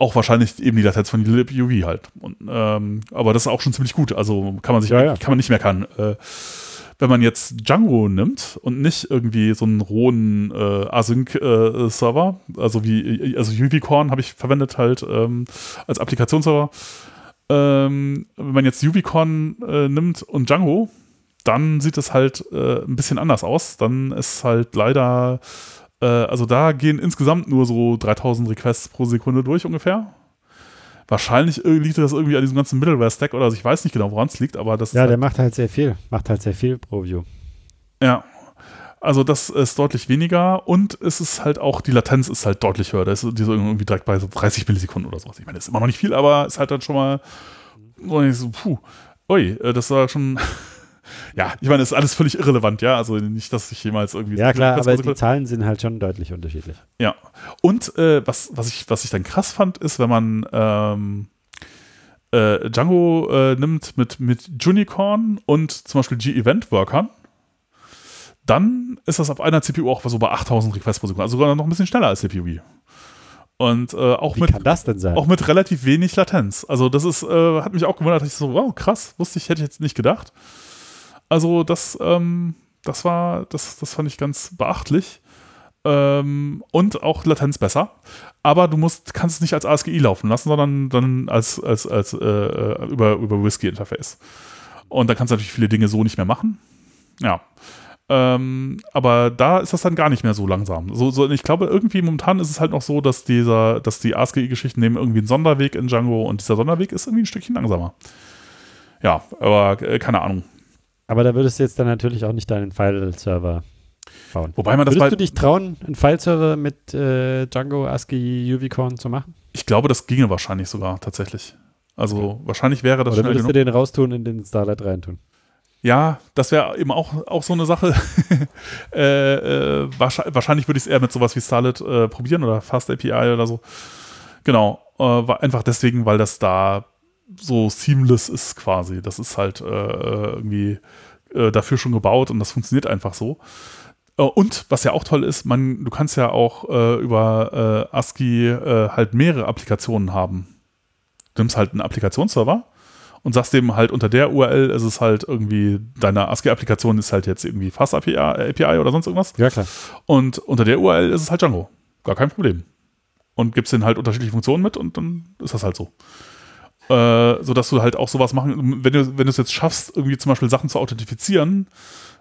Auch wahrscheinlich eben die Latenz von libuv halt. Und, ähm, aber das ist auch schon ziemlich gut. Also kann man sich Ja, ja. kann man nicht meckern. Äh, wenn man jetzt Django nimmt und nicht irgendwie so einen rohen äh, Async-Server, also wie, also Uvicorn habe ich verwendet halt ähm, als Applikationsserver. Ähm, wenn man jetzt Uvicorn äh, nimmt und Django, dann sieht es halt äh, ein bisschen anders aus. Dann ist halt leider, äh, also da gehen insgesamt nur so 3000 Requests pro Sekunde durch ungefähr. Wahrscheinlich liegt das irgendwie an diesem ganzen Middleware-Stack oder also ich weiß nicht genau, woran es liegt, aber das Ja, der halt, macht halt sehr viel. Macht halt sehr viel pro View. ja. Also das ist deutlich weniger und es ist halt auch, die Latenz ist halt deutlich höher. Da ist die so irgendwie direkt bei so 30 Millisekunden oder sowas. Ich meine, das ist immer noch nicht viel, aber ist halt dann schon mal so, puh, ui, äh, das war schon, ja, ich meine, das ist alles völlig irrelevant, ja, also nicht, dass ich jemals irgendwie Ja, klar, aber die Zahlen sind halt schon deutlich unterschiedlich. Ja. Und äh, was, was, ich, was ich dann krass fand, ist, wenn man ähm, äh, Django äh, nimmt mit, mit Junicorn und zum Beispiel G-Event-Workern, dann ist das auf einer CPU auch so bei 8000 Requests pro Sekunde, also sogar noch ein bisschen schneller als CPU. Und äh, auch Wie mit kann das denn sein? auch mit relativ wenig Latenz. Also das ist, äh, hat mich auch gewundert, dass ich so, wow, krass, wusste ich, hätte ich jetzt nicht gedacht. Also das, ähm, das war, das, das fand ich ganz beachtlich. Ähm, und auch Latenz besser. Aber du musst, kannst es nicht als ASGI laufen lassen, sondern dann als, als, als äh, äh, über, über Whisky-Interface. Und da kannst du natürlich viele Dinge so nicht mehr machen. Ja. Ähm, aber da ist das dann gar nicht mehr so langsam. So, so, ich glaube, irgendwie momentan ist es halt noch so, dass dieser, dass die ASCII-Geschichten nehmen irgendwie einen Sonderweg in Django und dieser Sonderweg ist irgendwie ein Stückchen langsamer. Ja, aber äh, keine Ahnung. Aber da würdest du jetzt dann natürlich auch nicht deinen File-Server bauen. Wobei man das Würdest du dich trauen, einen File-Server mit äh, Django, ASCII, Uvicorn zu machen? ich glaube, das ginge wahrscheinlich sogar tatsächlich. Also wahrscheinlich wäre das Oder würdest genug. du den raustun und in den Starlight reintun? Ja, das wäre eben auch, auch so eine Sache. äh, äh, wahrscheinlich wahrscheinlich würde ich es eher mit sowas wie Starlet äh, probieren oder Fast API oder so. Genau. Äh, einfach deswegen, weil das da so seamless ist quasi. Das ist halt äh, irgendwie äh, dafür schon gebaut und das funktioniert einfach so. Und was ja auch toll ist, man, du kannst ja auch über ASCII halt mehrere Applikationen haben. Du nimmst halt einen Applikationsserver und sagst dem halt unter der URL ist es halt irgendwie, deine ASCII-Applikation ist halt jetzt irgendwie Fast API, API oder sonst irgendwas. Ja, klar. Und unter der URL ist es halt Django. Gar kein Problem. Und gibst denen halt unterschiedliche Funktionen mit und dann ist das halt so. Äh, sodass du halt auch sowas machen, wenn du, wenn du es jetzt schaffst, irgendwie zum Beispiel Sachen zu authentifizieren,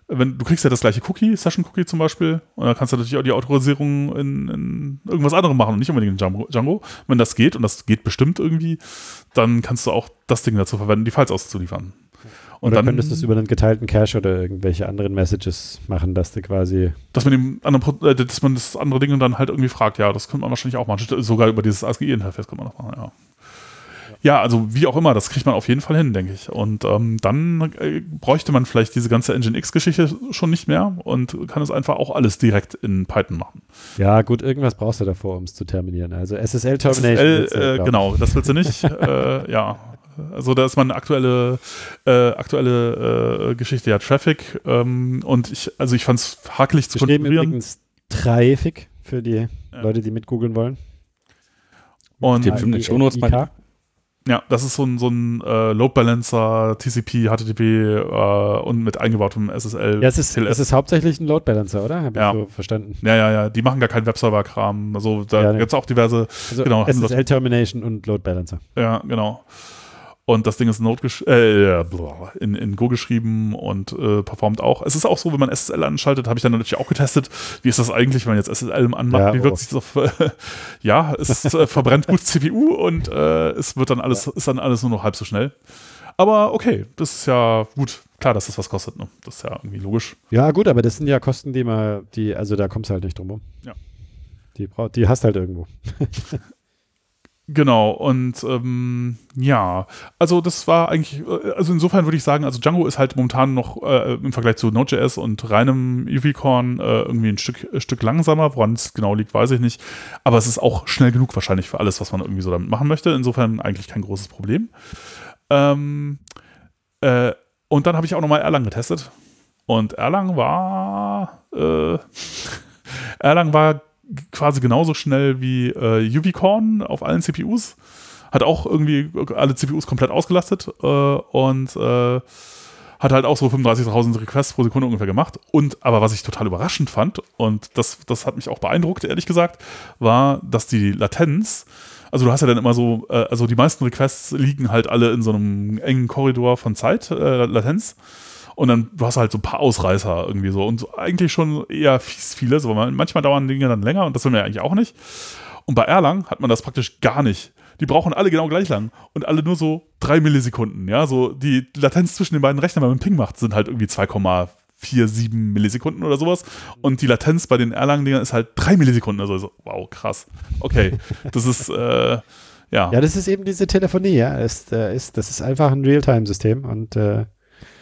wenn, du kriegst ja das gleiche Cookie, Session-Cookie zum Beispiel, und dann kannst du natürlich auch die Autorisierung in, in irgendwas anderem machen und nicht unbedingt in Django. Wenn das geht, und das geht bestimmt irgendwie, dann kannst du auch das Ding dazu verwenden, die Files auszuliefern. Und Oder dann, könntest du es über einen geteilten Cache oder irgendwelche anderen Messages machen, dass du quasi. dass man dem anderen, äh, dass man das andere Ding dann halt irgendwie fragt, ja, das könnte man wahrscheinlich auch machen. Sogar über dieses ASCII-Interface könnte man das machen, ja. Ja, also wie auch immer, das kriegt man auf jeden Fall hin, denke ich. Und ähm, dann äh, bräuchte man vielleicht diese ganze Nginx-Geschichte schon nicht mehr und kann es einfach auch alles direkt in Python machen. Ja, gut, irgendwas brauchst du davor, um es zu terminieren. Also SSL-Termination. SSL, willst du, äh, genau, das willst du nicht. äh, ja, Also da ist mal eine aktuelle, äh, aktuelle äh, Geschichte, ja, Traffic. Ähm, und ich, also ich fand es hakelig zu Geschrieben konfigurieren. übrigens Traffic für die Leute, die mitgoogeln wollen. Und Die bestimmt in den Shownotes bei-. Ja, das ist so ein, so ein äh, Load Balancer, TCP, HTTP äh, und mit eingebautem SSL. Ja, es ist, es ist hauptsächlich ein Load Balancer, oder? Habe Ja. ich so verstanden. ja, ja, ja, die machen gar keinen Webserver-Kram. Also da Ja, ne. gibt's auch diverse, Also Genau, haben das- SSL Termination und Load Balancer. ja, genau. Und das Ding ist äh, in, in Go geschrieben und äh, performt auch. Es ist auch so, wenn man SSL anschaltet, habe ich dann natürlich auch getestet. Wie ist das eigentlich, wenn man jetzt SSL anmacht? Ja, Wie oh. wirkt sich das auf? Äh, ja, es äh, verbrennt gut CPU und äh, es wird dann alles, ist dann alles nur noch halb so schnell. Aber okay, das ist ja gut. Klar, dass das was kostet. Ne? Das ist ja irgendwie logisch. Ja, gut, aber das sind ja Kosten, die man, die, also da kommst du halt nicht drum rum. Ja. Die, brauch, die hast halt irgendwo. Genau, und ähm, ja, also das war eigentlich, äh, also insofern würde ich sagen, also Django ist halt momentan noch äh, im Vergleich zu Node.js und reinem Uvicorn äh, irgendwie ein Stück, ein Stück langsamer, woran es genau liegt, weiß ich nicht. Aber es ist auch schnell genug wahrscheinlich für alles, was man irgendwie so damit machen möchte. Insofern eigentlich kein großes Problem. Ähm, äh, und dann habe ich auch nochmal Erlang getestet. Und Erlang war, äh, Erlang war quasi genauso schnell wie äh, Uvicorn auf allen CPUs. Hat auch irgendwie alle CPUs komplett ausgelastet äh, und äh, hat halt auch so 35.000 Requests pro Sekunde ungefähr gemacht. Und aber was ich total überraschend fand, und das, das hat mich auch beeindruckt, ehrlich gesagt, war, dass die Latenz, also du hast ja dann immer so, äh, also die meisten Requests liegen halt alle in so einem engen Korridor von Zeit, äh, Latenz. Und dann, du hast halt so ein paar Ausreißer irgendwie so. Und so eigentlich schon eher fies viele. So, man- manchmal dauern Dinge dann länger und das will man ja eigentlich auch nicht. Und bei Erlang hat man das praktisch gar nicht. Die brauchen alle genau gleich lang und alle nur so drei Millisekunden. Ja, so die Latenz zwischen den beiden Rechnern, wenn man Ping macht, sind halt irgendwie 2,47 Millisekunden oder sowas. Und die Latenz bei den Erlang-Dingern ist halt drei Millisekunden. Also so, wow, krass. Okay, das ist, äh, ja. Ja, das ist eben diese Telefonie, ja. Ist, äh, ist, das ist einfach ein Realtime-System und äh,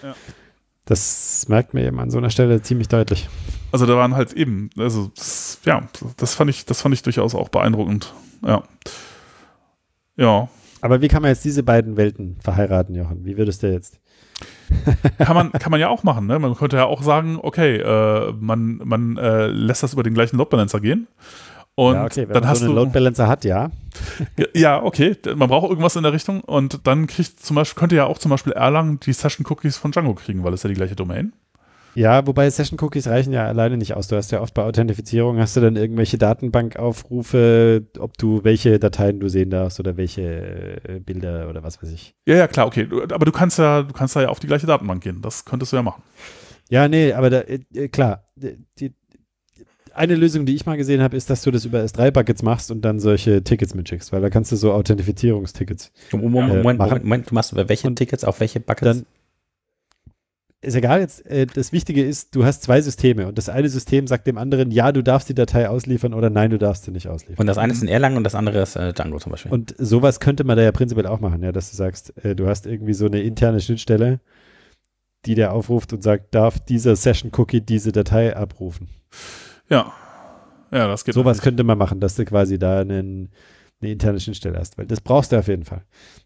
Ja. Das merkt man eben an so einer Stelle ziemlich deutlich. Also da waren halt eben, also das, ja, das fand ich, das fand ich durchaus auch beeindruckend. Ja. Ja. Aber wie kann man jetzt diese beiden Welten verheiraten, Jochen? Wie würdest du jetzt? Kann man, kann man ja auch machen, ne? Man könnte ja auch sagen, okay, äh, man, man äh, lässt das über den gleichen Load Balancer gehen. Und ja, okay, wenn dann man hast so einen du. Load Balancer hat, ja. Ja, okay, man braucht irgendwas in der Richtung und dann kriegt zum Beispiel, könnte ja auch zum Beispiel Erlang die Session Cookies von Django kriegen, weil es ja die gleiche Domain. Ja, wobei Session Cookies reichen ja alleine nicht aus. Du hast ja oft bei Authentifizierung hast du dann irgendwelche Datenbankaufrufe, ob du welche Dateien du sehen darfst oder welche äh, Bilder oder was weiß ich. Ja, ja, klar, okay. Aber du kannst ja, du kannst ja auf die gleiche Datenbank gehen. Das könntest du ja machen. Ja, nee, aber da, äh, äh, klar, die, eine Lösung, die ich mal gesehen habe, ist, dass du das über S3-Buckets machst und dann solche Tickets mitschickst, weil da kannst du so Authentifizierungstickets. Moment, Äh, Moment, machen. Moment, Moment, du machst über welche Und Tickets auf welche Buckets? Dann ist egal jetzt, äh, das Wichtige ist, du hast zwei Systeme und das eine System sagt dem anderen, ja, du darfst die Datei ausliefern oder nein, du darfst sie nicht ausliefern. und das eine ist in Erlangen und das andere ist äh, Django zum Beispiel. Und sowas könnte man da ja prinzipiell auch machen, ja, dass du sagst, äh, du hast irgendwie so eine interne Schnittstelle, die der aufruft und sagt, darf dieser Session-Cookie diese Datei abrufen. Ja. Ja, das geht. Sowas könnte man machen, dass du quasi da einen, eine interne Schnittstelle hast, weil das brauchst du auf jeden Fall.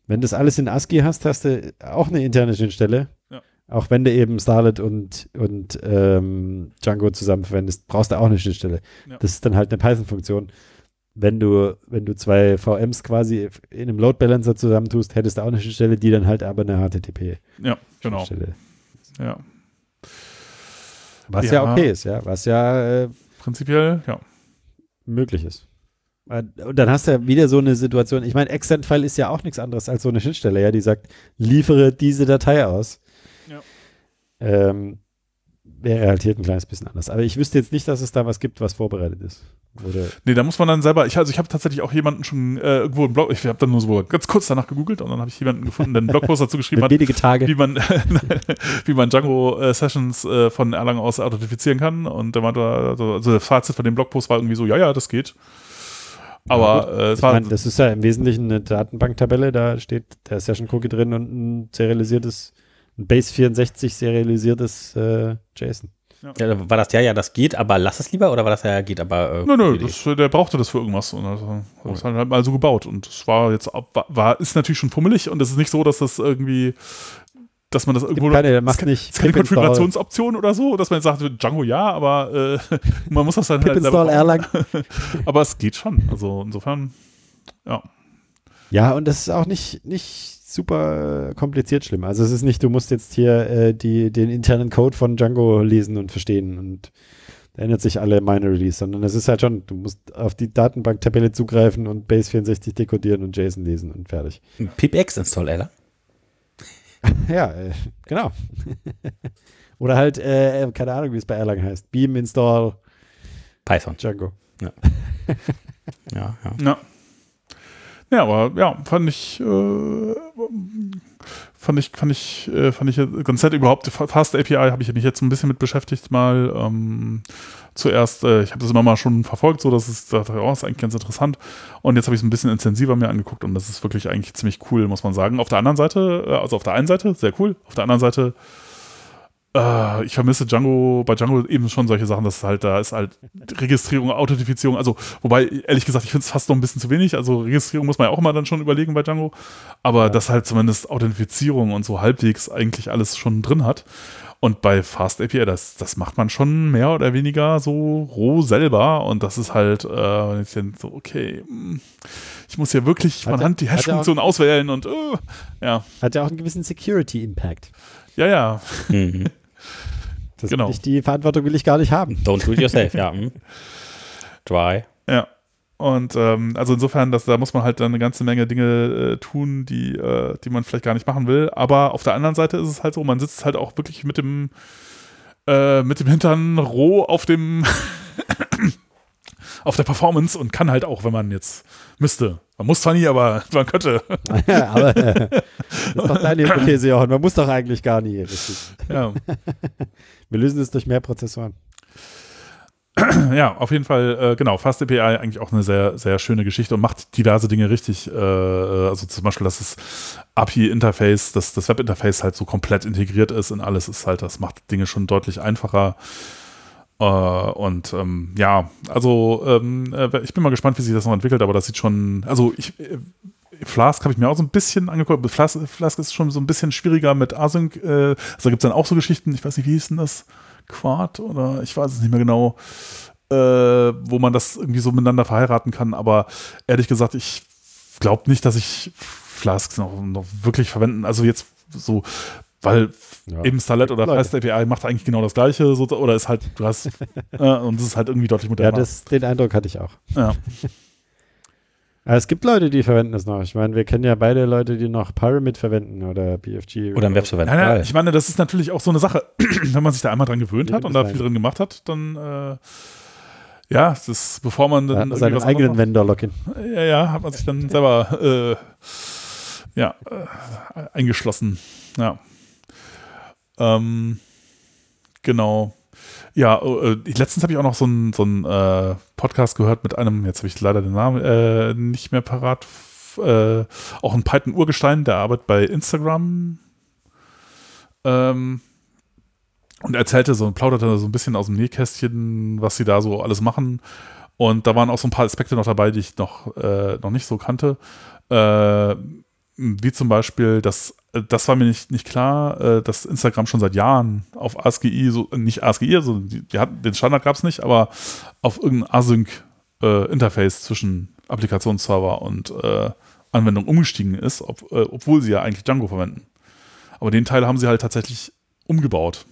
Wenn du das alles in ASCII hast, hast du auch eine interne Schnittstelle. Ja. Auch wenn du eben Starlet und, und ähm, Django zusammen verwendest, brauchst du auch eine Schnittstelle. Ja. Das ist dann halt eine Python-Funktion. Wenn du, wenn du zwei VMs quasi in einem Load Balancer zusammentust, hättest du auch eine Schnittstelle, die dann halt aber eine HTTP-Schnittstelle. Ja, genau. Ja. Was ja. Ja. okay ist, ja. Was ja äh, Prinzipiell, ja. möglich ist. Und dann hast du ja wieder so eine Situation. Ich meine, Extend-File ist ja auch nichts anderes als so eine Schnittstelle, ja, die sagt, liefere diese Datei aus. Ja. Ähm, wäre halt hier ein kleines bisschen anders. Aber ich wüsste jetzt nicht, dass es da was gibt, was vorbereitet ist. Oder, Nee, da muss man dann selber, ich, also ich habe tatsächlich auch jemanden schon äh, irgendwo im Blog, ich habe dann nur so ganz kurz danach gegoogelt und dann habe ich jemanden gefunden, der einen Blogpost dazu geschrieben hat, wie man, wie man Django äh, Sessions äh, von Erlang aus authentifizieren kann. Und der meinte, also, also das Fazit von dem Blogpost war irgendwie so, ja, ja, das geht. Aber gut. äh, es Ich war meine, das ist ja im Wesentlichen eine Datenbanktabelle, da steht der Session-Cookie drin und ein serialisiertes, ein Base 64 serialisiertes äh, JSON. Ja. Ja, war das ja, ja, das geht, aber lass es lieber oder war das ja, geht, aber. Äh, nö, nö, das, der brauchte das für irgendwas und also, das hat halt mal so gebaut und es war jetzt, war, ist natürlich schon pummelig und es ist nicht so, dass das irgendwie dass man das irgendwo. Keine, macht nicht. keine Konfigurationsoption oder so, dass man jetzt sagt, Django ja, aber äh, man muss das dann halt. Install Erlang. aber es geht schon. Also insofern, ja. Ja, und das ist auch nicht, nicht super kompliziert schlimm. Also es ist nicht, du musst jetzt hier äh, die, den internen Code von Django lesen und verstehen und da ändert sich alle Minor Release, sondern es ist halt schon, du musst auf die Datenbank-Tabelle zugreifen und Base 64 dekodieren und JSON lesen und fertig. PipX Install Erlang. ja, äh, genau. Oder halt, äh, keine Ahnung, wie es bei Erlang heißt. Beam install Python. Django. Ja. ja, ja. ja. Ja, aber ja, fand ich, äh, fand ich, fand ich, äh, fand ich ganz nett überhaupt. Fast API habe ich mich jetzt ein bisschen mit beschäftigt mal. Ähm, zuerst, äh, ich habe das immer mal schon verfolgt, so dass es, da oh, ist eigentlich ganz interessant. Und jetzt habe ich es ein bisschen intensiver mir angeguckt und das ist wirklich eigentlich ziemlich cool, muss man sagen. Auf der anderen Seite, äh, also auf der einen Seite, sehr cool. Auf der anderen Seite äh, ich vermisse Django, bei Django eben schon solche Sachen, dass halt, da ist halt Registrierung, Authentifizierung, also, wobei, ehrlich gesagt, ich finde es fast noch ein bisschen zu wenig. Also Registrierung muss man ja auch immer dann schon überlegen bei Django. Aber ja. dass halt zumindest Authentifizierung und so halbwegs eigentlich alles schon drin hat. Und bei Fast API, das, das macht man schon mehr oder weniger so roh selber. Und das ist halt, äh, ich denke so, okay, hm, ich muss ja wirklich von Hand die Hash-Funktion auswählen und, uh, ja. Hat ja auch einen gewissen Security-Impact. Ja, ja. Mhm. Das genau. Ich, die Verantwortung will ich gar nicht haben. Don't do it yourself, ja. Hm. Dry. Ja. Und ähm, also insofern, dass, da muss man halt dann eine ganze Menge Dinge äh, tun, die, äh, die man vielleicht gar nicht machen will. Aber auf der anderen Seite ist es halt so, man sitzt halt auch wirklich mit dem, äh, mit dem Hintern roh auf dem auf der Performance und kann halt auch, wenn man jetzt müsste. Man muss zwar nie, aber man könnte. Ja, aber äh, das ist doch deine Hypothese, Jochen. Man muss doch eigentlich gar nie. Richtig. Ja. Wir lösen es durch mehr Prozessoren. Ja, auf jeden Fall, äh, genau, Fast API eigentlich auch eine sehr, sehr schöne Geschichte und macht diverse Dinge richtig. Äh, also zum Beispiel, dass das API-Interface, dass das Web-Interface halt so komplett integriert ist in alles, ist halt, das macht Dinge schon deutlich einfacher. Äh, und ähm, ja, also ähm, äh, ich bin mal gespannt, wie sich das noch entwickelt, aber das sieht schon, also ich, äh, Flask habe ich mir auch so ein bisschen angeguckt. Flask, Flask ist schon so ein bisschen schwieriger mit Async. Äh, also da gibt es dann auch so Geschichten, ich weiß nicht, wie hieß denn das? Quad oder ich weiß es nicht mehr genau, äh, wo man das irgendwie so miteinander verheiraten kann. Aber ehrlich gesagt, ich glaube nicht, dass ich Flask noch, noch wirklich verwenden. Also jetzt so weil ja. eben Starlet oder Fast API macht eigentlich genau das Gleiche, so, oder ist halt, du hast, äh, und es ist halt irgendwie deutlich moderner. Ja, das, den Eindruck hatte ich auch. Ja. Aber es gibt Leute, die verwenden es noch. Ich meine, wir kennen ja beide Leute, die noch Pyramid verwenden oder BFG. Oder im Web verwenden. Nein, nein, ich meine, das ist natürlich auch so eine Sache. Wenn man sich da einmal dran gewöhnt hat und da viel drin gemacht hat, dann äh, ja, das ist, bevor man dann ja, seinen eigenen Vendor-Login. Ja, ja, hat man sich dann selber äh, ja, äh, eingeschlossen. Ja. Ähm, genau. Ja, äh, letztens habe ich auch noch so einen so äh, Podcast gehört mit einem, jetzt habe ich leider den Namen äh, nicht mehr parat, äh, auch ein Python-Urgestein, der arbeitet bei Instagram. Ähm, und erzählte so und plauderte so ein bisschen aus dem Nähkästchen, was sie da so alles machen. Und da waren auch so ein paar Aspekte noch dabei, die ich noch, äh, noch nicht so kannte. Äh, wie zum Beispiel, dass äh, das war mir nicht, nicht klar, äh, dass Instagram schon seit Jahren auf ASCII, so, nicht ASCII, also die, die hatten, den Standard gab es nicht, aber auf irgendein Async-Interface äh, zwischen Applikationsserver und äh, Anwendung umgestiegen ist, ob, äh, obwohl sie ja eigentlich Django verwenden. Aber den Teil haben sie halt tatsächlich umgebaut.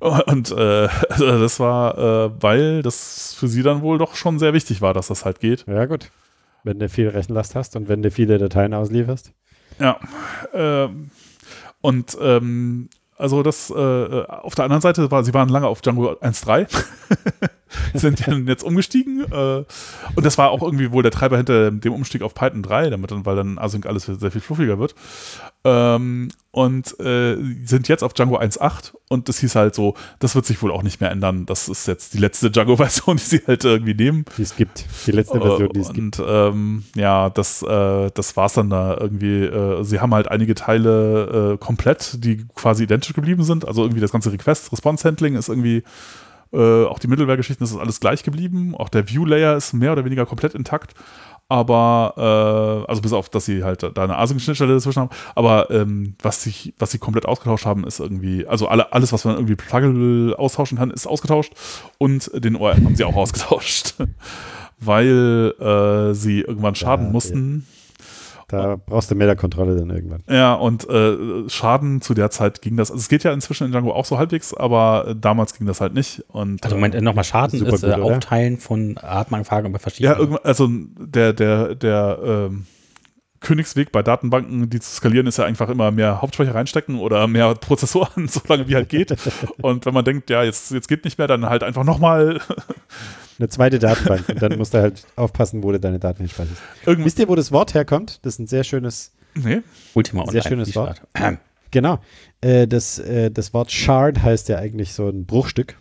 Und äh, das war, äh, weil das für sie dann wohl doch schon sehr wichtig war, dass das halt geht. Ja, gut. Wenn du viel Rechenlast hast und wenn du viele Dateien auslieferst. Ja. Äh, und ähm, also das äh, auf der anderen Seite war, sie waren lange auf Django 1.3. sind dann jetzt umgestiegen. Äh, und das war auch irgendwie wohl der Treiber hinter dem Umstieg auf Python 3, damit dann, weil dann Async alles sehr viel fluffiger wird. Ähm, und äh, sind jetzt auf Django 1.8 und das hieß halt so, das wird sich wohl auch nicht mehr ändern. Das ist jetzt die letzte Django-Version, die sie halt irgendwie nehmen. Die es gibt. Die letzte Version, die es und, gibt. Und ähm, ja, das, äh, das war es dann da irgendwie. Äh, sie haben halt einige Teile äh, komplett, die quasi identisch geblieben sind. Also irgendwie das ganze Request-Response-Handling ist irgendwie äh, auch die Middleware-Geschichten, das ist alles gleich geblieben. Auch der View-Layer ist mehr oder weniger komplett intakt. Aber äh, also bis auf, dass sie halt da eine Async-Schnittstelle dazwischen haben, aber ähm, was, sich, was sie komplett ausgetauscht haben, ist irgendwie, also alle, alles, was man irgendwie pluggable austauschen kann, ist ausgetauscht. Und den ORM haben sie auch ausgetauscht, weil äh, sie irgendwann schaden ja, mussten. Da brauchst du mehr der Kontrolle dann irgendwann. Ja, und äh, Schaden zu der Zeit ging das. Also es geht ja inzwischen in Django auch so halbwegs, aber äh, damals ging das halt nicht. Und, also Moment, äh, nochmal Schaden ist äh, gut, Aufteilen von Artmanfragen bei verschiedenen. Ja, also der, der, der ähm, Königsweg bei Datenbanken, die zu skalieren, ist ja einfach immer mehr Hauptspeicher reinstecken oder mehr Prozessoren, so lange wie halt geht. und wenn man denkt, ja, jetzt, jetzt geht nicht mehr, dann halt einfach nochmal eine zweite Datenbank. und dann musst du halt aufpassen, wo du deine Daten hinspeicherst. Wisst ihr, wo das Wort herkommt? Das ist ein sehr schönes, nee. Ultima sehr schönes Wort. Genau. Äh, das, äh, das Wort Shard heißt ja eigentlich so ein Bruchstück.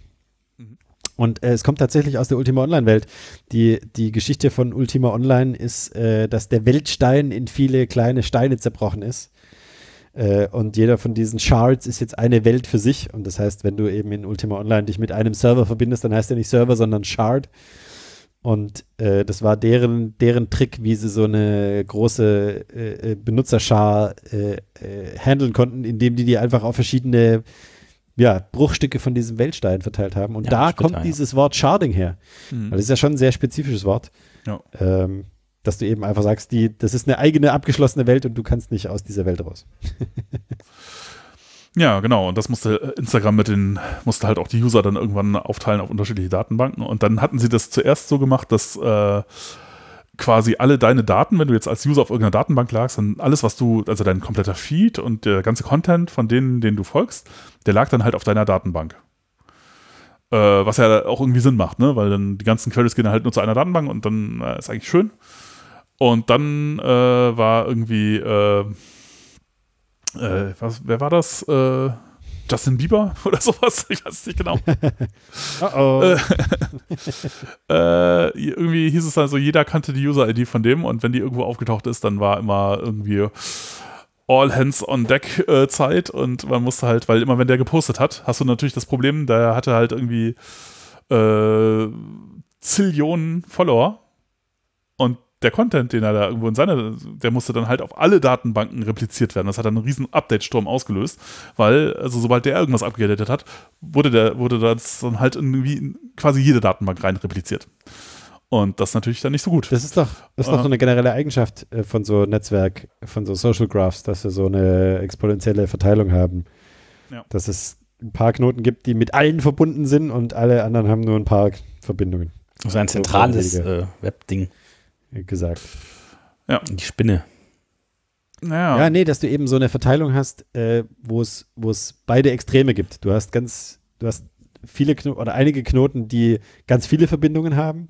Mhm. Und äh, es kommt tatsächlich aus der Ultima Online-Welt. Die, die Geschichte von Ultima Online ist, äh, dass der Weltstein in viele kleine Steine zerbrochen ist. Äh, und jeder von diesen Shards ist jetzt eine Welt für sich. Und das heißt, wenn du eben in Ultima Online dich mit einem Server verbindest, dann heißt er nicht Server, sondern Shard. Und äh, das war deren, deren Trick, wie sie so eine große äh, äh Benutzerschar äh, äh, handeln konnten, indem die die einfach auf verschiedene ja, Bruchstücke von diesem Weltstein verteilt haben. Und ja, da kommt dieses Wort Sharding her. Mhm. Weil das ist ja schon ein sehr spezifisches Wort. Ja. Ähm, dass du eben einfach sagst, die, das ist eine eigene abgeschlossene Welt und du kannst nicht aus dieser Welt raus. ja, genau. Und das musste Instagram mit den, musste halt auch die User dann irgendwann aufteilen auf unterschiedliche Datenbanken. Und dann hatten sie das zuerst so gemacht, dass äh, quasi alle deine Daten, wenn du jetzt als User auf irgendeiner Datenbank lagst, dann alles, was du, also dein kompletter Feed und der ganze Content von denen, denen du folgst, der lag dann halt auf deiner Datenbank. Äh, was ja auch irgendwie Sinn macht, ne? Weil dann die ganzen Queries gehen halt nur zu einer Datenbank und dann äh, ist eigentlich schön. Und dann äh, war irgendwie, äh, äh, was, wer war das? Äh, Justin Bieber oder sowas? Ich weiß es nicht genau. oh oh. irgendwie hieß es dann so, jeder kannte die User-ID von dem und wenn die irgendwo aufgetaucht ist, dann war immer irgendwie All Hands on Deck Zeit und man musste halt, weil immer wenn der gepostet hat, hast du natürlich das Problem, der hatte halt irgendwie Zillionen Follower der Content, den er da irgendwo in seiner, der musste dann halt auf alle Datenbanken repliziert werden. Das hat dann einen riesen Update-Sturm ausgelöst, weil, also sobald der irgendwas abgedatet hat, wurde der, wurde das dann halt irgendwie quasi jede Datenbank rein repliziert. Und das ist natürlich dann nicht so gut. Das ist doch, das ist doch so eine generelle Eigenschaft äh, von so Netzwerk, von so Social Graphs, dass sie so eine exponentielle Verteilung haben. Ja. Dass es ein paar Knoten gibt, die mit allen verbunden sind und alle anderen haben nur ein paar Verbindungen. Also ein zentrales äh, Webding gesagt. Ja. Die Spinne. Naja. Ja, nee, dass du eben so eine Verteilung hast, äh, wo es beide Extreme gibt. Du hast ganz, du hast viele Knoten oder einige Knoten, die ganz viele Verbindungen haben.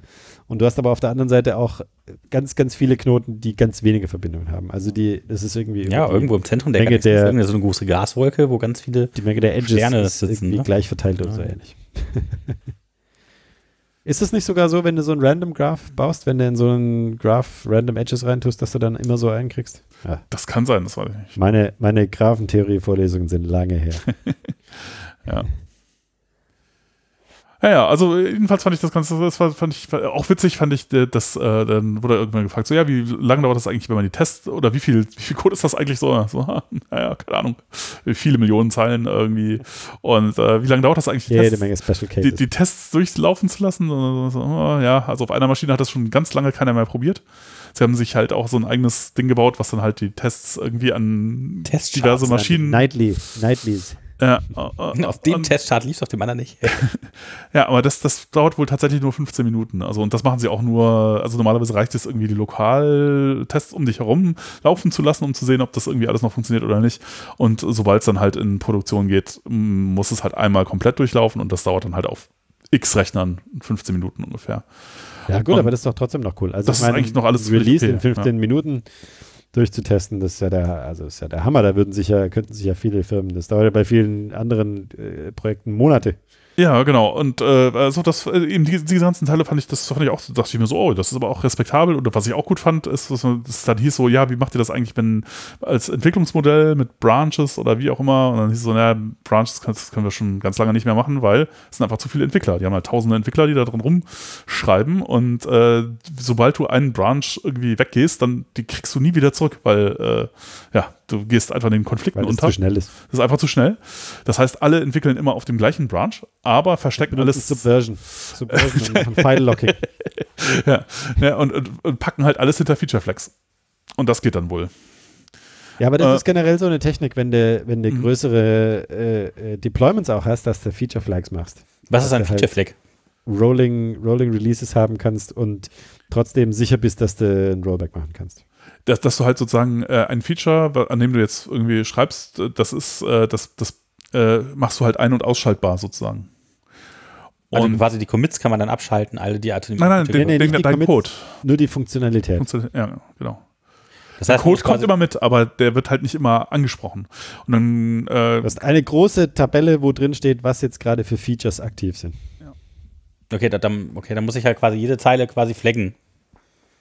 Und du hast aber auf der anderen Seite auch ganz, ganz viele Knoten, die ganz wenige Verbindungen haben. Also die, das ist irgendwie. Ja, irgendwo im Zentrum der, Menge der ist so eine große Gaswolke, wo ganz viele die Menge der Edges Sterne sitzen, irgendwie ne? gleich verteilt ja. oder so ähnlich. Ist es nicht sogar so, wenn du so ein Random Graph baust, wenn du in so einen Graph Random Edges reintust, dass du dann immer so einen kriegst? Ja. Das kann sein, das weiß ich nicht. Meine, meine Graphentheorie-Vorlesungen sind lange her. ja. Ja, ja, also jedenfalls fand ich das Ganze, das fand ich auch witzig, fand ich, äh, das, äh, dann wurde irgendwann gefragt, so, ja, wie lange dauert das eigentlich, wenn man die Tests, oder wie viel, wie viel Code ist das eigentlich so? So, naja, keine Ahnung, viele Millionen Zeilen irgendwie. Und äh, wie lange dauert das eigentlich, die, Jede Tests, Menge Special Cases. Die, die, Tests durchlaufen zu lassen? So, so, ja, also auf einer Maschine hat das schon ganz lange keiner mehr probiert. Sie haben sich halt auch so ein eigenes Ding gebaut, was dann halt die Tests irgendwie an diverse Maschinen. Nightly, Nightlies. Ja, äh, auf dem Testchart lief es, auf dem anderen nicht. ja, aber das, das dauert wohl tatsächlich nur 15 Minuten. Also, und das machen sie auch nur, also normalerweise reicht es irgendwie, die Lokaltests um dich herum laufen zu lassen, um zu sehen, ob das irgendwie alles noch funktioniert oder nicht. Und sobald es dann halt in Produktion geht, muss es halt einmal komplett durchlaufen und das dauert dann halt auf x Rechnern in 15 Minuten ungefähr. Ja, gut, Und- aber das ist doch trotzdem noch cool. Also Das ich ist meine, eigentlich noch alles Release okay, in 15 ja. Minuten durchzutesten, das ist ja der, also ist ja der Hammer. Da würden sich ja, könnten sich ja viele Firmen, das dauert ja bei vielen anderen äh, Projekten Monate. Ja, genau. Und äh, also das äh, eben die, diese ganzen Teile fand ich, das fand ich auch, dachte ich mir so, oh, das ist aber auch respektabel. Und was ich auch gut fand, ist, dass es dann hieß so, ja, wie macht ihr das eigentlich, wenn als Entwicklungsmodell mit Branches oder wie auch immer? Und dann hieß es so, naja, Branches das können wir schon ganz lange nicht mehr machen, weil es sind einfach zu viele Entwickler. Die haben halt tausende Entwickler, die da drin rumschreiben. Und äh, sobald du einen Branch irgendwie weggehst, dann die kriegst du nie wieder zurück, weil äh, ja, du gehst einfach in den Konflikten Weil es unter. zu schnell ist. Das ist einfach zu schnell. Das heißt, alle entwickeln immer auf dem gleichen Branch, aber verstecken alles Subversion. Subversion und File-Locking. ja, ja, und, und, und packen halt alles hinter Feature Flags. Und das geht dann wohl. Ja, aber das Äh, ist generell so eine Technik, wenn du, wenn du Mhm. größere äh, äh, Deployments auch hast, dass du Feature Flags machst. Was ist ein du halt Feature Flag? Rolling, Rolling Releases haben kannst und trotzdem sicher bist, dass du ein Rollback machen kannst. Dass, dass du halt sozusagen äh, ein Feature, an dem du jetzt irgendwie schreibst, äh, das ist, äh, das, das äh, machst du halt ein- und ausschaltbar sozusagen. Also Und, quasi die Commits kann man dann abschalten, alle die Atomen. nein, nein, den, nee, den, nicht die dein Commits. Code. Nur die Funktionalität. Funktioniert- Ja, genau. das Der heißt, Code kommt immer mit, aber der wird halt nicht immer angesprochen. Und dann, äh, Du hast eine große Tabelle, wo drin steht, was jetzt gerade für Features aktiv sind. Okay, da, dann, okay, dann muss ich halt quasi jede Zeile quasi flaggen.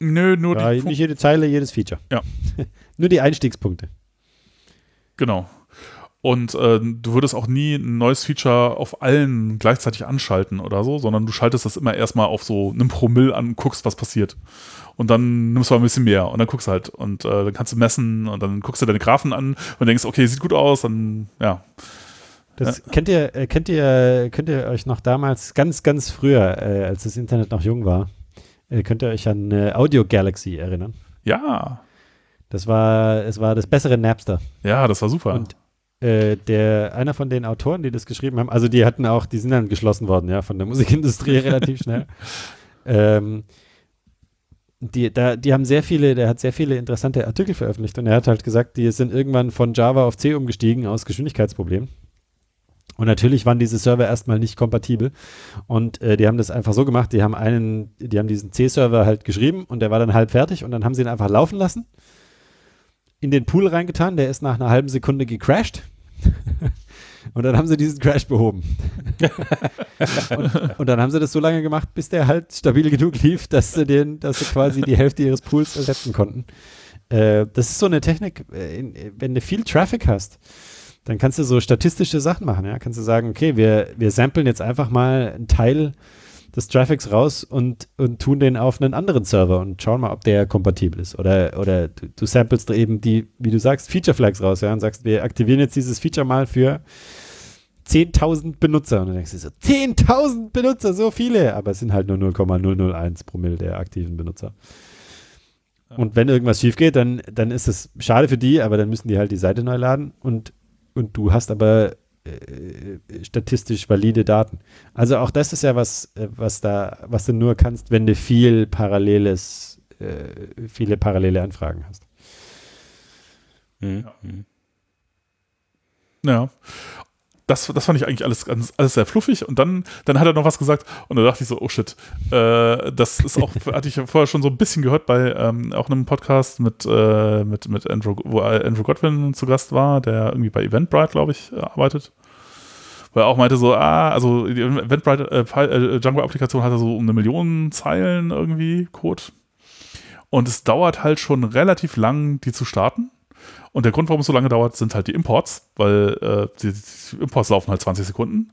Nö, nur Ja, die, nicht jede Zeile, jedes Feature. Ja. Nur die Einstiegspunkte. Genau. Und äh, du würdest auch nie ein neues Feature auf allen gleichzeitig anschalten oder so, sondern du schaltest das immer erstmal auf so einem Promille an und guckst, was passiert. Und dann nimmst du mal ein bisschen mehr und dann guckst halt und äh, dann kannst du messen und dann guckst du deine Graphen an und denkst, okay, sieht gut aus, dann ja. Das kennt ihr, äh, kennt ihr, könnt ihr euch noch damals, ganz, ganz früher, äh, als das Internet noch jung war, äh, könnt ihr euch an äh, Audio Galaxy erinnern? Ja, Das war, es war das bessere Napster. ja, das war super. Und äh, der, einer von den Autoren, die das geschrieben haben, also die hatten auch, die sind dann geschlossen worden, ja, von der Musikindustrie relativ schnell. Ähm, die, da, die haben sehr viele, der hat sehr viele interessante Artikel veröffentlicht und er hat halt gesagt, die sind irgendwann von Java auf C umgestiegen aus Geschwindigkeitsproblemen. Und natürlich waren diese Server erstmal nicht kompatibel. Und äh, die haben das einfach so gemacht, die haben einen, die haben diesen C-Server halt geschrieben und der war dann halb fertig und dann haben sie ihn einfach laufen lassen, in den Pool reingetan, der ist nach einer halben Sekunde gecrashed. und dann haben sie diesen Crash behoben. und, und dann haben sie das so lange gemacht, bis der halt stabil genug lief, dass sie den, dass sie quasi die Hälfte ihres Pools ersetzen konnten. Äh, das ist so eine Technik, äh, wenn du viel Traffic hast, dann kannst du so statistische Sachen machen, ja. Kannst du sagen, okay, wir, wir samplen jetzt einfach mal einen Teil des Traffics raus und, und tun den auf einen anderen Server und schauen mal, ob der kompatibel ist. Oder, oder du, du samplest eben die, wie du sagst, Feature Flags raus, ja, und sagst, wir aktivieren jetzt dieses Feature mal für 10.000 Benutzer. Und dann denkst du so, 10.000 Benutzer, so viele. Aber es sind halt nur 0,001 Promille der aktiven Benutzer. Und wenn irgendwas schief geht, dann, dann ist es schade für die, aber dann müssen die halt die Seite neu laden und, und du hast aber äh, statistisch valide Daten. Also auch das ist ja was, äh, was da, was du nur kannst, wenn du viel paralleles, äh, viele parallele Anfragen hast. Mhm. Mhm. Ja. Das, das fand ich eigentlich alles, alles sehr fluffig. Und dann, dann hat er noch was gesagt und da dachte ich so, oh shit. Äh, das ist auch, hatte ich vorher schon so ein bisschen gehört bei ähm, auch einem Podcast mit, äh, mit, mit Andrew, wo Andrew Godwin zu Gast war, der irgendwie bei Eventbrite, glaube ich, arbeitet. Wo er auch meinte so, ah, also die Eventbrite äh, äh, Django-Applikation hatte so um eine Million Zeilen irgendwie Code. Und es dauert halt schon relativ lang, die zu starten. Und der Grund, warum es so lange dauert, sind halt die Imports, weil äh, die, die Imports laufen halt 20 Sekunden.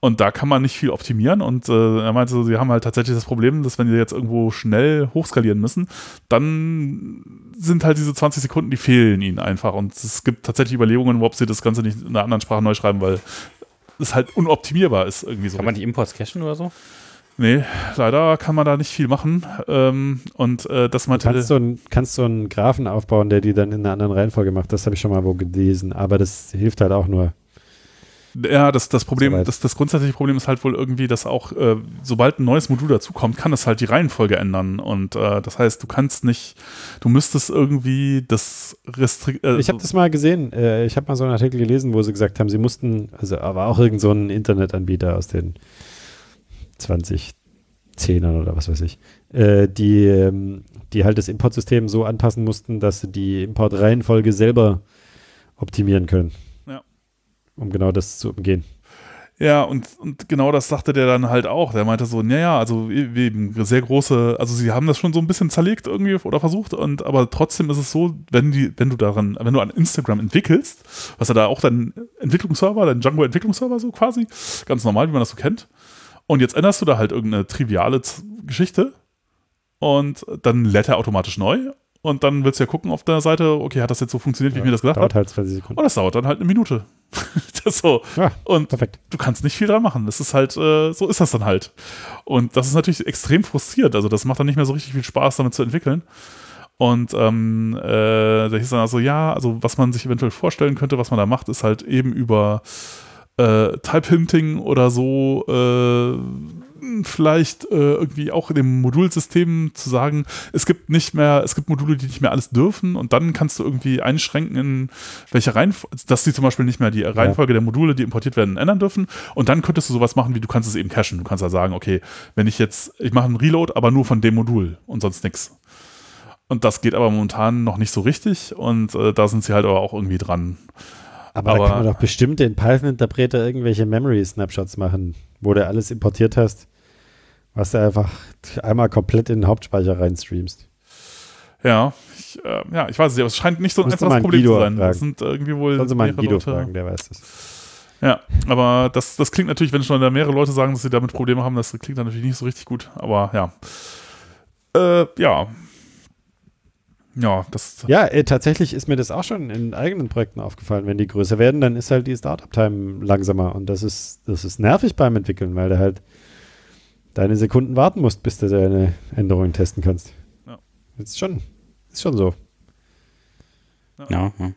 Und da kann man nicht viel optimieren. Und äh, er meinte, sie haben halt tatsächlich das Problem, dass wenn sie jetzt irgendwo schnell hochskalieren müssen, dann sind halt diese 20 Sekunden, die fehlen ihnen einfach. Und es gibt tatsächlich Überlegungen, ob sie das Ganze nicht in einer anderen Sprache neu schreiben, weil es halt unoptimierbar ist irgendwie so. Kann man die Imports cachen oder so? Nee, leider kann man da nicht viel machen. Ähm, und äh, das Du meinte kannst so, ein, kannst so einen Graphen aufbauen, der die dann in einer anderen Reihenfolge macht. Das habe ich schon mal wo gelesen, aber das hilft halt auch nur. Ja, das, das Problem, Soweit. das, das grundsätzliche Problem ist halt wohl irgendwie, dass auch, äh, sobald ein neues Modul dazukommt, kann es halt die Reihenfolge ändern. Und äh, das heißt, du kannst nicht, du müsstest irgendwie das Restri äh, Ich habe das mal gesehen. Äh, ich habe mal so einen Artikel gelesen, wo sie gesagt haben, sie mussten, also aber auch irgend so ein Internetanbieter aus den 2010ern oder was weiß ich, äh, die, ähm, die halt das Importsystem so anpassen mussten, dass sie die Importreihenfolge selber optimieren können. Ja. Um genau das zu umgehen. Ja, und, und genau das sagte der dann halt auch. Der meinte so, naja, also eben sehr große, also sie haben das schon so ein bisschen zerlegt irgendwie oder versucht, und aber trotzdem ist es so, wenn die, wenn du daran, wenn du an Instagram entwickelst, was ja da auch dein Entwicklungsserver, dein Django-Entwicklungsserver so quasi, ganz normal, wie man das so kennt. Und jetzt änderst du da halt irgendeine triviale Geschichte und dann lädt er automatisch neu und dann willst du ja gucken auf der Seite, okay, hat das jetzt so funktioniert, wie ich mir das gesagt Dauert habe? halt 20 Sekunden. Und das dauert dann halt eine Minute. so. Ja, Und perfekt. du kannst nicht viel dran machen. Das ist halt, äh, so ist das dann halt. Und das ist natürlich extrem frustriert. Also das macht dann nicht mehr so richtig viel Spaß, damit zu entwickeln. Und ähm, äh, da hieß dann also, ja, also was man sich eventuell vorstellen könnte, was man da macht, ist halt eben über äh, Type-Hinting oder so äh, vielleicht äh, irgendwie auch in dem Modulsystem zu sagen, es gibt nicht mehr, es gibt Module, die nicht mehr alles dürfen und dann kannst du irgendwie einschränken, in welche Reihenfolge, dass sie zum Beispiel nicht mehr die Reihenfolge der Module, die importiert werden, ändern dürfen und dann könntest du sowas machen, wie du kannst es eben cachen. Du kannst ja sagen, okay, wenn ich jetzt, ich mache einen Reload, aber nur von dem Modul und sonst nichts. Und das geht aber momentan noch nicht so richtig und äh, da sind sie halt aber auch irgendwie dran. Aber, Aber- da kann man doch bestimmt den Python-Interpreter irgendwelche Memory-Snapshots machen, wo du alles importiert hast, was du einfach einmal komplett in den Hauptspeicher reinstreamst. Ja, ich, äh, ja, ich weiß es nicht, aber es scheint nicht so ein Musst einfaches Problem Guido zu sein. Das fragen. sind irgendwie wohl Sollen Sie mal Guido Leute- fragen, der weiß das. Ja, aber das, das klingt natürlich, wenn schon da mehrere Leute sagen, dass sie damit Probleme haben, das klingt dann natürlich nicht so richtig gut. Aber ja. Äh, ja. Ja, das. Ja, äh, tatsächlich ist mir das auch schon in eigenen Projekten aufgefallen. Wenn die größer werden, dann ist halt die Startup-Time langsamer. Und das ist, das ist nervig beim Entwickeln, weil du halt deine Sekunden warten musst, bis du deine Änderungen testen kannst. Ja. Ist schon, ist schon so. Ja, ja. ja,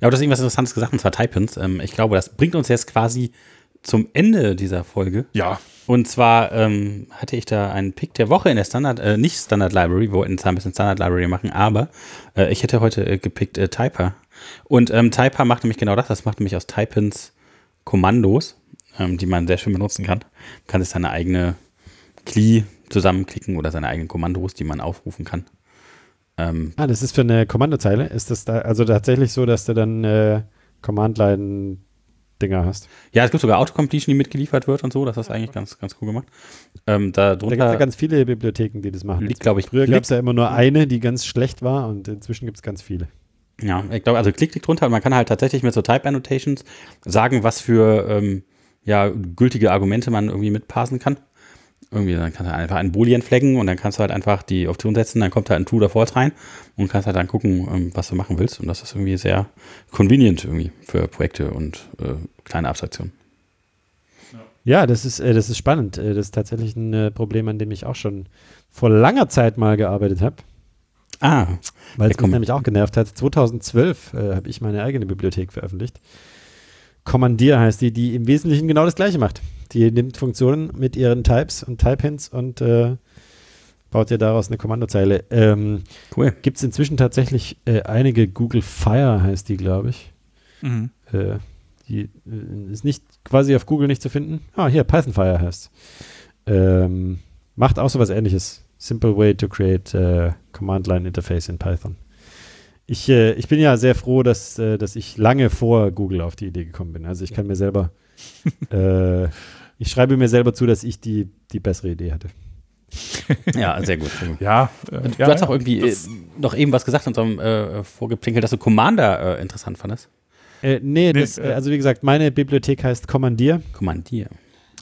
aber du hast irgendwas Interessantes gesagt, und zwar Typins. Ähm, ich glaube, das bringt uns jetzt quasi zum Ende dieser Folge. Ja, Und zwar ähm, hatte ich da einen Pick der Woche in der Standard, äh, nicht Standard Library, wir wollten zwar ein bisschen Standard Library machen, aber äh, ich hätte heute äh, gepickt äh, Typer. Und ähm, Typer macht nämlich genau das, das macht nämlich aus Typins Kommandos, ähm, die man sehr schön benutzen kann. Man kann sich seine eigene CLI zusammenklicken oder seine eigenen Kommandos, die man aufrufen kann. Ähm, Ah, das ist für eine Kommandozeile. Ist das da also tatsächlich so, dass du dann äh, Command-Line-Dinger hast? ja, es gibt sogar Autocompletion, die mitgeliefert wird und so, das ist eigentlich ganz, ganz cool gemacht. Ähm, da Da gibt es ja ganz viele Bibliotheken, die das machen. liegt, glaube ich, Früher gab es ja immer nur eine, die ganz schlecht war und inzwischen gibt es ganz viele. Ja, ich glaube, also Klick liegt drunter. Man kann halt tatsächlich mit so Type Annotations sagen, was für ähm, ja, gültige Argumente man irgendwie mitparsen kann. Irgendwie, dann kannst du einfach einen Boolean flaggen und dann kannst du halt einfach die Option setzen, dann kommt halt ein True oder False rein und kannst halt dann gucken, ähm, was du machen willst. Und das ist irgendwie sehr convenient irgendwie für Projekte und äh, kleine Abstraktionen. Ja, das ist, äh, das ist spannend. Äh, das ist tatsächlich ein äh, Problem, an dem ich auch schon vor langer Zeit mal gearbeitet habe, Ah, weil Ja, es mich nämlich auch genervt hat. 2012 äh, habe ich meine eigene Bibliothek veröffentlicht. Commandier heißt die, die im Wesentlichen genau das gleiche macht. Die nimmt Funktionen mit ihren Types und Type-Hints und äh, baut dir daraus eine Kommandozeile. Ähm, cool. Gibt es inzwischen tatsächlich äh, einige Google Fire, heißt die, glaube ich. Mhm. Äh, die äh, ist nicht quasi auf Google nicht zu finden. Ah, hier, Python Fire heißt ähm, Macht auch sowas ähnliches. Simple way to create äh, Command Line Interface in Python. Ich, äh, ich bin ja sehr froh, dass, äh, dass ich lange vor Google auf die Idee gekommen bin. Also ich kann mir selber, äh, ich schreibe mir selber zu, dass ich die, die bessere Idee hatte. Ja, sehr gut. Ja, äh, Du ja, hast auch irgendwie äh, noch eben was gesagt in unserem äh, Vorgeplänkel, dass du Commander äh, interessant fandest. Äh, nee, Nee, das, äh, äh, also wie gesagt, meine Bibliothek heißt Commandier. Kommandier.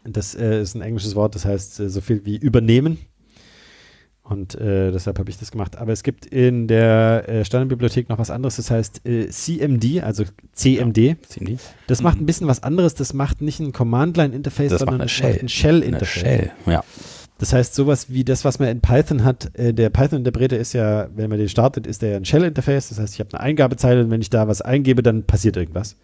Das äh, ist ein englisches Wort, das heißt äh, so viel wie übernehmen. Und äh, deshalb habe ich das gemacht. Aber es gibt in der äh, Standardbibliothek noch was anderes, das heißt äh, CMD, also CMD. Ziemlich. Das Mhm. macht ein bisschen was anderes. Das macht nicht ein Command-Line-Interface, Das sondern das Shell. ein Shell-Interface. Eine Shell. Ja. Das heißt, sowas wie das, was man in Python hat, äh, der Python-Interpreter ist ja, wenn man den startet, ist der ja ein Shell-Interface. Das heißt, ich habe eine Eingabezeile und wenn ich da was eingebe, dann passiert irgendwas.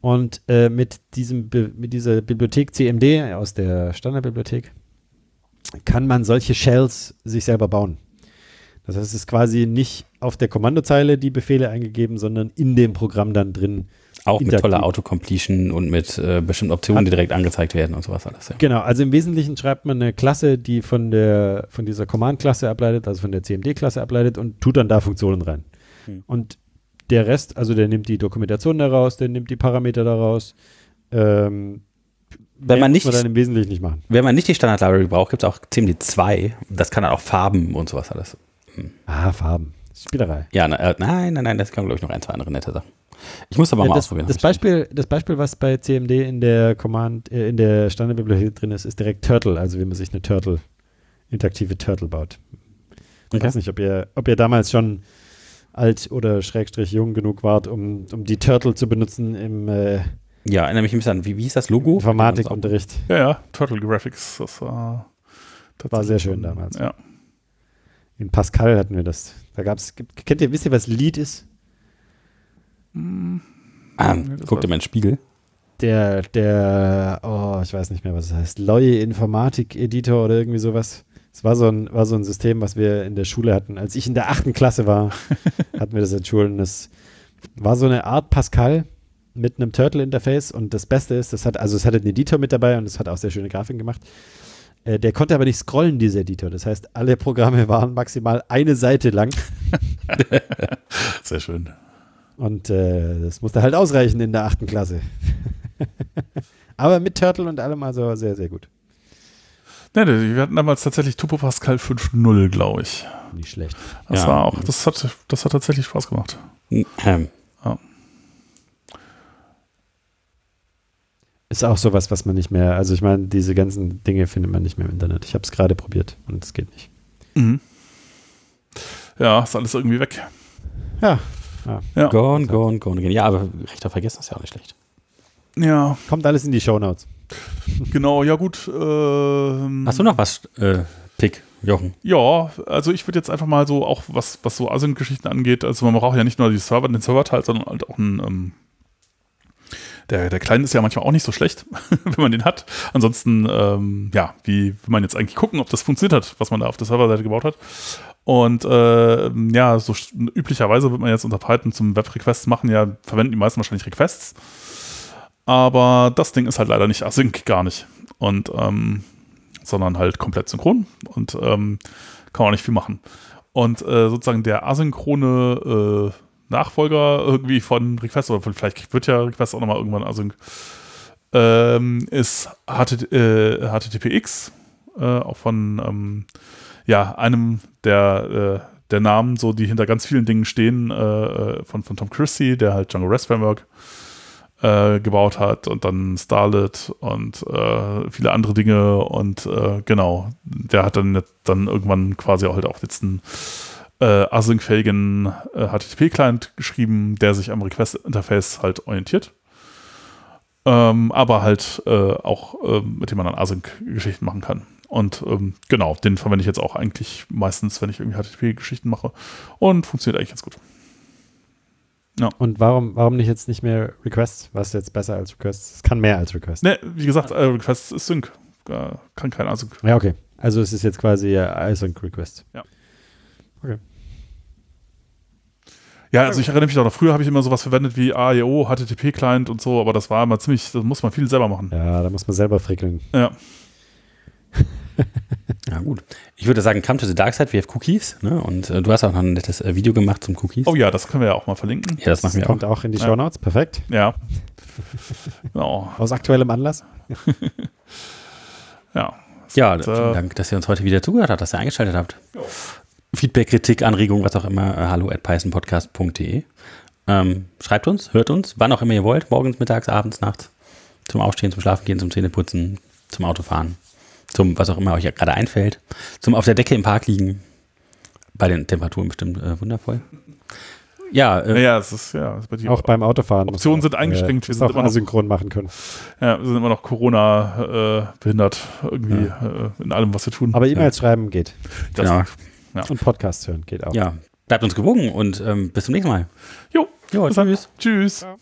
Und äh, mit, diesem, mit dieser Bibliothek CMD aus der Standardbibliothek kann man solche Shells sich selber bauen. Das heißt, es ist quasi nicht auf der Kommandozeile die Befehle eingegeben, sondern in dem Programm dann drin Auch mit toller Autocompletion und mit äh, bestimmten Optionen, die direkt angezeigt werden und sowas alles. Ja. Genau, also im Wesentlichen schreibt man eine Klasse, die von der von dieser Command-Klasse ableitet, also von der CMD-Klasse ableitet und tut dann da Funktionen rein. Hm. Und der Rest, also der nimmt die Dokumentation daraus, der nimmt die Parameter daraus. Ähm, Wenn man nicht- man dann im Wesentlichen nicht machen. Wenn man nicht die Standard-Library braucht, gibt es auch CMD2. Das kann dann auch Farben und sowas alles. Ah, Farben. Spielerei. Ja, na, äh, nein, nein, nein, das kann, glaube ich, noch ein, zwei andere nette Sachen. Ich muss aber Ja, mal das, ausprobieren. das, Beispiel, das Beispiel, was bei CMD in der Command, äh, in der Standardbibliothek drin ist, ist direkt Turtle, also wie man sich eine Turtle, interaktive Turtle baut. Ich Okay. weiß nicht, ob ihr, ob ihr damals schon alt oder schrägstrich jung genug wart, um, um die Turtle zu benutzen im äh, Ja, erinnere mich ein bisschen an, wie, wie hieß das Logo? Informatikunterricht. Ja, ja, Turtle Graphics, das war War sehr schön schon- damals. Ja. In Pascal hatten wir das. Da gab's, gibt- kennt ihr, wisst ihr, was Lead ist? Ah, Nee, guck dir meinen Spiegel. Der, der, oh, ich weiß nicht mehr, was es heißt. Loye Informatik-Editor oder irgendwie sowas. Es war so, ein, war so ein System, was wir in der Schule hatten. Als ich in der achten Klasse war, hatten wir das in Schulen. Das war so eine Art Pascal mit einem Turtle-Interface und das Beste ist, das hat, also es hatte einen Editor mit dabei und es hat auch sehr schöne Grafiken gemacht. Äh, der konnte aber nicht scrollen, dieser Editor. Das heißt, alle Programme waren maximal eine Seite lang Sehr schön. Und äh, das musste halt ausreichen in der achten Klasse. aber mit Turtle und allem also sehr, sehr gut. Ne, ne, wir hatten damals tatsächlich Turbo Pascal 5.0, glaube ich. Nicht schlecht. Das Ja. war auch, das hat, das hat tatsächlich Spaß gemacht. Ähm, Ist auch sowas, was man nicht mehr, also ich meine, diese ganzen Dinge findet man nicht mehr im Internet. Ich habe es gerade probiert und es geht nicht. Mhm. Ja, ist alles irgendwie weg. Ja, Ja. gone, gone, gone again. Ja, aber Rechter vergessen ist ja auch nicht schlecht. Ja, kommt alles in die Shownotes. genau, ja gut. Ähm, Hast du noch was, äh, Pick, Jochen? Ja, also ich würde jetzt einfach mal so, auch was, was so Async-Geschichten angeht, also man braucht ja nicht nur die Server, den Server-Teil, sondern halt auch einen, ähm, der, der Kleine ist ja manchmal auch nicht so schlecht, wenn man den hat. Ansonsten, ähm, ja, wie will man jetzt eigentlich gucken, ob das funktioniert hat, was man da auf der Serverseite gebaut hat. Und äh, ja, so üblicherweise wird man jetzt unter Python zum Web-Requests machen, ja, verwenden die meisten wahrscheinlich Requests. Aber das Ding ist halt leider nicht async, gar nicht. Und ähm, sondern halt komplett synchron und ähm, kann man nicht viel machen. Und äh, sozusagen der asynchrone äh, Nachfolger irgendwie von Request, oder vielleicht wird ja Request auch nochmal irgendwann async, ähm, ist HTT, äh, HTTPX, äh, auch von ähm, ja, einem der, äh, der Namen, so die hinter ganz vielen Dingen stehen, äh, äh, von, von Tom Christie, der halt Django REST Framework äh, gebaut hat und dann Starlet und äh, viele andere Dinge und äh, genau, der hat dann, dann irgendwann quasi auch halt auch jetzt einen äh, async-fähigen äh, HTTP-Client geschrieben, der sich am Request-Interface halt orientiert. Ähm, aber halt auch, mit dem man dann Async-Geschichten machen kann. Und ähm, genau, den verwende ich jetzt auch eigentlich meistens, wenn ich irgendwie HTTP-Geschichten mache. Und funktioniert eigentlich ganz gut. Und warum, warum nicht jetzt nicht mehr Requests? Was ist jetzt besser als Requests? Es kann mehr als Requests. Ne, wie gesagt, äh, Request ist Sync. Äh, kann kein Async. Ja, okay. Also es ist jetzt quasi äh, Async Request. Ja, also ich erinnere mich auch noch, früher habe ich immer sowas verwendet wie AEO, HTTP-Client und so, aber das war immer ziemlich, das muss man viel selber machen. Ja, da muss man selber frickeln. Ja. Ja, gut. Ich würde sagen, come to the dark side, we have cookies. Ne? Und äh, du hast auch noch ein nettes äh, Video gemacht zum Cookies. Oh ja, das können wir ja auch mal verlinken. ja, das machen wir auch. kommt auch in die Ja. Shownotes. Perfekt. Ja. Genau. Aus aktuellem Anlass. Ja. Ja, Und, vielen äh, Dank, dass ihr uns heute wieder zugehört habt, dass ihr eingeschaltet habt. Feedback, Kritik, Anregung, was auch immer, äh, hallo at pythonpodcast.de. Ähm, schreibt uns, hört uns, wann auch immer ihr wollt, morgens, mittags, abends, nachts, zum Aufstehen, zum Schlafengehen, zum Zähneputzen, zum Autofahren, zum was auch immer euch ja gerade einfällt, zum auf der Decke im Park liegen. Bei den Temperaturen bestimmt äh, wundervoll. Ja, äh, Naja, es ist ja, es ist bei dir Auch beim Autofahren. Optionen sind auch, eingeschränkt, wir Äh, sind auch immer noch- asynchron machen können. ja, wir sind immer noch Corona äh, behindert irgendwie äh, in allem, was wir tun. Aber E-Mails schreiben geht. das, genau. Und Podcasts hören geht auch. ja, bleibt uns gewogen und ähm, bis zum nächsten Mal. Jo, Jo, tschüss. Tschüss. Ja.